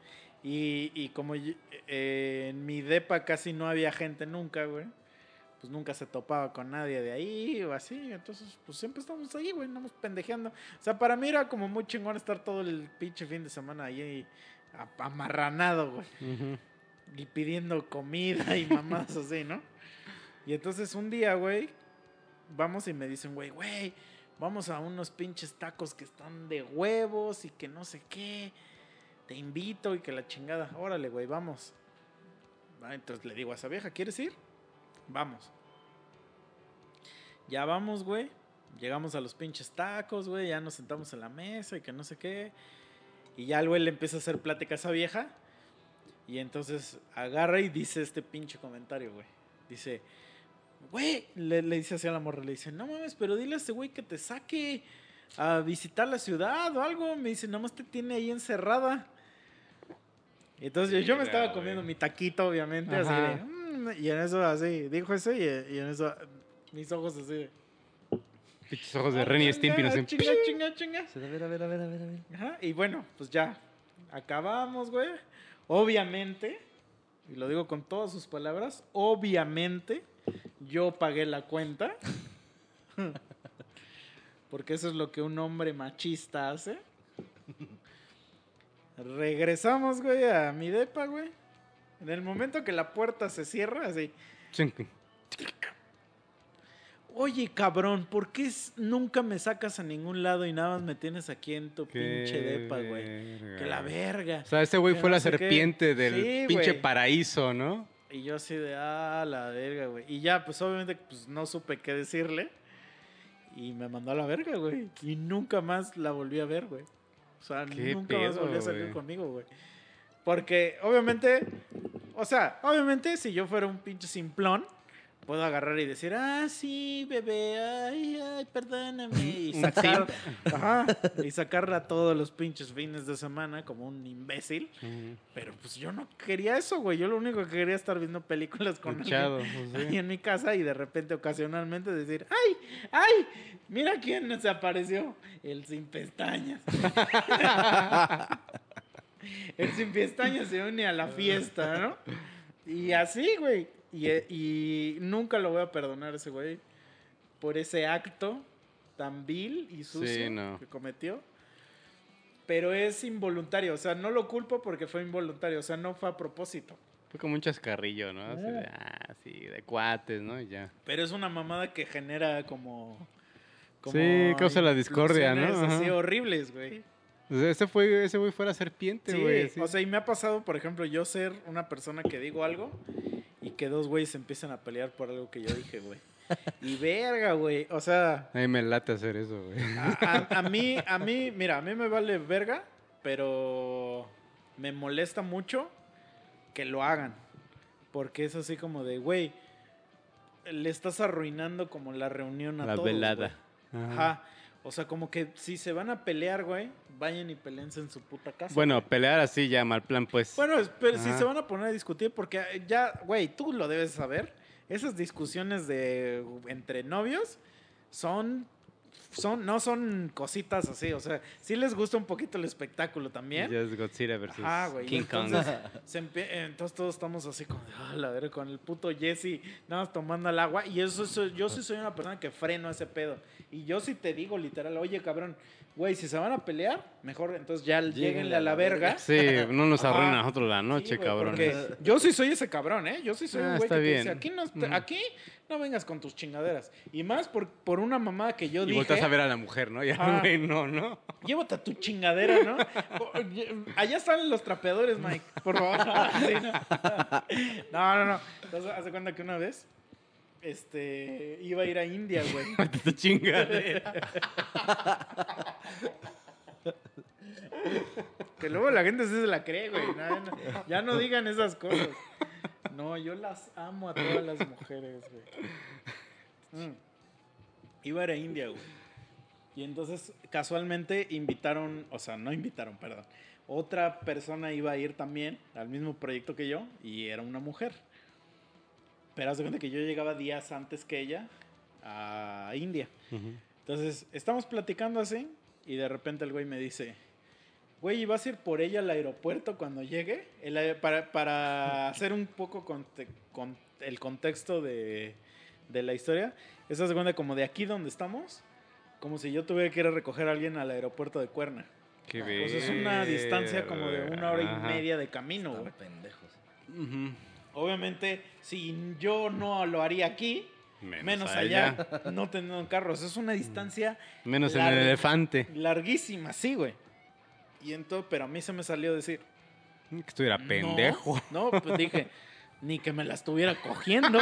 Y, y como eh, en mi depa casi no había gente nunca, güey. Pues nunca se topaba con nadie de ahí o así. Entonces, pues siempre estamos ahí, güey, andamos pendejeando. O sea, para mí era como muy chingón estar todo el pinche fin de semana ahí amarranado, güey y pidiendo comida y mamás así, ¿no? Y entonces un día, güey, vamos y me dicen, güey, güey, vamos a unos pinches tacos que están de huevos y que no sé qué. Te invito y que la chingada. Órale, güey, vamos. Va, Entonces le digo a esa vieja, ¿quieres ir? Vamos. Ya vamos, güey. Llegamos a los pinches tacos, güey. Ya nos sentamos en la mesa y que no sé qué. Y ya el güey le empieza a hacer plática a esa vieja. Y entonces agarra y dice este pinche comentario, güey. Dice, güey, le, le dice así a la morra, le dice, no mames, pero dile a ese güey que te saque a visitar la ciudad o algo. Me dice, nomás te tiene ahí encerrada. Y entonces yo me Mira, estaba güey. comiendo mi taquito, obviamente, así Ajá. de, "Mm", y en eso así, dijo eso y, y en eso mis ojos así de... Pinches ojos de Ren y Stimpy. no sé. Chinga, chinga, chinga. A ver, a ver, a ver, a ver. Ajá, y bueno, pues ya, acabamos, güey. Obviamente, y lo digo con todas sus palabras, obviamente yo pagué la cuenta. Porque eso es lo que un hombre machista hace. Regresamos, güey, a mi depa, güey. En el momento que la puerta se cierra, así, Oye, cabrón, ¿por qué nunca me sacas a ningún lado y nada más me tienes aquí en tu pinche depa, güey? Que la verga. O sea, ese güey fue no la qué. serpiente del Sí, pinche güey. paraíso, ¿no? Y yo así de, ah, la verga, güey. Y ya, pues obviamente, pues no supe qué decirle. Y me mandó a la verga, güey. Y nunca más la volví a ver, güey. O sea, ¿Qué nunca más volvió a salir conmigo, güey. Porque, obviamente, o sea, obviamente, si yo fuera un pinche simplón, puedo agarrar y decir, ah, sí, bebé, ay, ay, perdóname. Y sacar, ajá, y sacarla todos los pinches fines de semana como un imbécil. Pero pues yo no quería eso, güey. Yo lo único que quería es estar viendo películas con alguien pues, sí. en mi casa y de repente, ocasionalmente, decir, ¡ay! ¡ay! Mira quién se apareció. El sin pestañas. El sin pestañas se une a la fiesta, ¿no? Y así, güey. Y, y nunca lo voy a perdonar a ese güey por ese acto tan vil y sucio no. que cometió. Pero es involuntario, o sea, no lo culpo porque fue involuntario, o sea, no fue a propósito. Fue como un chascarrillo, ¿no? Así de, ah, sí, de cuates, ¿no? Y ya. Pero es una mamada que genera como... como Sí, causa la discordia, ¿no? Así horribles, güey. O sea, ese fue, ese güey fue la serpiente, Sí, güey. o sea, y me ha pasado, por ejemplo, yo ser una persona que digo algo que dos güeyes empiezan a pelear por algo que yo dije, güey. Y verga, güey. O sea, a mí me late hacer eso, güey. a, a- a mí, a mí, mira, a mí me vale verga, pero me molesta mucho que lo hagan. Porque es así como de, güey, le estás arruinando como la reunión a La todos, velada. güey. Ajá. O sea, como que si se van a pelear, güey, vayan y peleense en su puta casa. Bueno, pelear así ya mal plan, pues. Bueno, pero si se van a poner a discutir, porque ya, güey, tú lo debes saber. Esas discusiones de entre novios son, son, no son cositas así. O sea, sí les gusta un poquito el espectáculo también. Ya es Godzilla versus Ah, güey. y King Kong. entonces, se empie- entonces todos estamos así como, "Ah, la verga, con el puto Jesse, nada más tomando el agua. Y eso, eso- yo sí soy una persona que freno ese pedo. Y yo sí te digo literal, oye, cabrón, güey, si se van a pelear, mejor entonces ya lleguenle a la verga. Sí, no nos Ajá. arruina a nosotros la Sí, noche, güey, cabrón. yo sí soy ese cabrón, ¿eh? Yo sí soy Ah, un güey está que te bien. dice, aquí no, te- Ujú. aquí no vengas con tus chingaderas. Y más por, por una mamá que yo Y dije, volteas a ver a la mujer, ¿no? Ya, güey, no, no. llévate a tu chingadera, ¿no? Allá están los trapeadores, Mike, por favor. Sí, no. no, no, no. Entonces, hace cuenta que una vez, este, iba a ir a India, güey. Tu chingadera. Que luego la gente sí se la cree, güey. No, ya no- ya no digan esas cosas. No, yo las amo a todas las mujeres, güey. Mm. Iba a ir a India, güey. Y entonces, casualmente, invitaron, o sea, no invitaron, perdón. Otra persona iba a ir también al mismo proyecto que yo y era una mujer. Pero haz de cuenta que yo llegaba días antes que ella a India. Entonces, estamos platicando así y de repente el güey me dice, güey, ¿y vas a ir por ella al aeropuerto cuando llegue? El para, para hacer un poco con el contexto de, de la historia, eso se cuenta como de aquí donde estamos, como si yo tuviera que ir a recoger a alguien al aeropuerto de Cuerna. Qué Pues es una distancia como de una hora y media de camino, Están güey. pendejos. Obviamente, si yo no lo haría aquí, menos, allá, no teniendo carros. Es una distancia Menos en el elefante. larguísima, sí, güey. Y entonces, pero a mí se me salió decir, Que estuviera "No". pendejo. No, pues dije, ni que me la estuviera cogiendo.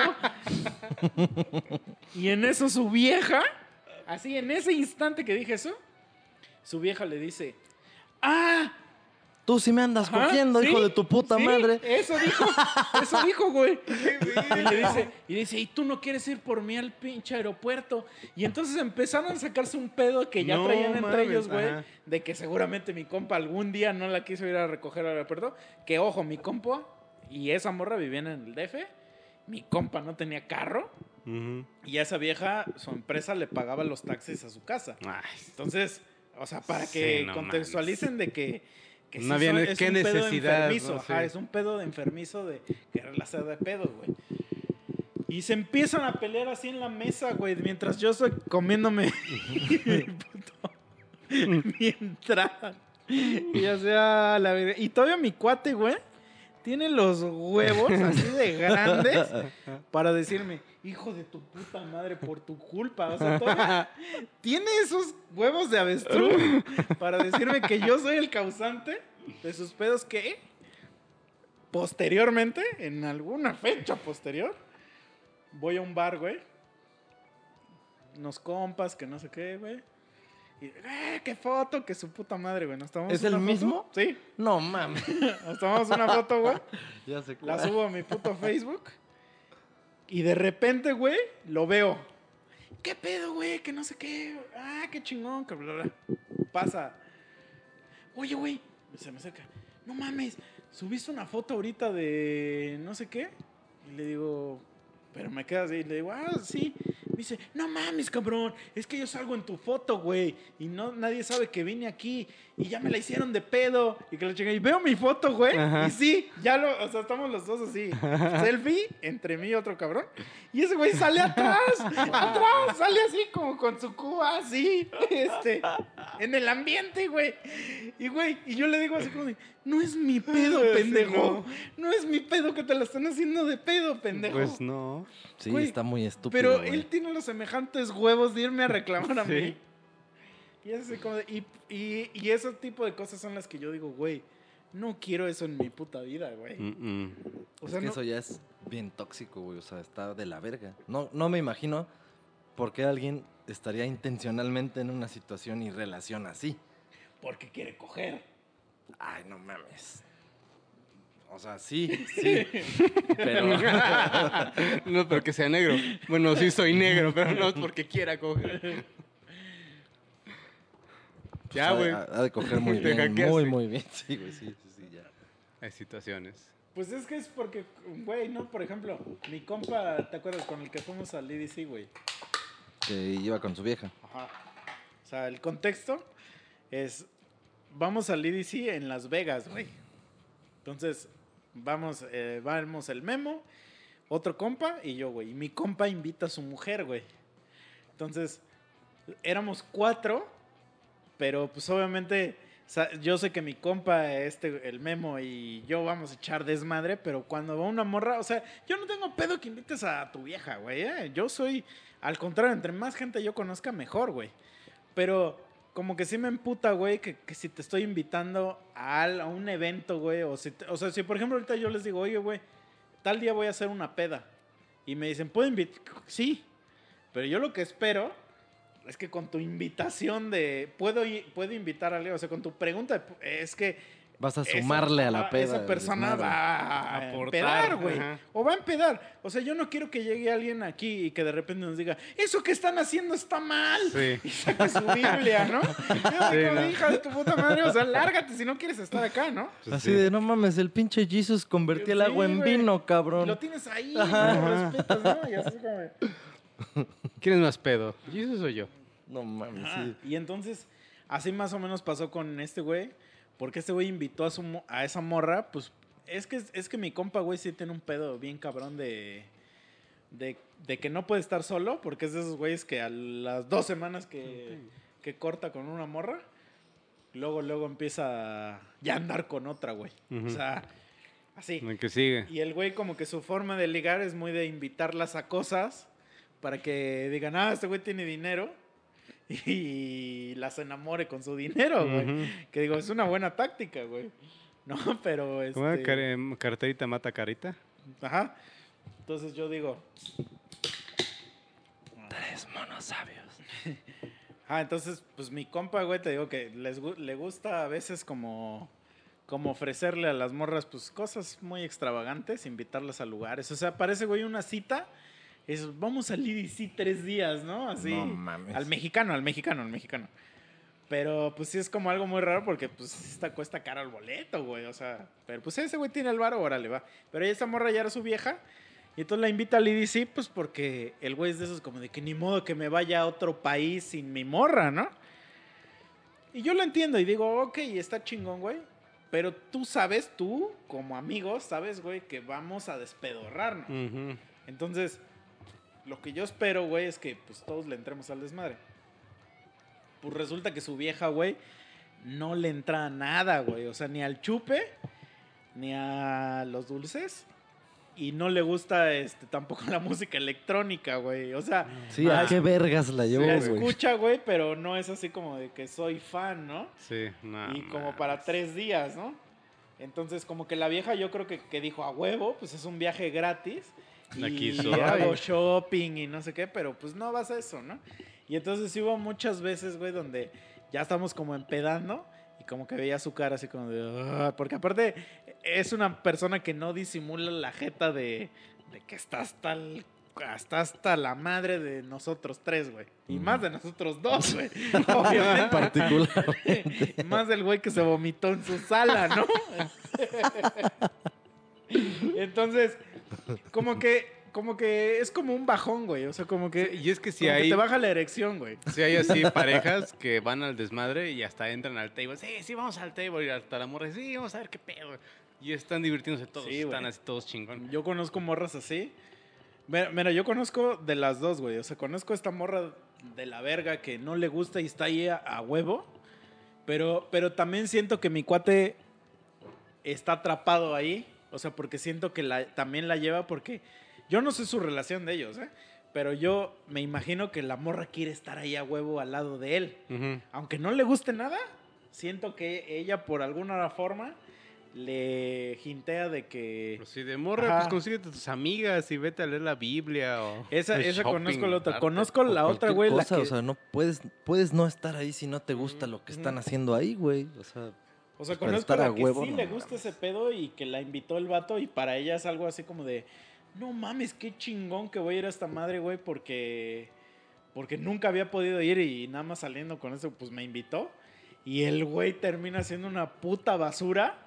y en eso su vieja, así en ese instante que dije eso, su vieja le dice, ah, Tú sí me andas Ajá, cogiendo, sí, hijo de tu puta sí, madre. Eso dijo, eso dijo, güey. Y le dice, y dice, ¿y tú no quieres ir por mí al pinche aeropuerto? Y entonces empezaron a sacarse un pedo que ya No traían entre mames, ellos, güey, ajá. de que seguramente mi compa algún día no la quiso ir a recoger al aeropuerto. Que ojo, mi compa y esa morra vivían en el DF. Mi compa no tenía carro. Y a esa vieja, su empresa le pagaba los taxis a su casa. Ay, Entonces, o sea, para Sí, que no contextualicen de que, que No sí había son- ne- es qué un pedo necesidad, enfermizo, ¿no? ajá, Sí. es un pedo de enfermizo de querer hacer de pedo, güey. Y se empiezan a pelear así en la mesa, güey, mientras yo estoy comiéndome mi entrada. Y ya sea la verga. Y todavía mi cuate, güey, tiene los huevos así de grandes para decirme, hijo de tu puta madre, por tu culpa. O sea, todavía tiene esos huevos de avestruz para decirme que yo soy el causante de sus pedos que posteriormente, en alguna fecha posterior, voy a un bar, güey. Unos compas, que no sé qué, güey. Y, eh, qué foto, que su puta madre, güey. ¿Nos tomamos ¿Es el foto? mismo? Sí, No mames. nos tomamos una foto, güey. Ya sé La cuál. subo a mi puto Facebook. Y de repente, güey, lo veo. ¿Qué pedo, güey? Que no sé qué. Ah, qué chingón. Que bla, bla. Pasa. Oye, güey. Se me acerca. No mames. ¿Subiste una foto ahorita de no sé qué? Y le digo, pero me queda así. Y le digo, ah, sí. Dice, no mames, cabrón. Es que yo salgo en tu foto, güey. Y no, nadie sabe que vine aquí. Y ya me la hicieron de pedo. Y que la chinga. Y veo mi foto, güey. Ajá. Y sí, ya lo. O sea, estamos los dos así. Selfie entre mí y otro cabrón. Y ese güey sale atrás. atrás. Sale así como con su cuba, así. Este. En el ambiente, güey. Y, güey, y yo le digo así como no es mi pedo, pendejo. no. es mi pedo que te la están haciendo de pedo, pendejo. Pues no. Sí, Güey, está muy estúpido. Pero güey. él tiene los semejantes huevos de irme a reclamar a Sí. mí. Y, así como de- y, y, y ese tipo de cosas son las que yo digo, güey, no quiero eso en mi puta vida, güey. Mm, mm. O es sea, que no- eso ya es bien tóxico, güey. O sea, está de la verga. No, no me imagino por qué alguien estaría intencionalmente en una situación y relación así. porque quiere coger. Ay, no mames. O sea, sí, sí. pero. No porque sea negro. Bueno, sí soy negro, pero no es porque quiera coger. Ya, ha de- güey. Ha, ha de coger muy bien. hackeaste. Muy, muy bien. Sí, güey, sí, sí, sí, ya. Hay situaciones. Pues es que es porque, güey, ¿no? Por ejemplo, mi compa, ¿te acuerdas con el que fuimos al EDC, güey? Que iba con su vieja. Ajá. O sea, el contexto es, vamos al EDC en Las Vegas, güey. Entonces, vamos, eh, vamos el Memo, otro compa y yo, güey. Y mi compa invita a su mujer, güey. Entonces, éramos cuatro, pero pues obviamente, yo sé que mi compa, este, el Memo y yo vamos a echar desmadre, pero cuando va una morra, o sea, yo no tengo pedo que invites a tu vieja, güey. ¿eh? Yo soy, al contrario, entre más gente yo conozca, mejor, güey. Pero como que sí me emputa, güey, que, que si te estoy invitando a, a un evento, güey, o, si te- o sea, si por ejemplo ahorita yo les digo, oye, güey, tal día voy a hacer una peda, y me dicen, ¿puedo invitar? Sí, pero yo lo que espero es que con tu invitación de, ¿puedo, puedo invitar a alguien? O sea, con tu pregunta, de- es que Vas a esa- sumarle a la peda. Esa persona va a Aportar, empedar, güey. O va a empedar. O sea, yo no quiero que llegue alguien aquí y que de repente nos diga, eso que están haciendo está mal. Sí. Y saque su Biblia, ¿no? Yo Sí, digo, ¿no? hija de tu puta madre, o sea, lárgate si no quieres estar acá, ¿no? Pues Así sí. de, no mames, el pinche Jesus convertía el Sí, agua en vino, Y cabrón. lo tienes ahí, Ajá. no lo respetas, ¿no? Y así como... ¿Quién es más pedo? ¿Jesus o yo? No mames, sí. Y entonces, así más o menos pasó con este güey. Porque este güey invitó a, su, mo- a esa morra, pues es que, es que mi compa, güey, sí tiene un pedo bien cabrón de, de, de que no puede estar solo, porque es de esos güeyes que a las dos semanas que, que corta con una morra, luego, luego empieza a ya andar con otra, güey. O sea, así. El que sigue. Y el güey como que su forma de ligar es muy de invitarlas a cosas para que digan, ah, este güey tiene dinero y las enamore con su dinero, güey. Ujú. Que digo, es una buena táctica, güey. No, pero este... Carterita mata carita. Ajá. Entonces yo digo, Tres monos sabios. ah, entonces pues mi compa, güey, te digo que les le gusta a veces como como ofrecerle a las morras, pues, cosas muy extravagantes, invitarlas a lugares. O sea, parece, güey, una cita. Es, vamos al IDC tres días, ¿no? Así. No mames. Al mexicano, al mexicano, al mexicano. Pero pues sí es como algo muy raro porque pues esta cuesta caro el boleto, güey. O sea, pero pues ese güey tiene el varo, órale, va. Pero esta morra ya era su vieja. Y entonces la invita al IDC, pues porque el güey es de esos como de que ni modo que me vaya a otro país sin mi morra, ¿no? Y yo lo entiendo y digo, ok, está chingón, güey. Pero tú sabes, tú como amigos, sabes, güey, que vamos a despedorrarnos. Entonces, lo que yo espero, güey, es que pues todos le entremos al desmadre. Pues resulta que su vieja, güey, no le entra a nada, güey. O sea, ni al chupe, ni a los dulces. Y no le gusta este, tampoco la música electrónica, güey. O sea, Sí, ¿a Ah, qué vergas la llevó, la güey? escucha, güey, pero no es así como de que soy fan, ¿no? Sí, no. y como para tres días, ¿no? Entonces, como que la vieja yo creo que, que dijo a huevo, pues es un viaje gratis. Y soy. hago shopping y no sé qué, pero pues no vas a eso, ¿no? Y entonces sí hubo muchas veces, güey, donde ya estamos como empedando y como que veía su cara así como de... "Ah", porque aparte es una persona que no disimula la jeta de, de que está hasta, el- hasta, hasta la madre de nosotros tres, güey. Y Ujú. más de nosotros dos, güey. Obviamente. Particular. Más del güey que se vomitó en su sala, ¿no? Entonces, como que, como que es como un bajón, güey. O sea, como que, Y es que si como que hay, te baja la erección, güey. si hay así parejas que van al desmadre y hasta entran al table. Sí, sí, vamos al table. Y hasta la morra, sí, vamos a ver qué pedo. Y están divirtiéndose todos, Sí, están así todos chingón. Yo conozco morras así. Mira, mira, yo conozco de las dos, güey. O sea, conozco esta morra de la verga que no le gusta y está ahí a, a huevo. Pero, pero también siento que mi cuate está atrapado ahí. O sea, porque siento que la, también la lleva porque yo no sé su relación de ellos, ¿eh? Pero yo me imagino que la morra quiere estar ahí a huevo al lado de él. Aunque no le guste nada, siento que ella por alguna forma le jintea de que... Pues sí, de morra, Ajá. pues consíguete tus amigas y vete a leer la Biblia o... Esa, esa shopping, conozco la otra. Conozco la otra, güey. La cosa, que, O sea, no puedes, puedes no estar ahí si no te gusta lo que están Mm. haciendo ahí, güey. O sea, o sea, para conozco la a que huevo, sí no le gusta ese pedo y que la invitó el vato y para ella es algo así como de, no mames, qué chingón que voy a ir a esta madre, güey, porque, porque nunca había podido ir y nada más saliendo con eso, pues me invitó. Y el güey termina siendo una puta basura.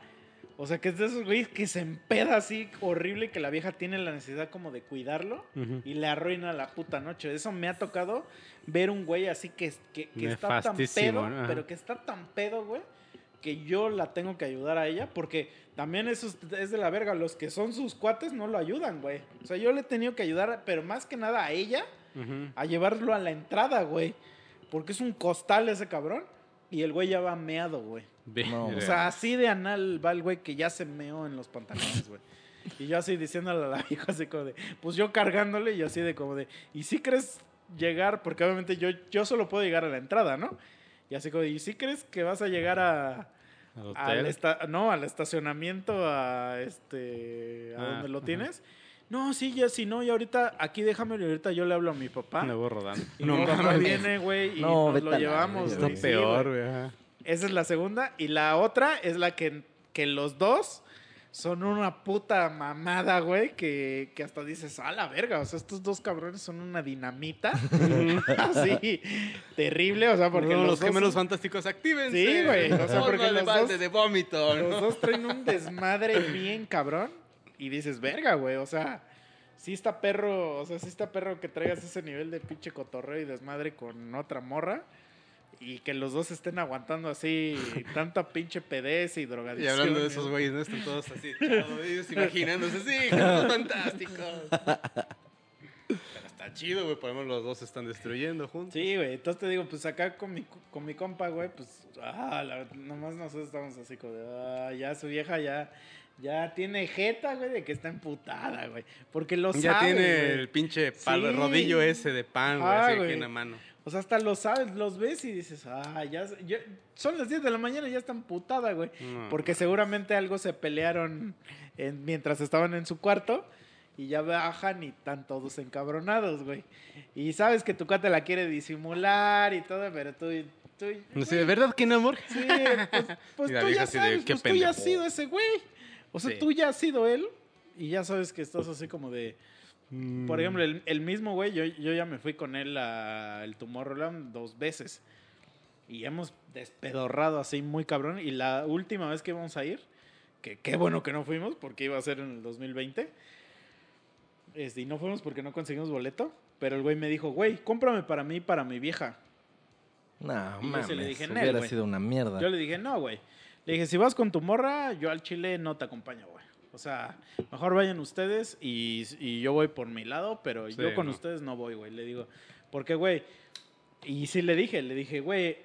O sea, que es de esos güeyes que se empeda así horrible que la vieja tiene la necesidad como de cuidarlo. Y le arruina la puta noche. Eso me ha tocado ver un güey así que, que, que está tan pedo, pero que está tan pedo, güey, que yo la tengo que ayudar a ella, porque también eso es, de la verga. Los que son sus cuates no lo ayudan, güey. O sea, yo le he tenido que ayudar, pero más que nada a ella, a llevarlo a la entrada, güey. Porque es un costal ese cabrón. Y el güey ya va meado, güey. No, O sea, así de anal va el güey que ya se meó en los pantalones, güey. Y yo así diciéndole a la vieja así como de, pues yo cargándole y así de como de, ¿y si crees llegar? Porque obviamente yo, yo solo puedo llegar a la entrada, ¿no? Y así como de, ¿y si crees que vas a llegar a, Al al hotel. esta- no, al estacionamiento, a este, a Ah, donde lo ajá. tienes? No, sí, ya, si no, y ahorita, aquí déjame, y ahorita yo le hablo a mi papá. Me voy rodando. Y mi papá viene, güey, y No, nos lo llevamos. Está peor, güey. Esa es la segunda. Y la otra es la que, que los dos son una puta mamada, güey, que, que hasta dices, a la verga, o sea, estos dos cabrones son una dinamita. Así, terrible, o sea, porque No, los, los dos gemelos fantásticos, actívense. Sí, güey, o sea, porque los dos- de vómito. los dos traen un desmadre bien cabrón. Y dices, verga, güey, o sea, sí está perro, o sea, sí está perro que traigas ese nivel de pinche cotorreo y desmadre con otra morra. Y que los dos estén aguantando así tanta pinche pedez y Y drogadicción. hablando de esos güeyes, ¿no? Están todos así, chavos, ellos imaginándose, sí, gemelos fantásticos. Pero está chido, güey, por lo menos los dos se están destruyendo juntos. Sí, güey. Entonces te digo, pues acá con mi, con mi compa, güey, pues, ah, la- nomás nosotros estamos así como de, ah, ya su vieja ya, ya tiene jeta, güey, de que está emputada, güey. Porque lo Ya sabe, tiene güey. el pinche palo, Sí. rodillo ese de pan, güey, Ajá, así aquí güey. en la mano. O sea, hasta lo sabes, los ves y dices, ah, ya, son las 10 de la mañana y ya está emputada, güey. No. Porque seguramente algo se pelearon en- mientras estaban en su cuarto y ya bajan y están todos encabronados, güey. Y sabes que tu cuate la quiere disimular y todo, pero tú tú- No sé, güey, ¿verdad que no, amor? Sí, pues, pues tú ya de, sabes, "Qué pues tú ya has pendejo". sido ese güey. O sea, Sí. tú ya has sido él y ya sabes que estás así como de... Mm. Por ejemplo, el, el mismo güey, yo, yo ya me fui con él al Tomorrowland dos veces. Y hemos despedorrado así muy cabrón. Y la última vez que íbamos a ir, que qué bueno que no fuimos, porque iba a ser en el 2020. Este, y no fuimos porque no conseguimos boleto. Pero el güey me dijo, güey, cómprame para mí y para mi vieja. No, Y mames, le dije, "Nel, hubiera güey". sido una mierda. Yo le dije, no, güey. Le dije, si vas con tu morra, yo al Chile no te acompaño, güey. O sea, mejor vayan ustedes y, y yo voy por mi lado, pero Sí, yo con no. ustedes no voy, güey. Le digo, porque, güey, y sí le dije, le dije, güey,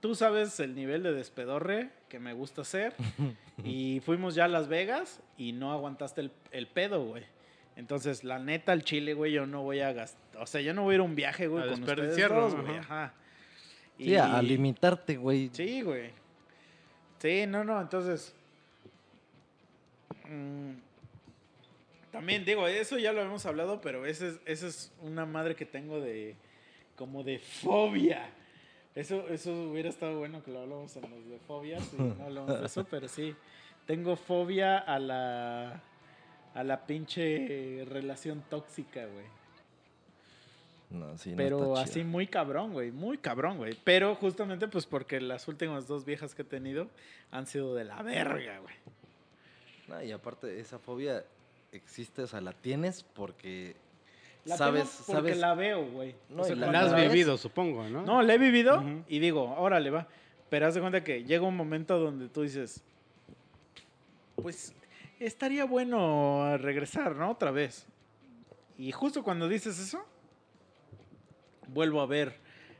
tú sabes el nivel de despedorre que me gusta hacer. y fuimos ya a Las Vegas y no aguantaste el, el pedo, güey. Entonces, la neta, al Chile, güey, yo no voy a gastar. O sea, yo no voy a ir a un viaje, güey, A con ustedes dos, güey. ajá. Sí, a limitarte, güey. Sí, güey. Sí, no, no, entonces. Mm, también digo, eso ya lo hemos hablado, pero esa es, esa es una madre que tengo de. como de fobia. Eso, eso hubiera estado bueno que lo hablamos en los de fobias y no hablamos de eso, pero sí. Tengo fobia a la. a la pinche relación tóxica, güey. No, sí, no Pero así chido. muy cabrón, güey, muy cabrón, güey. Pero justamente pues porque las últimas dos viejas que he tenido han sido de la verga, güey. No, y aparte, esa fobia existe, o sea, la tienes porque La sabes, tengo porque sabes. la veo, güey. No, O sea, y La has la ves- vivido, supongo, ¿no? No, la he vivido y digo, órale, va. Pero haz de cuenta que llega un momento donde tú dices, pues estaría bueno regresar, ¿no? Otra vez. Y justo cuando dices eso, vuelvo a ver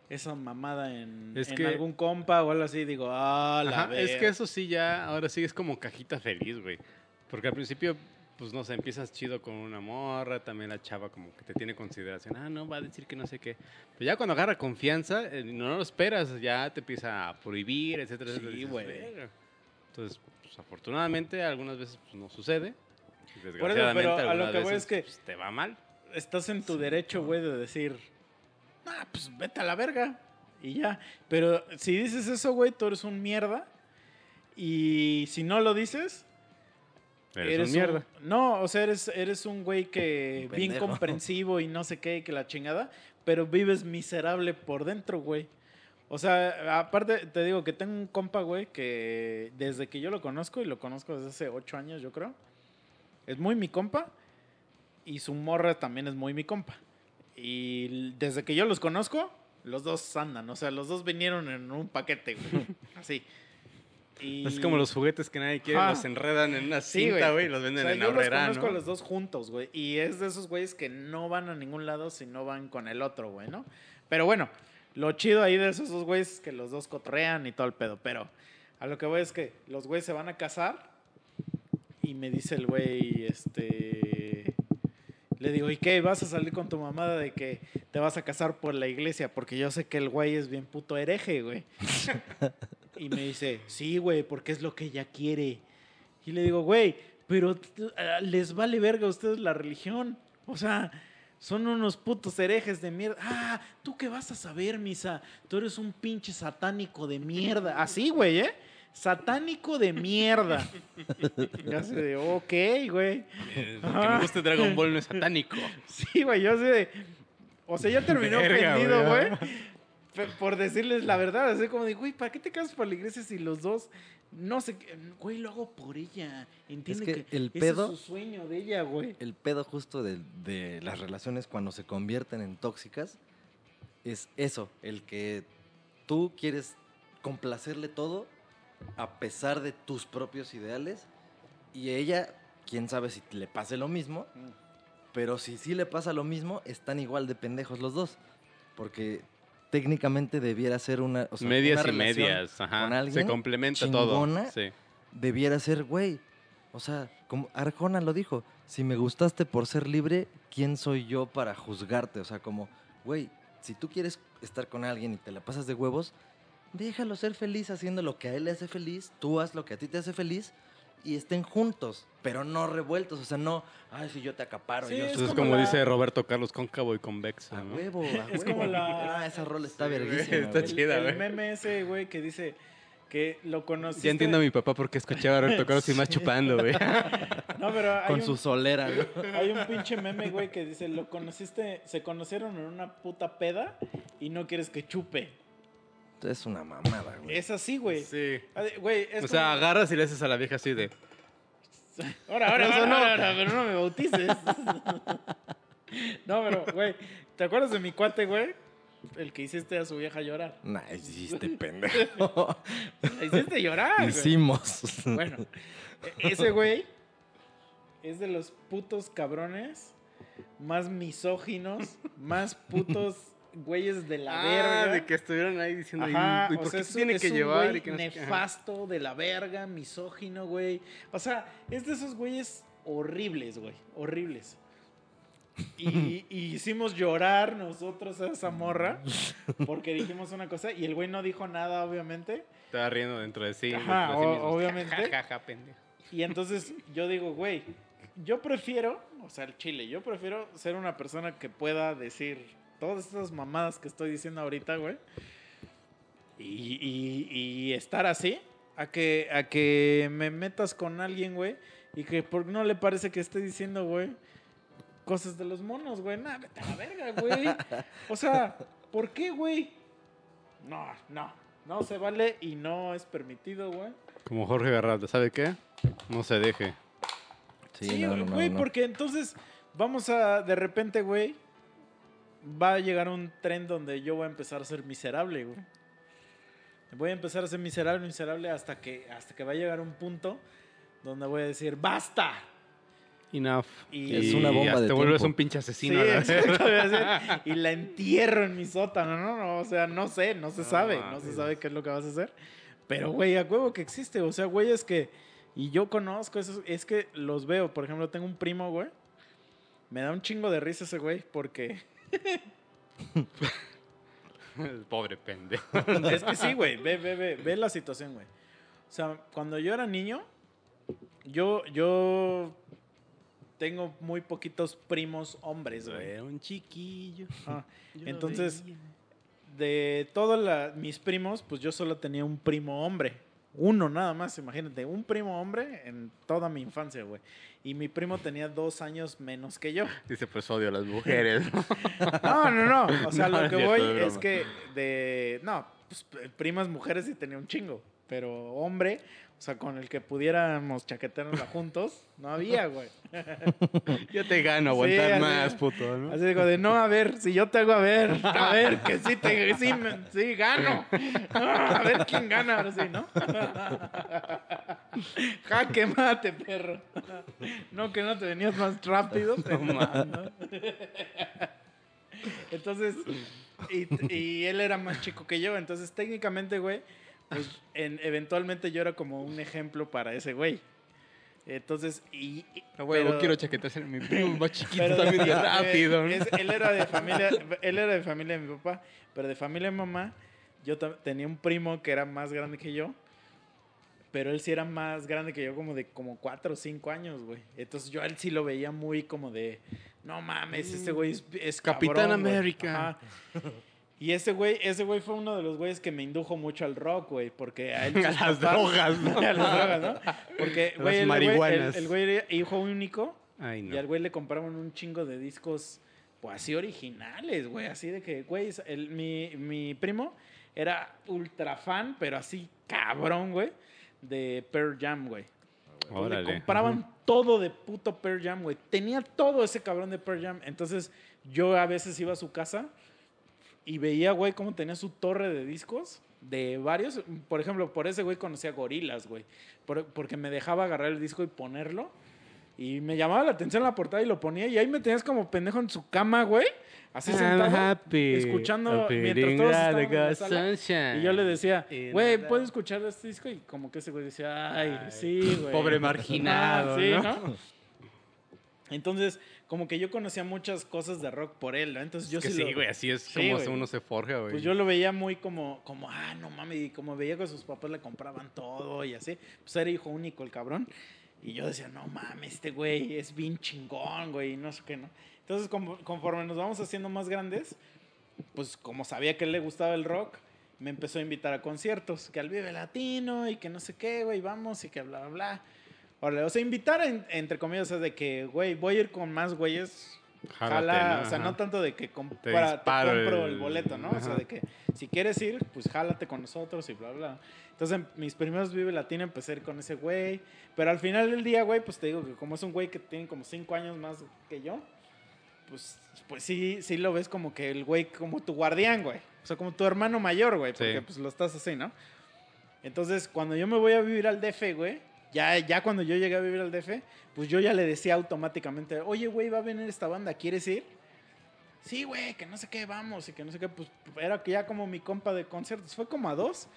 esa mamada en, Es en que- algún compa o algo así. Digo, ah, la Ajá, es que verga". eso sí ya, ahora sí es como cajita feliz, güey. Porque al principio, pues no sé, empiezas chido con una morra, también la chava como que te tiene consideración, ah, no, va a decir que no sé qué. Pero ya cuando agarra confianza, eh, no lo esperas, ya te empieza a prohibir, etcétera, Sí, etcétera. güey. Entonces, pues afortunadamente algunas veces pues, no sucede. Y pero Desgraciadamente, a lo que voy veces, es que- pues, te va mal. estás en tu derecho, güey, de decir, ah, pues vete a la verga. Y ya. Pero si dices eso, güey, tú eres un mierda. Y si no lo dices, Eres, un mierda. no, o sea, eres, eres un güey que Un bien comprensivo y no sé qué, y que la chingada, pero vives miserable por dentro, güey. O sea, aparte te digo que tengo un compa, güey, que desde que yo lo conozco, y lo conozco desde hace ocho años, yo creo, es muy mi compa, y su morra también es muy mi compa. Y desde que yo los conozco, los dos andan, o sea, los dos vinieron en un paquete, güey. Así. Y... Es como los juguetes que nadie quiere, Ajá. los enredan en una cinta, güey. y los venden O sea, en yo los conozco ¿no? a los dos juntos, güey. Y es de esos güeyes que no van a ningún lado si no van con el otro, güey, ¿no? Pero bueno, lo chido ahí de esos dos güeyes es que los dos cotorrean y todo el pedo. Pero a lo que voy es que los güeyes se van a casar y me dice el güey, este... Le digo, ¿y qué? ¿Vas a salir con tu mamada de que te vas a casar por la iglesia? Porque yo sé que el güey es bien puto hereje, güey. Y me dice, sí, güey, porque es lo que ella quiere. Y le digo, güey, pero ah, les vale verga a ustedes la religión. O sea, son unos putos herejes de mierda. Ah, ¿tú qué vas a saber, misa? Tú eres un pinche satánico de mierda. Así, güey, ¿eh? Satánico de mierda. Ya se de, ok, güey. Eh, Que me guste Dragon Ball no es satánico. Sí, güey, yo así de. O sea, ya terminó Verga, ofendido, güey. Por decirles la verdad, así como de, güey, ¿para qué te casas por la iglesia si los dos no sé qué? Güey, lo hago por ella. Entiende que que, el ese pedo- es su sueño de ella, güey. El pedo justo de, de las relaciones cuando se convierten en tóxicas es eso, el que tú quieres complacerle todo a pesar de tus propios ideales y ella, quién sabe si le pase lo mismo, pero si sí le pasa lo mismo, están igual de pendejos los dos, porque técnicamente debiera ser una, o sea, medias una y medias, ajá. con Se alguien complementa chingona. todo. Sí. debiera ser, güey. O sea, como Arjona lo dijo, si me gustaste por ser libre, ¿quién soy yo para juzgarte? O sea, como, güey, si tú quieres estar con alguien y te la pasas de huevos, déjalo ser feliz haciendo lo que a él le hace feliz, tú haz lo que a ti te hace feliz y estén juntos, pero no revueltos. O sea, no, ay, si yo te acaparo. Sí, yo es Entonces, como como, la- dice Roberto Carlos, cóncavo y convexo. A ¿no? huevo, a Es huevo. como la- Ah, esa rola está Sí, güey, verguísima. está güey. El- chida, el, güey. meme ese, güey, que dice que lo conociste. Ya entiendo a mi papá por qué escuchaba a Roberto Carlos y más chupando, güey. No, pero hay Con un, su solera, ¿no? hay un pinche meme, güey, que dice, lo conociste, se conocieron en una puta peda y no quieres que chupe. Es una mamada, güey. Es así, güey. Sí. Ah, Güey, es O sea, como- agarras y le haces a la vieja así de... Ahora, ahora, ahora, no. ahora, pero no me bautices. no, pero, güey, ¿te acuerdas de mi cuate, güey? El que hiciste a su vieja llorar. Nah, hiciste pendejo. La hiciste llorar, güey. Hicimos. Bueno, e- ese güey es de los putos cabrones más misóginos, más putos güeyes de la verga. Ah, de que estuvieron ahí diciendo, Ajá, ¿y, o por sea, qué es, tiene es que un llevar? güey Y que no sé qué? Ajá. nefasto de la verga, misógino, güey. O sea, es de esos güeyes horribles, güey, horribles. Y, y hicimos llorar nosotros a esa morra porque dijimos una cosa y el güey no dijo nada, obviamente. Estaba riendo dentro de sí. Ajá, dentro de sí o- mismo. obviamente. Ja, ja, ja, pendejo. Y entonces yo digo, güey, yo prefiero, o sea, el chile, yo prefiero ser una persona que pueda decir todas estas mamadas que estoy diciendo ahorita, güey. Y, y- y estar así, a que, a que me metas con alguien, güey, y que por no le parece que esté diciendo, güey, cosas de los monos, güey. Nah, vete a la verga, güey. O sea, ¿por qué, güey? No, no, no se vale y no es permitido, güey. Como Jorge Garralda, ¿sabe qué? No se deje. Sí, Sí, no, no, güey, no. porque entonces vamos a, de repente, güey, va a llegar un tren donde yo voy a empezar a ser miserable, güey. Voy a empezar a ser miserable, miserable hasta que, hasta que va a llegar un punto donde voy a decir, ¡basta! Enough. Y- Es una bomba hasta de te vuelves un pinche Sí, asesino. exacto, hacer, y la entierro en mi sótano, ¿no? no o sea, no sé, no se sabe, no se sabe qué es lo que vas a hacer. Pero, güey, a huevo que existe, o sea, güey, es que, y yo conozco esos, es que los veo, por ejemplo, tengo un primo, güey, me da un chingo de risa ese güey, porque Pobre pendejo. es que sí, güey, ve, ve, ve, ve la situación, güey. O sea, cuando yo era niño, yo, yo tengo muy poquitos primos hombres, güey. Era un chiquillo. Ah, Entonces, veía. de todos mis primos, pues yo solo tenía un primo hombre. Uno nada más, imagínate, un primo hombre en toda mi infancia, güey. Y mi primo tenía dos años menos que yo. Dice, pues odio a las mujeres. No, no, no. O sea, No, lo que voy es que de... No, pues primas mujeres sí tenía un chingo. Pero hombre, o sea, con el que pudiéramos chaquetearnos juntos, no había, güey. Yo te gano, Sí, aguantar así- más, puto, ¿no? Así digo, de no, a ver, si yo te hago a ver, a ver, que sí, te, sí, sí gano. Ah, a ver quién gana ahora sí, ¿no? Jaque mate, perro. No, que no te venías más rápido. pero no. Entonces, y, y él era más chico que yo, entonces técnicamente, güey, pues en- eventualmente yo era como un ejemplo para ese güey. Entonces, y... y- A huevo, pero- quiero chaquetarse en mi primo más chiquito pero también rápido, ¿no? es- él era de familia, él era de familia de mi papá, pero de familia de mamá, yo tenía un primo que era más grande que yo, pero él sí era más grande que yo, como de como cuatro o cinco años, güey. Entonces yo a él sí lo veía muy como de, no mames, este güey es, es Capitán cabrón, güey". América. Y ese güey, ese güey fue uno de los güeyes que me indujo mucho al rock, güey, porque a él A las papás- drogas, ¿no? a las drogas, ¿no? Porque, güey, las el marihuanas. el güey era hijo único Ay, y no. al güey le compraban un chingo de discos, pues así originales, güey. Así de que, güey, el- mi, mi primo era ultra fan, pero así cabrón, güey, de Pearl Jam, güey. Le compraban todo de puto Pearl Jam, güey. Tenía todo ese cabrón de Pearl Jam. Entonces yo a veces iba a su casa y veía, güey, cómo tenía su torre de discos de varios. Por ejemplo, por ese güey conocía gorilas, güey. Por- porque me dejaba agarrar el disco y ponerlo. Y me llamaba la atención la portada y lo ponía. Y ahí me tenías como pendejo en su cama, güey. Así I'm sentado. happy, escuchando mientras todos estaban en la sala. Y yo le decía, güey, the- ¿puedo escuchar este disco? Y como que ese güey decía, ay, Ay, sí, güey. pobre marginado, Ah, sí, ¿no? ¿no? Entonces, como que yo conocía muchas cosas de rock por él, ¿no? Entonces yo Es que sí, güey, así es Sí, como uno se forja, güey. Pues yo lo veía muy como, como, ah, no mames, y como veía que sus papás le compraban todo y así. Pues era hijo único el cabrón. Y yo decía, no mames, este güey es bien chingón, güey, y no sé qué, ¿no? Entonces, como- conforme nos vamos haciendo más grandes, pues como sabía que le gustaba el rock, me empezó a invitar a conciertos, que al Vive Latino y que no sé qué, güey, vamos y que bla, bla, bla. Órale, o sea, invitar en- entre comillas, o sea, de que, güey, voy a ir con más güeyes Jálate, Jala, ¿no? o sea, no tanto de que te, disparo compro el- el, boleto, ¿no? O sea, de que si quieres ir, pues jálate con nosotros y bla, bla. Entonces, en mis primeros Vive Latino empecé a ir con ese güey. Pero al final del día, güey, pues te digo que como es un güey que tiene como cinco años más que yo, pues, pues sí, sí lo ves como que el güey, como tu guardián, güey. O sea, como tu hermano mayor, güey, porque Sí. pues lo estás así, ¿no? Entonces, cuando yo me voy a vivir al DF, güey, ya, ya cuando yo llegué a vivir al DF, pues yo ya le decía automáticamente, oye, güey, va a venir esta banda, ¿quieres ir? Sí, güey, que no sé qué, vamos, y que no sé qué, pues era que ya como mi compa de conciertos, fue como a dos,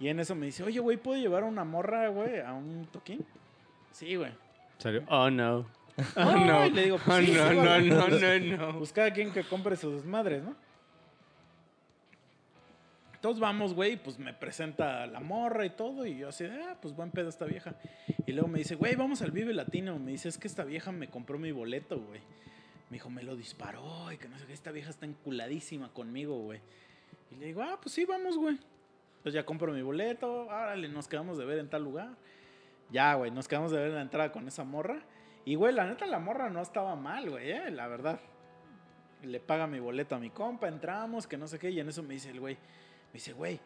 y en eso me dice, oye, güey, ¿puedo llevar a una morra, güey, a un toquín? Sí, güey. Salió, oh no. Oh No, no. y le digo, pues, oh sí, no, sí, no, no, no, no. Pues cada quien que compre sus desmadres, ¿no? Entonces vamos, güey, y pues me presenta la morra y todo, y yo así, ah, pues buen pedo esta vieja. Y luego me dice, güey, vamos al Vive Latino. Me dice, es que esta vieja me compró mi boleto, güey. Me dijo, me lo disparó, y que no sé qué, esta vieja está enculadísima conmigo, güey. Y le digo, ah, pues sí, vamos, güey. Pues ya compro mi boleto, órale, nos quedamos de ver en tal lugar. Ya, güey, nos quedamos de ver en la entrada con esa morra. Y, güey, la neta, la morra no estaba mal, güey, eh, la verdad. Le paga mi boleto a mi compa, entramos, que no sé qué, y en eso me dice el güey, me dice, güey,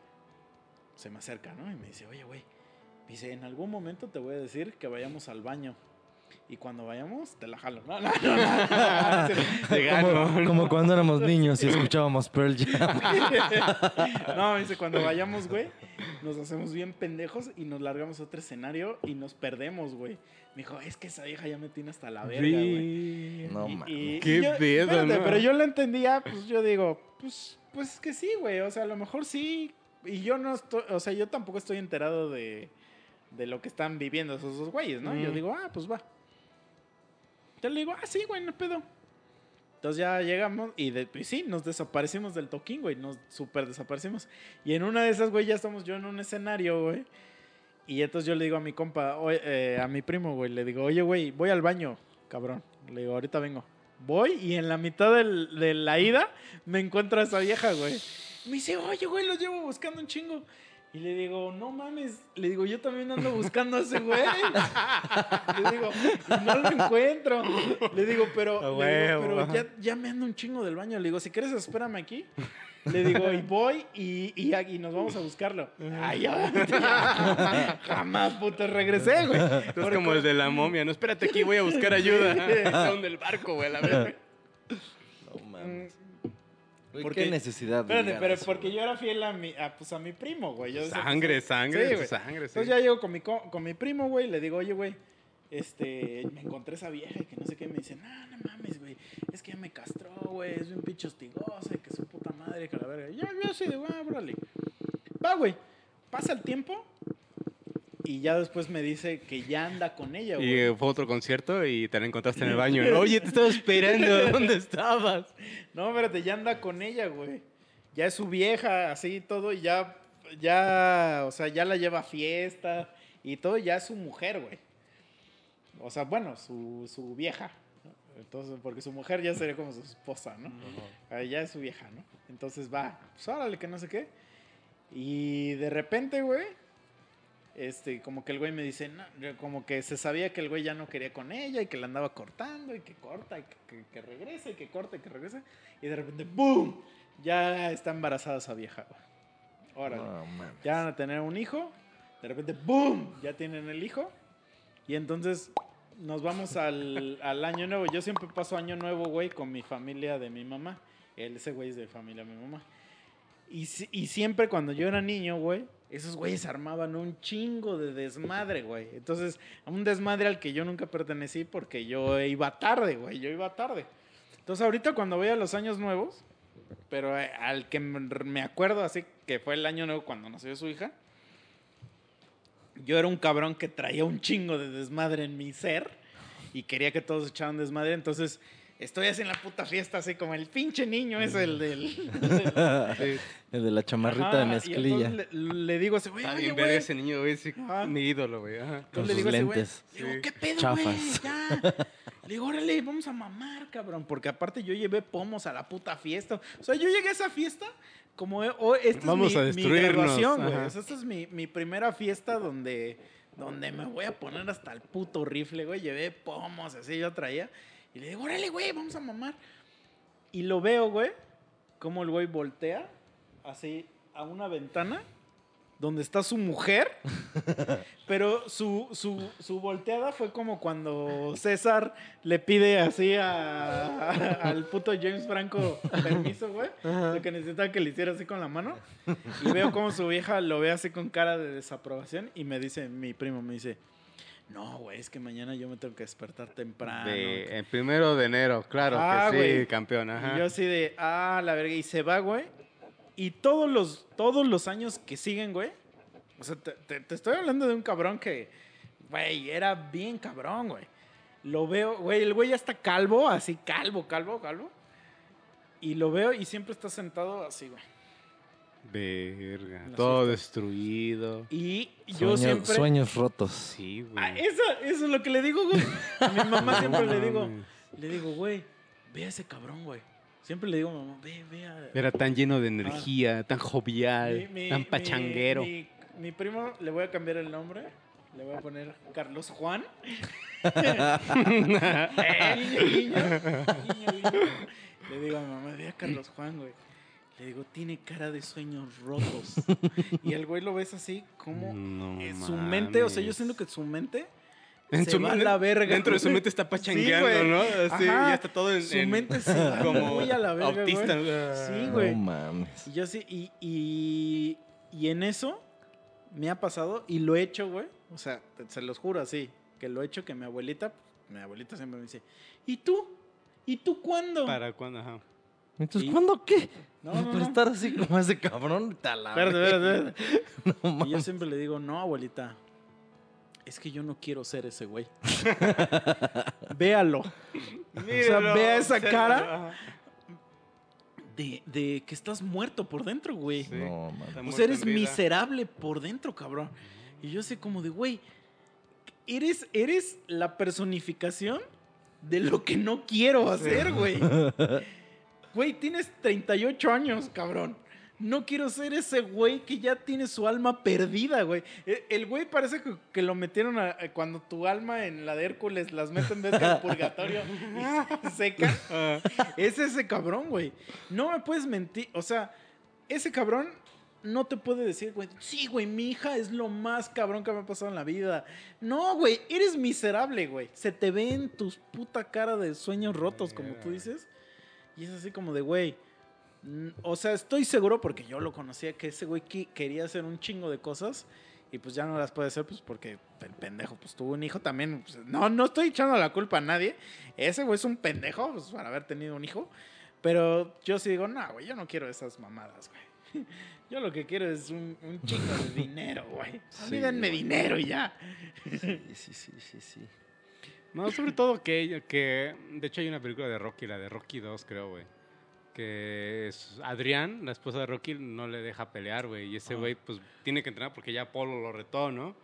se me acerca, ¿no? Y me dice, oye, güey, dice, en algún momento te voy a decir que vayamos al baño. Y cuando vayamos, te la jalo. No, no, no, no, Como, cuando éramos niños y escuchábamos Pearl Jam. No, me dice, cuando vayamos, güey, nos hacemos bien pendejos y nos largamos a otro escenario y nos perdemos, güey. Me dijo, es que esa vieja ya me tiene hasta la verga, güey. No mames. Qué yo- pedo, espérate, ¿no? Pero yo lo entendía, pues yo digo, pues, pues que sí, güey. O sea, a lo mejor sí. Y yo no estoy, o sea, yo tampoco estoy enterado de, de lo que están viviendo esos dos güeyes, ¿no? Yo Mm. digo, ah, pues va. Yo le digo, ah, sí, güey, no pedo. Entonces ya llegamos y, y sí, nos desaparecimos del toquín, güey. Nos super desaparecimos. Y en una de esas, güey, ya estamos yo en un escenario, güey. Y entonces yo le digo a mi compa, eh, a mi primo, güey, le digo, oye, güey, voy al baño, cabrón. Le digo, ahorita vengo. Voy y en la mitad del- de la ida me encuentro a esa vieja, güey. Me dice, oye, güey, lo llevo buscando un chingo. Y le digo, no mames. Le digo, yo también ando buscando a ese güey. le digo, y no lo encuentro. Le digo, pero, le digo, pero ya, ya me ando un chingo del baño. Le digo, si quieres, espérame aquí. Le digo, y voy y, y, y nos vamos a buscarlo. Ay, ya. Jamás, puto, regresé, güey. Es como el de la momia, no, espérate aquí, voy a buscar ayuda. Son del barco, güey, a la. No mames. Güey, Porque- ¿Qué necesidad? de Espérate, pero eso, porque güey? yo era fiel a mi, a, pues, a mi primo, güey. Yo decía, Sangre, pues, sangre, sí, güey. sangre, sí. Entonces ya llego con mi, co- con mi primo, güey, y le digo, oye, güey, este, me encontré esa vieja y que no sé qué. Me dice, no, no mames, güey, es que ya me castró, güey, es bien pinche hostigosa y que su puta madre, que la verga. Y yo, yo así de, ah, órale. Va, güey, pasa el tiempo y ya después me dice que ya anda con ella, Y güey. eh, fue otro concierto y te la encontraste en el baño. Oye, te estaba esperando, ¿dónde estabas? No, espérate, ya anda con ella, güey. Ya es su vieja, así y todo, y ya, ya, o sea, ya la lleva a fiesta y todo, ya es su mujer, güey. O sea, bueno, su, su vieja. Entonces, porque su mujer ya sería como su esposa, ¿no? Ah, Ya es su vieja, ¿no? Entonces va, pues órale, que no sé qué. Y de repente, güey, este, como que el güey me dice, no, como que se sabía que el güey ya no quería con ella y que la andaba cortando y que corta y que, que, que regresa y que corta y que regresa. Y de repente, ¡boom! Ya está embarazada esa vieja. Órale. Ya van a tener un hijo. De repente, ¡boom! Ya tienen el hijo. Y entonces nos vamos al, al año nuevo. Yo siempre paso año nuevo, güey, con mi familia de mi mamá. Él, ese güey es de familia de mi mamá. Y, y siempre cuando yo era niño, güey, esos güeyes armaban un chingo de desmadre, güey. Entonces, un desmadre al que yo nunca pertenecí porque yo iba tarde, güey. Yo iba tarde. Entonces, ahorita cuando voy a los años nuevos, pero eh, al que me acuerdo así que fue el año nuevo cuando nació su hija, yo era un cabrón que traía un chingo de desmadre en mi ser. y quería que todos echaran desmadre. Entonces, estoy así en la puta fiesta, así como el pinche niño es el del. El de la chamarrita Ajá, de mezclilla. le, le digo a ese güey, oye, güey. ese niño, güey. Sí, mi ídolo, güey. Ajá. Con Entonces le sus digo a ese güey, lentes. le digo. ¿qué pedo, Chafas. güey? Ya. Le digo, órale, vamos a mamar, cabrón. Porque aparte yo llevé pomos a la puta fiesta. O sea, yo llegué a esa fiesta como, oh, esta Vamos es mi, a mi destruirnos, graduación, güey. O sea, esta es mi, mi primera fiesta donde, donde me voy a poner hasta el puto rifle, güey. Llevé pomos, así yo traía. Y le digo, órale, güey, vamos a mamar. Y lo veo, güey, como el güey voltea así a una ventana donde está su mujer, pero su, su, su volteada fue como cuando César le pide así a, al puto James Franco permiso, güey, de que necesitaba que le hiciera así con la mano. Y veo como su vieja lo ve así con cara de desaprobación y me dice, mi primo me dice, no, güey, es que mañana yo me tengo que despertar temprano. De, el primero de enero, claro Ah, que sí, güey. campeón. Ajá. Y yo así de, ah, la verga, y se va, güey. Y todos los, todos los años que siguen, güey. O sea, te, te- te estoy hablando de un cabrón que, güey, era bien cabrón, güey. Lo veo, güey, el güey ya está calvo, así calvo, calvo, calvo. Y lo veo y siempre está sentado así, güey. Verga. Todo destruido. Y yo Sueños- siempre... Sueños rotos. Sí, güey. Ah, eso, eso es lo que le digo, güey. A mi mamá siempre le digo, mames. le digo, güey, ve a ese cabrón, güey. Siempre le digo a mamá, ve, ve a... Era tan lleno de energía, tan jovial, Mi- mi- tan mi- pachanguero. Mi, mi primo, le voy a cambiar el nombre. Le voy a poner Carlos Juan. Eh. Le digo a mi mamá, ve a Carlos Juan, güey. Le digo, tiene cara de sueños rotos. Y el güey lo ves así, como No eh, su mente, o sea, yo mames. siento que su mente En se su va a mente- la verga. Dentro de su mente está Sí, pachangueando, güey. ¿no? Así, Ajá. ya está todo en, Su en- mente se va como muy a la verga, autista. güey. Sí, No güey. mames. Y yo sí, y, y, y en eso me ha pasado y lo he hecho, güey. O sea, se los juro así, que lo he hecho que mi abuelita, mi abuelita siempre me dice, ¿y tú? ¿Y tú cuándo? ¿Para cuándo? Ajá. Entonces, Y- ¿cuándo qué? No, No, no, estar así como ese cabrón, te la Espérate, verga. espérate, espérate. No Y yo siempre le digo, no, abuelita, es que yo no quiero ser ese güey. Véalo. Míralo, vea esa cara. De, de que estás muerto por dentro, güey. Sí. No, O sea, eres miserable por dentro, cabrón. Y yo sé como de, güey, eres, eres la personificación de lo que no quiero hacer, güey. Güey, tienes 38 años, cabrón. No quiero ser ese güey que ya tiene su alma perdida, güey. E- El güey parece que, lo metieron a, cuando tu alma en la de Hércules las meten desde el purgatorio y se seca. Es ese cabrón, güey. No me puedes mentir. O sea, ese cabrón no te puede decir, güey, sí, güey, mi hija es lo más cabrón que me ha pasado en la vida. No, güey, eres miserable, güey. Se te ve en tus puta cara de sueños rotos, como tú dices. Y es así como de, güey. O sea, estoy seguro porque yo lo conocía que ese güey que- quería hacer un chingo de cosas y pues ya no las puede hacer pues porque el pendejo pues tuvo un hijo también. pues, no, no estoy echando la culpa a nadie. Ese güey es un pendejo pues, para haber tenido un hijo. Pero yo sí digo, no, güey, yo no quiero esas mamadas, güey. Yo lo que quiero es un, un chingo de dinero, güey. A mí Sí, denme dinero y ya. Sí, sí, sí, sí, sí. No, sobre todo que, que, de hecho hay una película de Rocky, la de Rocky 2, creo, güey. Que es Adrián, la esposa de Rocky, no le deja pelear, güey. Y ese Ah. güey, pues, tiene que entrenar porque ya Polo lo retó, ¿no?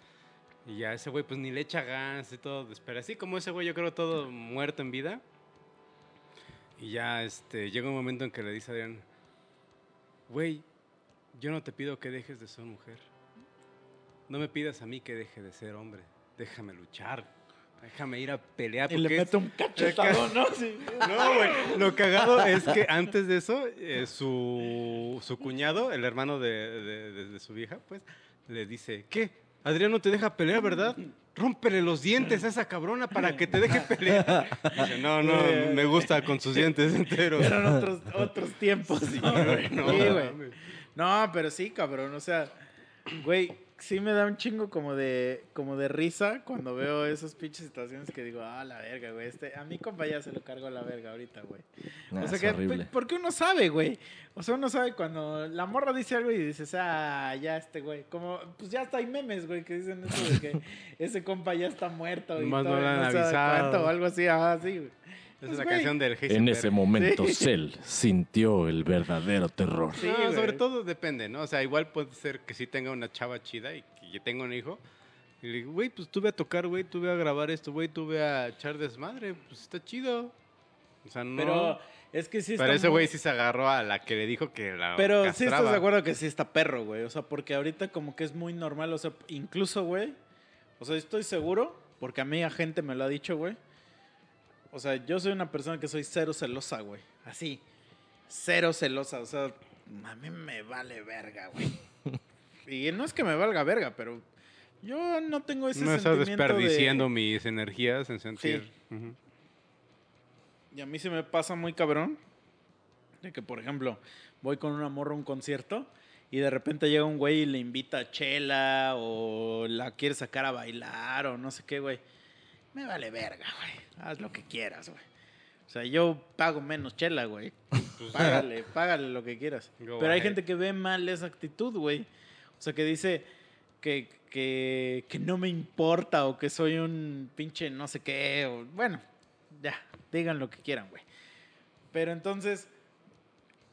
Y ya ese güey, pues, ni le echa ganas y todo. Espera, así como ese güey, yo creo todo muerto en vida. Y ya, este, llega un momento en que le dice a Adrián, güey, yo no te pido que dejes de ser mujer. No me pidas a mí que deje de ser hombre. Déjame luchar. Déjame ir a pelear. Y le mete un cachetadón, ¿no? Sí. no, güey. Lo cagado es que antes de eso, eh, su, su cuñado, el hermano de, de- de- de su vieja, pues, le dice, ¿qué? Adrián no te deja pelear, ¿verdad? Rómpele los dientes a esa cabrona para que te deje pelear. Dice, no, no, me gusta con sus dientes enteros. Eran otros, otros tiempos. Sí, güey. No, Sí. No, pero sí, cabrón. O sea, güey, sí me da un chingo como de, como de risa cuando veo esas pinches situaciones que digo, ah, la verga, güey. Este, a mi compa ya se lo cargo a la verga ahorita, güey. Nah, o sea es que, horrible. porque uno sabe, güey. O sea, uno sabe cuando la morra dice algo y dices, ah, ya este güey. Como, pues ya hasta hay memes, güey, que dicen eso de que ese compa ya está muerto y no todo, no sabe avisado. cuánto o algo así, ah, sí, güey. Es Pues, la güey. canción del En Heisenberg. ese momento, Sí. Cell sintió el verdadero terror. Sí, No, sobre todo depende, ¿no? O sea, igual puede ser que sí tenga una chava chida y que yo tenga un hijo. Y le digo, güey, pues tuve a tocar, güey, tuve a grabar esto, güey, tuve a echar desmadre, pues está chido. O sea, no. Pero es que sí está Pero ese muy- güey sí se agarró a la que le dijo que la. Pero sí estás castraba. de acuerdo que sí está perro, güey. O sea, porque ahorita como que es muy normal. O sea, incluso, güey. O sea, estoy seguro, porque a mí a gente me lo ha dicho, güey. O sea, yo soy una persona que soy cero celosa, güey. Así. Cero celosa. O sea, a mí me vale verga, güey. Y no es que me valga verga, pero yo no tengo ese No estás sentimiento desperdiciando de... mis energías en sentir. Ujú. Y a mí se me pasa muy cabrón de que, por ejemplo, voy con una morra a un concierto y de repente llega un güey y le invita a chela o la quiere sacar a bailar o no sé qué, güey. Me vale verga, güey. Haz lo que quieras, güey. O sea, yo pago menos chela, güey. Págale, págale lo que quieras. Go Pero hay ahead. gente que ve mal esa actitud, güey. O sea, que dice que, que, que no me importa o que soy un pinche no sé qué. O, bueno, ya, digan lo que quieran, güey. Pero entonces,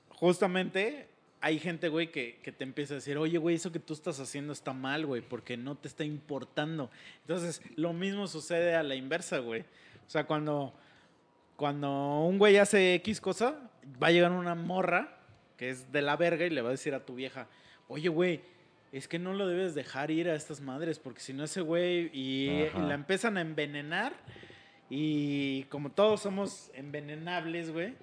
justamente hay gente, güey, que, que te empieza a decir, oye, güey, eso que tú estás haciendo está mal, güey, porque no te está importando. Entonces, lo mismo sucede a la inversa, güey. O sea, cuando, cuando un güey hace X cosa, va a llegar una morra que es de la verga y le va a decir a tu vieja, oye, güey, es que no lo debes dejar ir a estas madres, porque si no ese güey y Ajá. la empiezan a envenenar y como todos somos envenenables, güey,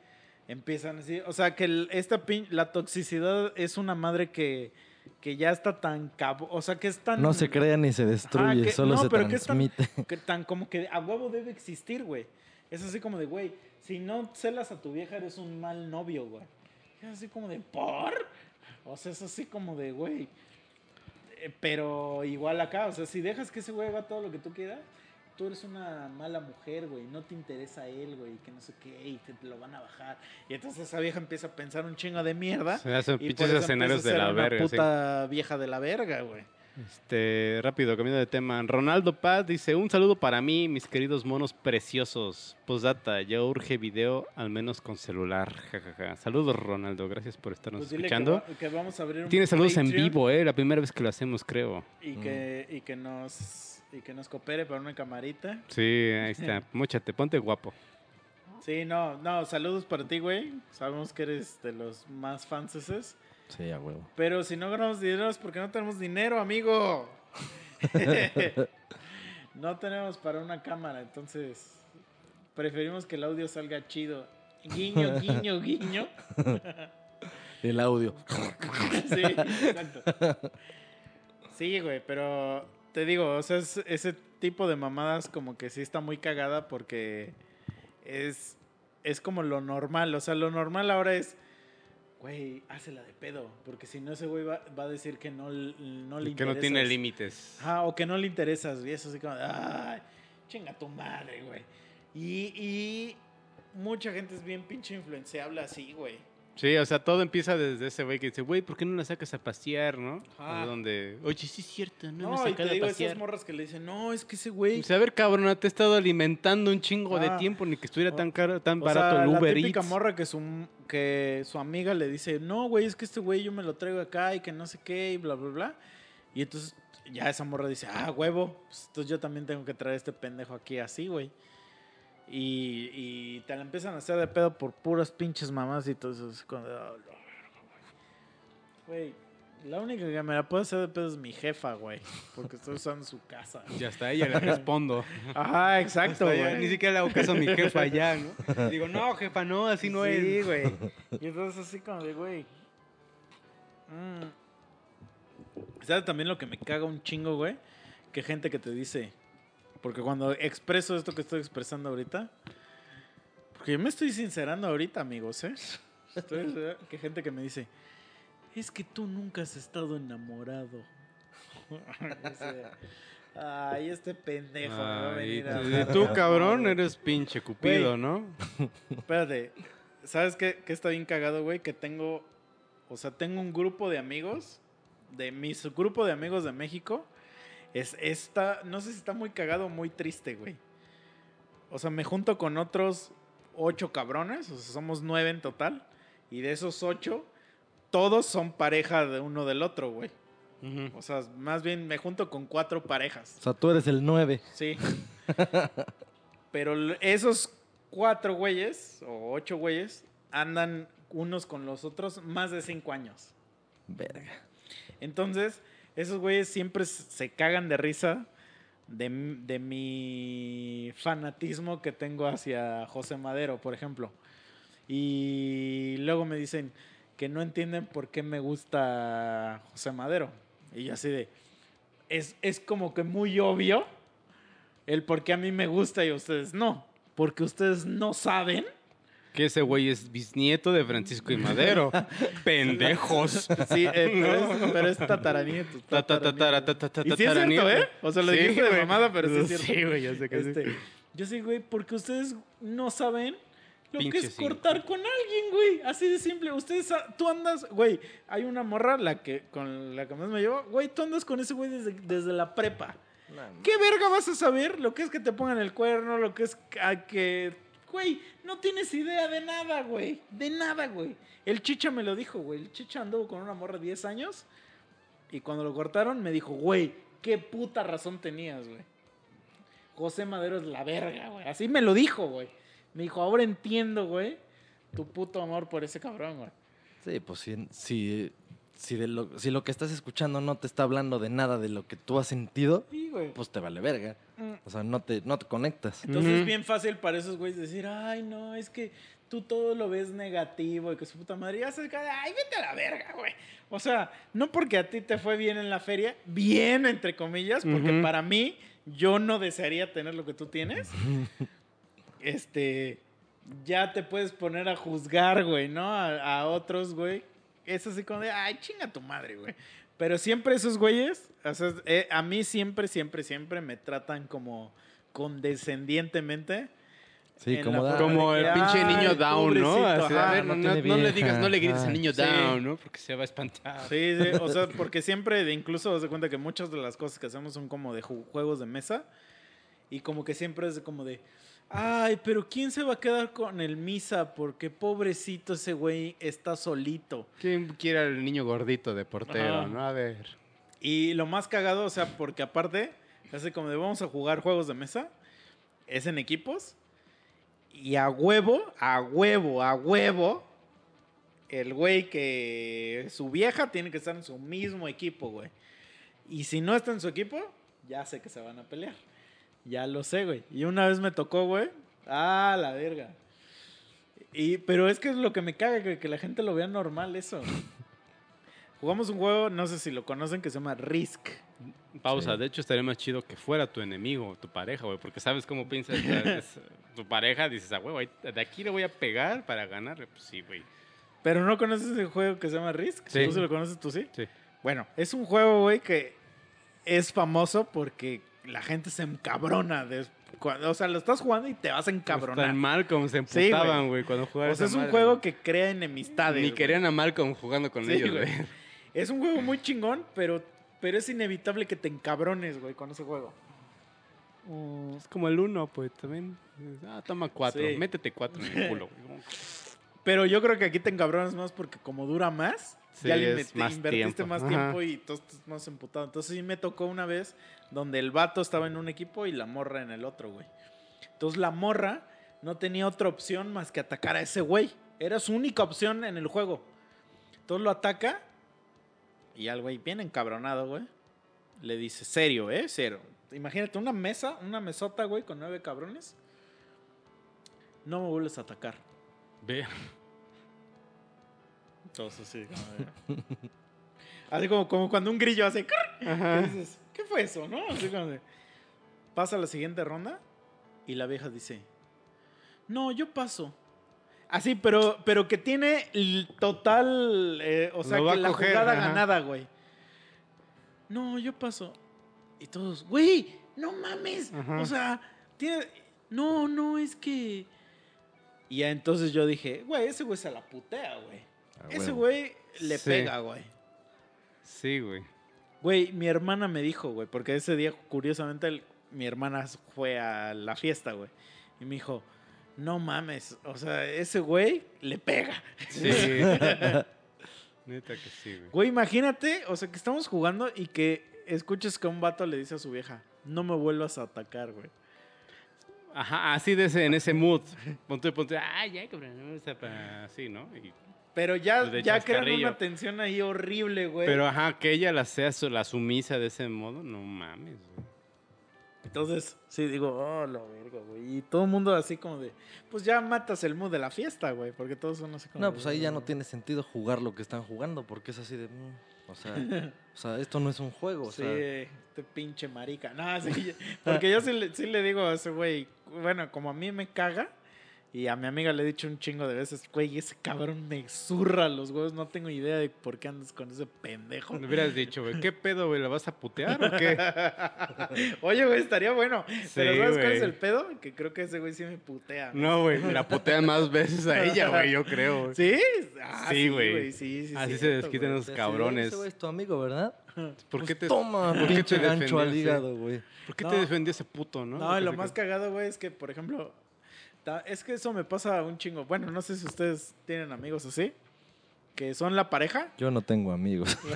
empiezan así, o sea, que el- esta pin- la toxicidad es una madre que, que ya está tan cabo, o sea, que es tan No se crea ni se destruye, que- solo no, se pero que es tan- transmite. que tan como que a huevo debe existir, güey. Es así como de, güey, si no celas a tu vieja eres un mal novio, güey. Es así como de, ¿por? O sea, es así como de, güey. Eh, Pero igual acá, o sea, si dejas que ese güey haga todo lo que tú quieras, tú eres una mala mujer, güey. No te interesa él, güey, que no sé qué, y te, lo van a bajar. Y entonces esa vieja empieza a pensar un chingo de mierda. Se hacen pinches escenarios de la una verga. sí. puta vieja de la verga, güey. Este, rápido, cambiando de tema. Ronaldo Paz dice: Un saludo para mí, mis queridos monos preciosos. Postdata, ya urge video, al menos con celular. jajaja. Saludos, Ronaldo. Gracias por estarnos Pues que, escuchando. va- que vamos a abrir un Tiene saludos en vivo, eh. La primera vez que lo hacemos, creo. Y que, y que nos y que nos coopere para una camarita. Sí, ahí está. Móchate, ponte guapo. Sí, no, no, saludos para ti, güey. Sabemos que eres de los más fanses. Sí, a huevo. Pero si no ganamos dinero es porque no tenemos dinero, amigo. no tenemos para una cámara, entonces preferimos que el audio salga chido. Guiño, guiño, guiño. El audio. Sí, exacto. Sí, güey, pero te digo, o sea, es- ese tipo de mamadas como que sí está muy cagada porque es, es como lo normal. O sea, lo normal ahora es, güey, hácela de pedo. Porque si no, ese güey va, va a decir que no, no le Que no tiene límites. Ajá, o que no le interesas. Y eso así como, ay, chinga tu madre, güey. Y, y mucha gente es bien pinche influenciable así, güey. Sí, o sea, todo empieza desde ese güey que dice, güey, ¿por qué no la sacas a pasear, no? Ajá. O donde, oye, sí es cierto, no, No, me y sacas a digo, pasear. esas morras que le dicen, no, es que ese güey... Dice, a ver, cabrona, te he estado alimentando un chingo de Ah. tiempo, ni que estuviera O- tan caro, tan O barato sea, el Uber la típica Eats. morra que su, que su amiga le dice, no, güey, es que este güey yo me lo traigo acá y que no sé qué y bla, bla, bla. Y entonces ya esa morra dice, ah, huevo, pues entonces yo también tengo que traer este pendejo aquí así, güey. Y, y te la empiezan a hacer de pedo por puras pinches mamás y todo eso. "Ah, güey. La única que me la puede hacer de pedo es mi jefa, güey. Porque estoy usando su casa. Ya está, ella le respondo. Ajá, exacto, Hasta güey. Ni siquiera le hago caso a mi jefa ya, ¿no? Digo, no, jefa, no, así no sí, es. güey. Y entonces así como de, güey. mm. ¿Sabes también lo que me caga un chingo, güey? Que gente que te dice. Porque cuando expreso esto que estoy expresando ahorita. Porque yo me estoy sincerando ahorita, amigos, ¿eh? Estoy- que gente que me dice. Es que tú nunca has estado enamorado. Ay, este pendejo me va a Ay, venir a hablar tú, cabrón, eres pinche cupido, Güey. ¿no? Espérate, ¿sabes qué, qué está bien cagado, güey? Que tengo, o sea, tengo un grupo de amigos, de mi grupo de amigos de México, es esta, no sé si está muy cagado o muy triste, güey. O sea, me junto con otros ocho cabrones, o sea, somos nueve en total, y de esos ocho, todos son pareja de uno del otro, güey. O sea, más bien me junto con cuatro parejas. O sea, tú eres el 9. Sí. Pero esos cuatro güeyes, o ocho güeyes, andan unos con los otros más de cinco años. Verga. Entonces, esos güeyes siempre se cagan de risa de, de mi fanatismo que tengo hacia José Madero, por ejemplo. Y luego me dicen que no entienden por qué me gusta José Madero. Y yo así de... Es, es como que muy obvio el por qué a mí me gusta y a ustedes no. Porque ustedes no saben. Que ese güey es bisnieto de Francisco y Madero. Pendejos. Sí, eh, pero, es, pero es tataranieto. Ta, ta, ta, tara, tataranieto. Y sí es cierto. ¿eh? O sea, lo Sí, dijiste de güey. mamada, pero sí es cierto. Sí, güey, ya sé que sí. Este, yo sí, güey, porque ustedes no saben lo que es sí. cortar con alguien, güey. Así de simple. Ustedes, sa- tú andas, güey, hay una morra la que, con la que más me llevo, güey, tú andas con ese güey desde, desde la prepa. ¿Qué verga vas a saber lo que es que te pongan el cuerno, lo que es a que... Güey, no tienes idea de nada, güey. De nada, güey. El chicha me lo dijo, güey. El chicha anduvo con una morra de 10 años y cuando lo cortaron me dijo, güey, qué puta razón tenías, güey. José Madero es la verga, güey. Así me lo dijo, güey. Me dijo, ahora entiendo, güey, tu puto amor por ese cabrón, güey. Sí, pues si, si, si, de lo, si lo que estás escuchando no te está hablando de nada de lo que tú has sentido, Sí, pues te vale verga. Mm. O sea, no te, no te conectas. Entonces es bien fácil para esos güeyes decir, ay, no, es que tú todo lo ves negativo y que su puta madre ya se cae, ay, vete a la verga, güey. O sea, no porque a ti te fue bien en la feria, bien entre comillas, porque para mí yo no desearía tener lo que tú tienes. este, ya te puedes poner a juzgar, güey, ¿no? A, a otros, güey. Es así como de, ay, chinga tu madre, güey. Pero siempre esos güeyes, o sea, eh, a mí siempre, siempre, siempre me tratan como condescendientemente. Sí, como da- de el que, pinche ay, niño down, ¿no? Así, a ajá, ver, no no, no- tiene no le digas, no le grites ajá. al niño Sí. down, ¿no? Porque se va a espantar. Sí, sí, o sea, porque siempre, de- incluso, se cuenta que muchas de las cosas que hacemos son como de ju- juegos de mesa. Y como que siempre es como de, ay, pero ¿quién se va a quedar con el misa? Porque pobrecito ese güey está solito. ¿Quién quiere al niño gordito de portero, Ajá. no? A ver. Y lo más cagado, o sea, porque aparte, hace como de vamos a jugar juegos de mesa, es en equipos, y a huevo, a huevo, a huevo, el güey que su vieja tiene que estar en su mismo equipo, güey. Y si no está en su equipo, ya sé que se van a pelear. Ya lo sé, güey. Y una vez me tocó, güey. Ah, la verga. Y, pero es que es lo que me caga, que, que la gente lo vea normal eso. Jugamos un juego, no sé si lo conocen, que se llama Risk. Pausa. De hecho, estaría más chido que fuera tu enemigo, tu pareja, güey. Porque sabes cómo piensas. tu pareja, dices, ah, güey, de aquí le voy a pegar para ganarle. Pues sí, güey. Pero no conoces ese juego que se llama Risk. Sí. ¿Tú sí lo conoces tú sí? Sí. Bueno, es un juego, güey, que es famoso porque la gente se encabrona. de- cuando- o sea, lo estás jugando y te vas a Tan encabronar. Malcolm se Sí, emputaban, güey. güey, cuando jugaban. O sea, es un madre, juego que crea enemistades. Ni querían a Malcolm jugando con Sí, ellos, güey. Es un juego muy chingón, pero, pero es inevitable que te encabrones, güey, con ese juego. Es como el uno, pues también. Ah, toma cuatro. Sí. Métete cuatro en el culo, güey. Pero yo creo que aquí te encabronas más porque como dura más, Sí, ya le más invertiste tiempo. más Ajá. tiempo y estás más emputado. Entonces sí me tocó una vez donde el vato estaba en un equipo y la morra en el otro, güey. Entonces la morra no tenía otra opción más que atacar a ese güey. Era su única opción en el juego. Entonces lo ataca y al güey bien encabronado, güey. Le dice, serio, ¿eh? Cero. Imagínate una mesa, una mesota, güey, con nueve cabrones. No me vuelves a atacar. Ve. Entonces, sí. como de- Así como, como cuando un grillo hace... "Crr", Ajá. y dices, ¿qué fue eso, no? Así como de- Pasa la siguiente ronda y la vieja dice, no, yo paso. Así, pero, pero que tiene el total, eh, o sea, que la coger, jugada ajá. ganada, güey. no, yo paso. Y todos, güey, no mames. Ajá. O sea, tiene... No, no, es que... Y ya entonces yo dije, güey, ese güey se la putea, güey. Ah, ese güey le Sí. pega, güey. Sí, güey. Güey, mi hermana me dijo, güey, porque ese día, curiosamente, el- mi hermana fue a la fiesta, güey. Y me dijo, no mames, o sea, ese güey le pega. Sí. Neta que sí, güey. Güey, imagínate, o sea, que estamos jugando y que escuches que un vato le dice a su vieja, no me vuelvas a atacar, güey. Ajá, así de ese, en ese mood. Ponte, ponte, ah, ya, cabrón. Así, ¿no? Y- Pero ya, Pues ya crean una tensión ahí horrible, güey. pero ajá, que ella la sea su- la sumisa de ese modo, no mames, güey. Entonces, sí, digo, oh, la verga, güey. Y todo el mundo así como de, pues ya matas el mood de la fiesta, güey, porque todos son así como... No, pues ahí ya no tiene sentido jugar lo que están jugando, porque es así de. mm, o, sea, o sea, esto no es un juego. O Sí, sea, este pinche marica. No, sí, porque yo sí le, sí le digo a ese güey, bueno, como a mí me caga, y a mi amiga le he dicho un chingo de veces, güey, ese cabrón me zurra los huevos, no tengo idea de por qué andas con ese pendejo. Le hubieras dicho, güey, ¿qué pedo, güey? ¿La vas a putear o qué? Oye, güey, estaría bueno. pero Sí, ¿sabes cuál es güey. el pedo? Que creo que ese güey sí me putea. No, güey, la putean más veces a ella, güey, yo creo, güey. ¿Sí? Ah, Sí, güey. Sí, sí, Así se cierto, desquitan güey. los cabrones. Ese güey es tu amigo, ¿verdad? ¿Por Pues qué te, Toma, por qué te gancho al hígado, güey. ¿por qué No. te defendió ese puto, no? No, lo más cagado, güey, es que, por ejemplo, es que eso me pasa un chingo. Bueno, no sé si ustedes tienen amigos así, que son la pareja. Yo no tengo amigos.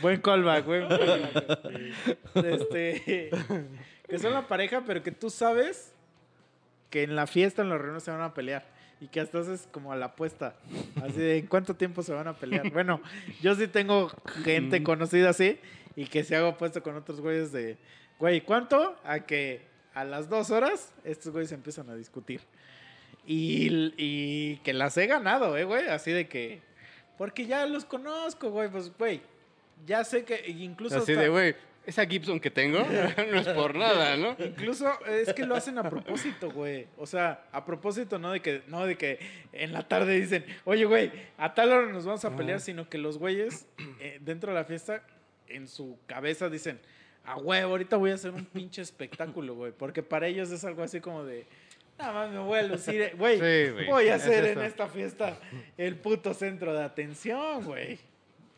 Buen callback, buen callback. Este, que son la pareja, pero que tú sabes que en la fiesta, en los reuniones se van a pelear. Y que hasta haces como a la apuesta. Así de, ¿en cuánto tiempo se van a pelear? Bueno, yo sí tengo gente conocida así. Y que se hago apuesto con otros güeyes de, güey, ¿cuánto? A que a las dos horas estos güeyes empiezan a discutir. Y, y que las he ganado, eh, güey. Así de que, porque ya los conozco, güey. Pues, güey, ya sé que incluso... Así hasta- de, güey, esa Gibson que tengo no es por nada, ¿no? Incluso es que lo hacen a propósito, güey. O sea, a propósito, no de que, no de que en la tarde dicen, oye, güey, a tal hora nos vamos a pelear, sino que los güeyes eh, dentro de la fiesta, en su cabeza dicen, a huevo, ahorita voy a hacer un pinche espectáculo, güey. Porque para ellos es algo así como de, nada más me voy a lucir, eh, güey. Sí, voy a es ser en esta fiesta el puto centro de atención, güey.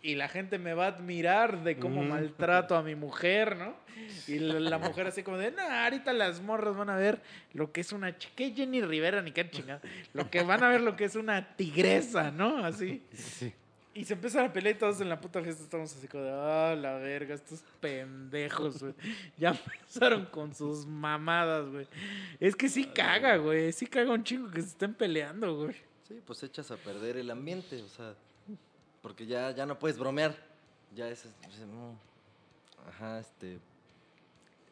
Y la gente me va a admirar de cómo maltrato a mi mujer, ¿no? Y la, mujer así como de, no, ahorita las morras van a ver lo que es una ¿qué Jenny Rivera ni qué chingada. Lo que van a ver lo que es una tigresa, ¿no? Así. Sí. Y se empiezan a pelear y todos en la puta fiesta estamos así como de, ah, la verga, estos pendejos, güey. Ya empezaron con sus mamadas, güey. Es que sí caga, güey. Sí caga un chingo que se estén peleando, güey. Sí, pues echas a perder el ambiente, o sea, porque ya, ya no puedes bromear. Ya es, ajá, este.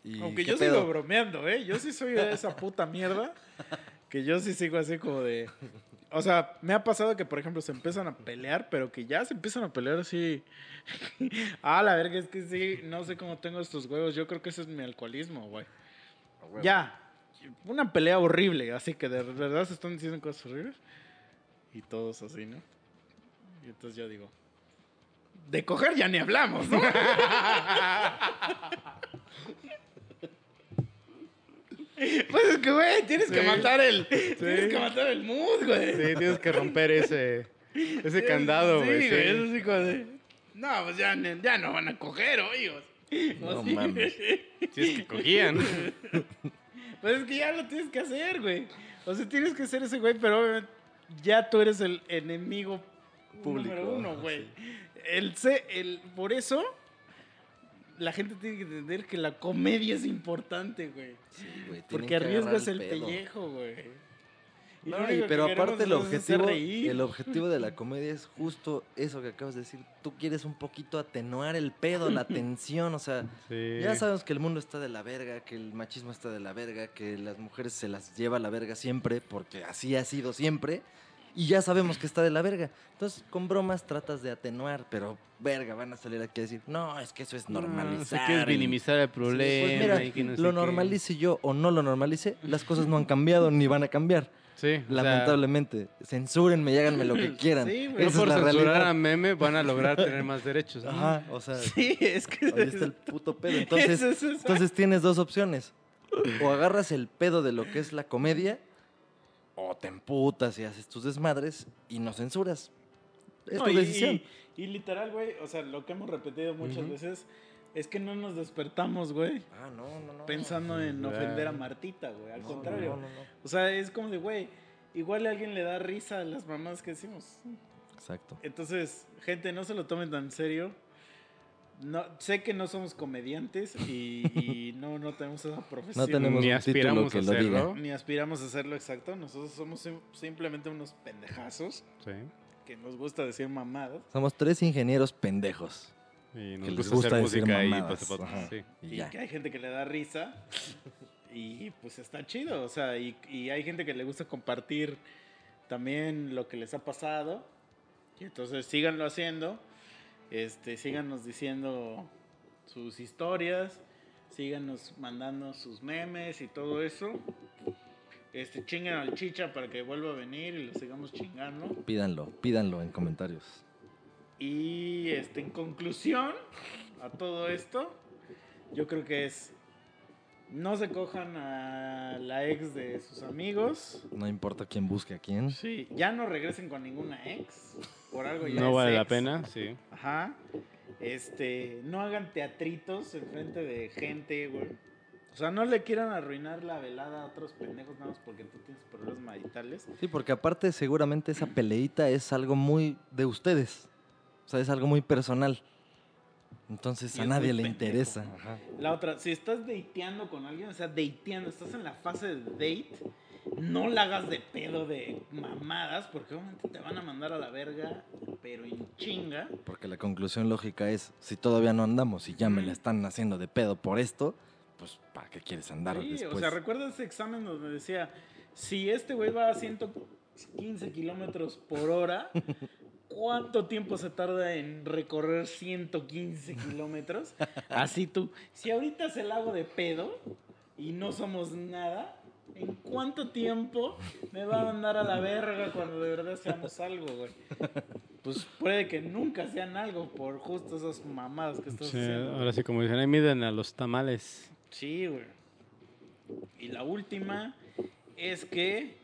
¿y Aunque yo pedo? sigo bromeando, ¿eh? Yo sí soy de esa puta mierda. Que yo sí sigo así como de. O sea, me ha pasado que, por ejemplo, se empiezan a pelear, pero que ya se empiezan a pelear así. ah, la verga, es que sí, no sé cómo tengo estos huevos. Yo creo que ese es mi alcoholismo, güey. Huevo. Ya. Una pelea horrible, así que de verdad se están diciendo cosas horribles. Y todos así, ¿no? Y entonces yo digo. De coger ya ni hablamos, ¿no? Pues es que, güey, tienes que matar el. Tienes que matar el mood, güey. Sí, tienes que romper ese, ese candado, güey. Sí, sí. güey, de. No, pues ya, ya no van a coger, oíos. No mames. Si es que cogían. Pues es que ya lo tienes que hacer, güey. O sea, tienes que ser ese güey, pero obviamente ya tú eres el enemigo Público, número uno, güey. El, el, por eso, la gente tiene que entender que la comedia es importante, güey. Sí, güey, Porque arriesgas el, pedo. pellejo, güey. Y No, y- pero aparte el objetivo, el objetivo de la comedia es justo eso que acabas de decir. Tú quieres un poquito atenuar el pedo, la tensión, o sea, Sí. ya sabemos que el mundo está de la verga, que el machismo está de la verga, que las mujeres se las lleva a la verga siempre, porque así ha sido siempre. Y ya sabemos que está de la verga. Entonces, con bromas tratas de atenuar, pero verga, van a salir aquí a decir, no, es que eso es normalizar. No, quieres y- minimizar el problema. Pues mira, y que no sé lo qué. normalice yo o no lo normalice, las cosas no han cambiado ni van a cambiar. Sí, o sea, Lamentablemente. Censúrenme y háganme lo que quieran. Sí, No por es censurar realidad. a meme van a lograr tener más derechos. Ajá, o sea, Sí, es que. ahí está el puto pedo. Entonces, es entonces tienes dos opciones. O agarras el pedo de lo que es la comedia, o te emputas y haces tus desmadres y no censuras. Es No, tu y- decisión. Y, y literal, güey, o sea, lo que hemos repetido muchas Ujú. veces es que no nos despertamos, güey, Ah, no, no, no. pensando en ofender a Martita, güey. Al No, contrario. no, no, no. O sea, es como de, güey, igual a alguien le da risa a las mamás que decimos. Exacto. Entonces, gente, no se lo tomen tan serio. No, sé que no somos comediantes y, y no, no tenemos esa profesión. No tenemos Ni un título aspiramos que a lo diga. hacerlo. Ni aspiramos a hacerlo exacto. Nosotros somos sim- simplemente unos pendejazos Sí. que nos gusta decir mamadas. Somos tres ingenieros pendejos. Y nos Que les gusta, hacer decir música y mamadas. pues, pues, sí. Y que hay gente que le da risa. Y pues está chido. O sea, y, y hay gente que le gusta compartir también lo que les ha pasado. Y entonces síganlo haciendo. Este, síganos diciendo sus historias. Síganos mandando sus memes y todo eso. Este, chinguen al chicha para que vuelva a venir y lo sigamos chingando. Pídanlo, pídanlo en comentarios. Y este, en conclusión a todo esto, yo creo que es no se cojan a la ex de sus amigos. No importa quién busque a quién. Sí, ya no regresen con ninguna ex. Por algo ya No es vale la pena, sí. Ajá. Este, no hagan teatritos enfrente de gente, güey. O sea, no le quieran arruinar la velada a otros pendejos nada más porque tú tienes problemas maritales. Sí, porque aparte seguramente esa peleita es algo muy de ustedes. O sea, es algo muy personal. Entonces Y a nadie le pendejo. interesa. Ajá. La otra, si estás dateando con alguien, o sea, dateando, estás en la fase de date, no la hagas de pedo de mamadas, porque obviamente te van a mandar a la verga, pero en chinga. Porque la conclusión lógica es, si todavía no andamos y ya me la están haciendo de pedo por esto, pues ¿para qué quieres andar Sí, después? o sea, ¿recuerdas ese examen donde decía, si este güey va a 115 kilómetros por hora, ¿cuánto tiempo se tarda en recorrer 115 kilómetros? Así tú, si ahorita se la hago de pedo y no somos nada, ¿en cuánto tiempo me va a mandar a la verga cuando de verdad seamos algo, güey? Pues puede que nunca sean algo por justo esas mamadas que estás Sí, haciendo. ahora sí, como dicen, ahí miden a los tamales. Sí, güey. Y la última es que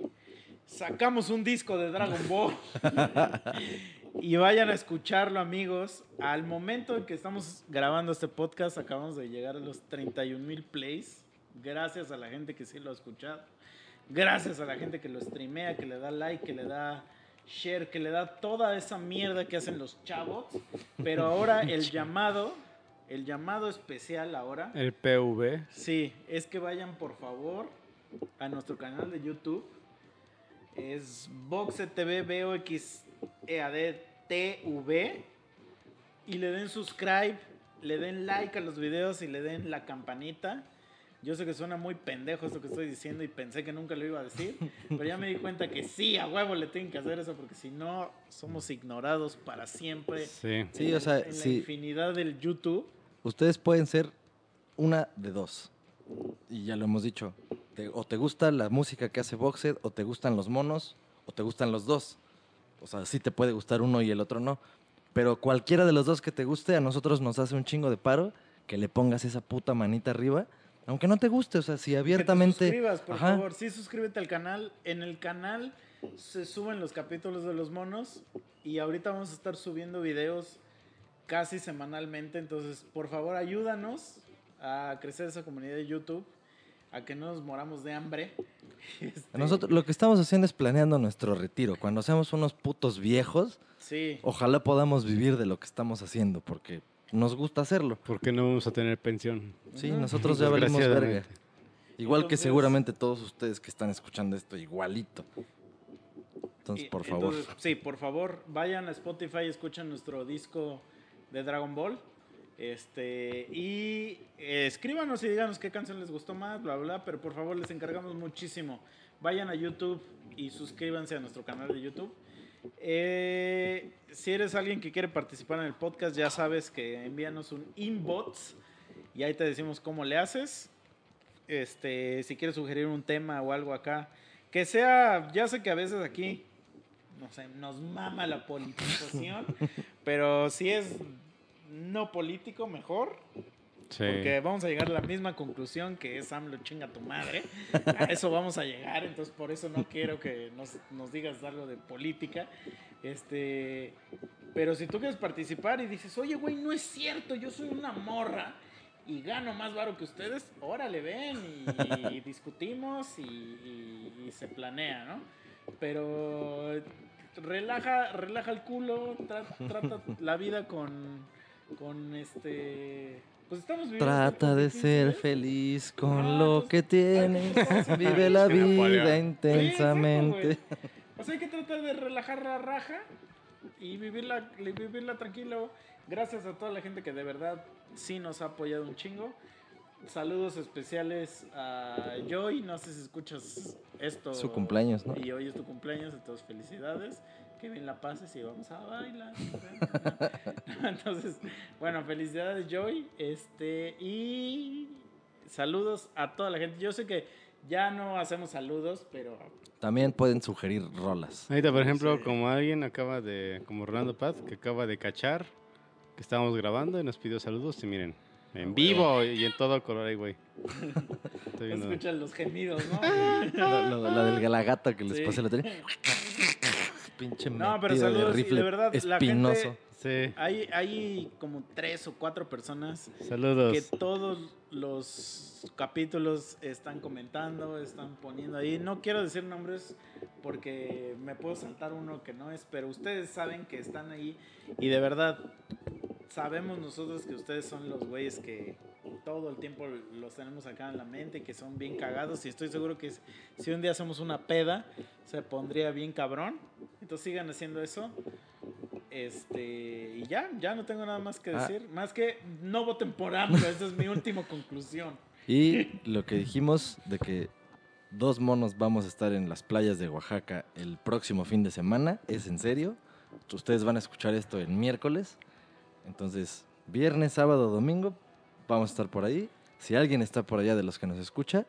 sacamos un disco de Dragon Ball. y vayan a escucharlo, amigos. Al momento en que estamos grabando este podcast, acabamos de llegar a los 31 mil plays. Gracias a la gente que sí lo ha escuchado. Gracias a la gente que lo streamea, que le da like, que le da share, que le da toda esa mierda que hacen los chavos. Pero ahora el llamado, el llamado especial ahora. El PV. Sí, es que vayan por favor a nuestro canal de YouTube. Es Boxe TV BOX EAD TV y le den subscribe, le den like a los videos y le den la campanita. Yo sé que suena muy pendejo esto que estoy diciendo y pensé que nunca lo iba a decir, pero ya me di cuenta que sí, a huevo le tienen que hacer eso porque si no somos ignorados para siempre. Sí. Sí, en- o sea, en la sí. infinidad del YouTube. Ustedes pueden ser una de dos. Y ya lo hemos dicho. Te- o te gusta la música que hace Boxed, o te gustan los monos, o te gustan los dos. O sea, sí te puede gustar uno y el otro no. Pero cualquiera de los dos que te guste, a nosotros nos hace un chingo de paro que le pongas esa puta manita arriba. Aunque no te guste, o sea, si Que te abiertamente. suscribas, por Ajá. favor. Sí, suscríbete al canal. En el canal se suben los capítulos de los monos. Y ahorita vamos a estar subiendo videos casi semanalmente. Entonces, por favor, ayúdanos a crecer esa comunidad de YouTube. A que no nos moramos de hambre. Este, Nosotros lo que estamos haciendo es planeando nuestro retiro. Cuando seamos unos putos viejos, Sí. ojalá podamos vivir de lo que estamos haciendo, porque nos gusta hacerlo. ¿Por qué no vamos a tener pensión? Sí, nosotros ya valimos verga. Igual que seguramente todos ustedes que están escuchando esto, igualito. Entonces, Y- por favor. entonces, sí, por favor, vayan a Spotify y escuchen nuestro disco de Dragon Ball. Este, y eh, escríbanos y díganos qué canción les gustó más, bla, bla, pero por favor les encargamos muchísimo. vayan a YouTube y suscríbanse a nuestro canal de YouTube. Eh, si eres alguien que quiere participar en el podcast, ya sabes que envíanos un inbox y ahí te decimos cómo le haces. Este, si quieres sugerir un tema o algo acá, que sea, ya sé que a veces aquí, no sé, nos mama la politización, pero si es no político, mejor. Sí. Porque vamos a llegar a la misma conclusión que es AMLO chinga tu madre. A eso vamos a llegar, entonces por eso no quiero que nos, nos digas algo de política. Este, pero si tú quieres participar y dices, oye, güey, no es cierto, yo soy una morra y gano más varo que ustedes, órale, ven y, y discutimos y, y- y se planea, ¿no? Pero relaja, relaja el culo, tra- trata la vida con, con este... Pues estamos viviendo Trata de ser feliz con Ah, lo pues, que tienes. pues, Vive la vida Sí, intensamente. O sea, hay que tratar de relajar la raja y vivirla, vivirla tranquilo. Gracias a toda la gente que de verdad sí nos ha apoyado un chingo. Saludos especiales a Joy. No sé si escuchas esto. Su cumpleaños, ¿no? Y hoy es tu cumpleaños, entonces felicidades. Que bien la pases y vamos a bailar. entonces, bueno, felicidades Joy. Este, y saludos a toda la gente. Yo sé que ya no hacemos saludos, pero También pueden sugerir rolas. Ahorita, por ejemplo, Sí. como alguien acaba de, como Rolando Paz, que acaba de cachar, que estábamos grabando y nos pidió saludos, y miren, en vivo y en todo color ahí, güey. Escuchan los gemidos, ¿no? La, la- la del galagato que les Sí. pasé la tele. Pinche No, pero de saludos y rifle de verdad, la espinoso. gente, Sí, hay, hay como tres o cuatro personas saludos. que todos los capítulos están comentando, están poniendo ahí. No quiero decir nombres porque me puedo saltar uno que no es, pero ustedes saben que están ahí y de verdad sabemos nosotros que ustedes son los güeyes que todo el tiempo los tenemos acá en la mente, que son bien cagados y estoy seguro que si un día hacemos una peda se pondría bien cabrón. Entonces sigan haciendo eso. Este, y ya, ya no tengo nada más que Ah. decir. Más que no voten por AMLO, esa es mi última conclusión. Y lo que dijimos de que dos monos vamos a estar en las playas de Oaxaca el próximo fin de semana, es en serio. Ustedes van a escuchar esto el miércoles. Entonces, viernes, sábado, domingo, vamos a estar por ahí. Si alguien está por allá de los que nos escucha,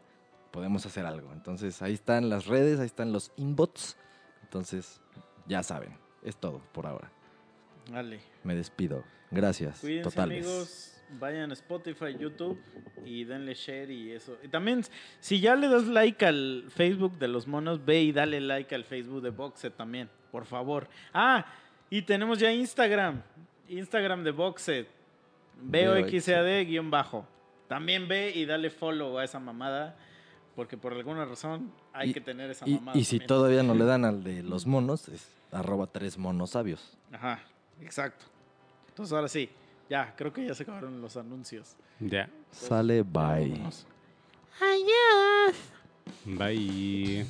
podemos hacer algo. Entonces, ahí están las redes, ahí están los inbots. Entonces, ya saben, es todo por ahora. Vale. Me despido. Gracias. Cuídense totales. amigos, vayan a Spotify, YouTube y denle share y eso. Y también, si ya le das like al Facebook de los monos, ve y dale like al Facebook de Boxet también, por favor. Ah, y tenemos ya Instagram, Instagram de Boxet, BOXAD-bajo. También ve y dale follow a esa mamada, porque por alguna razón hay Y- que tener esa Y, mamada. y si también. todavía no le dan al de los monos, es arroba tres monos sabios. Ajá, exacto. Entonces ahora sí, ya, creo que ya se acabaron los anuncios. Ya. Sale, bye. Vámonos. Bye.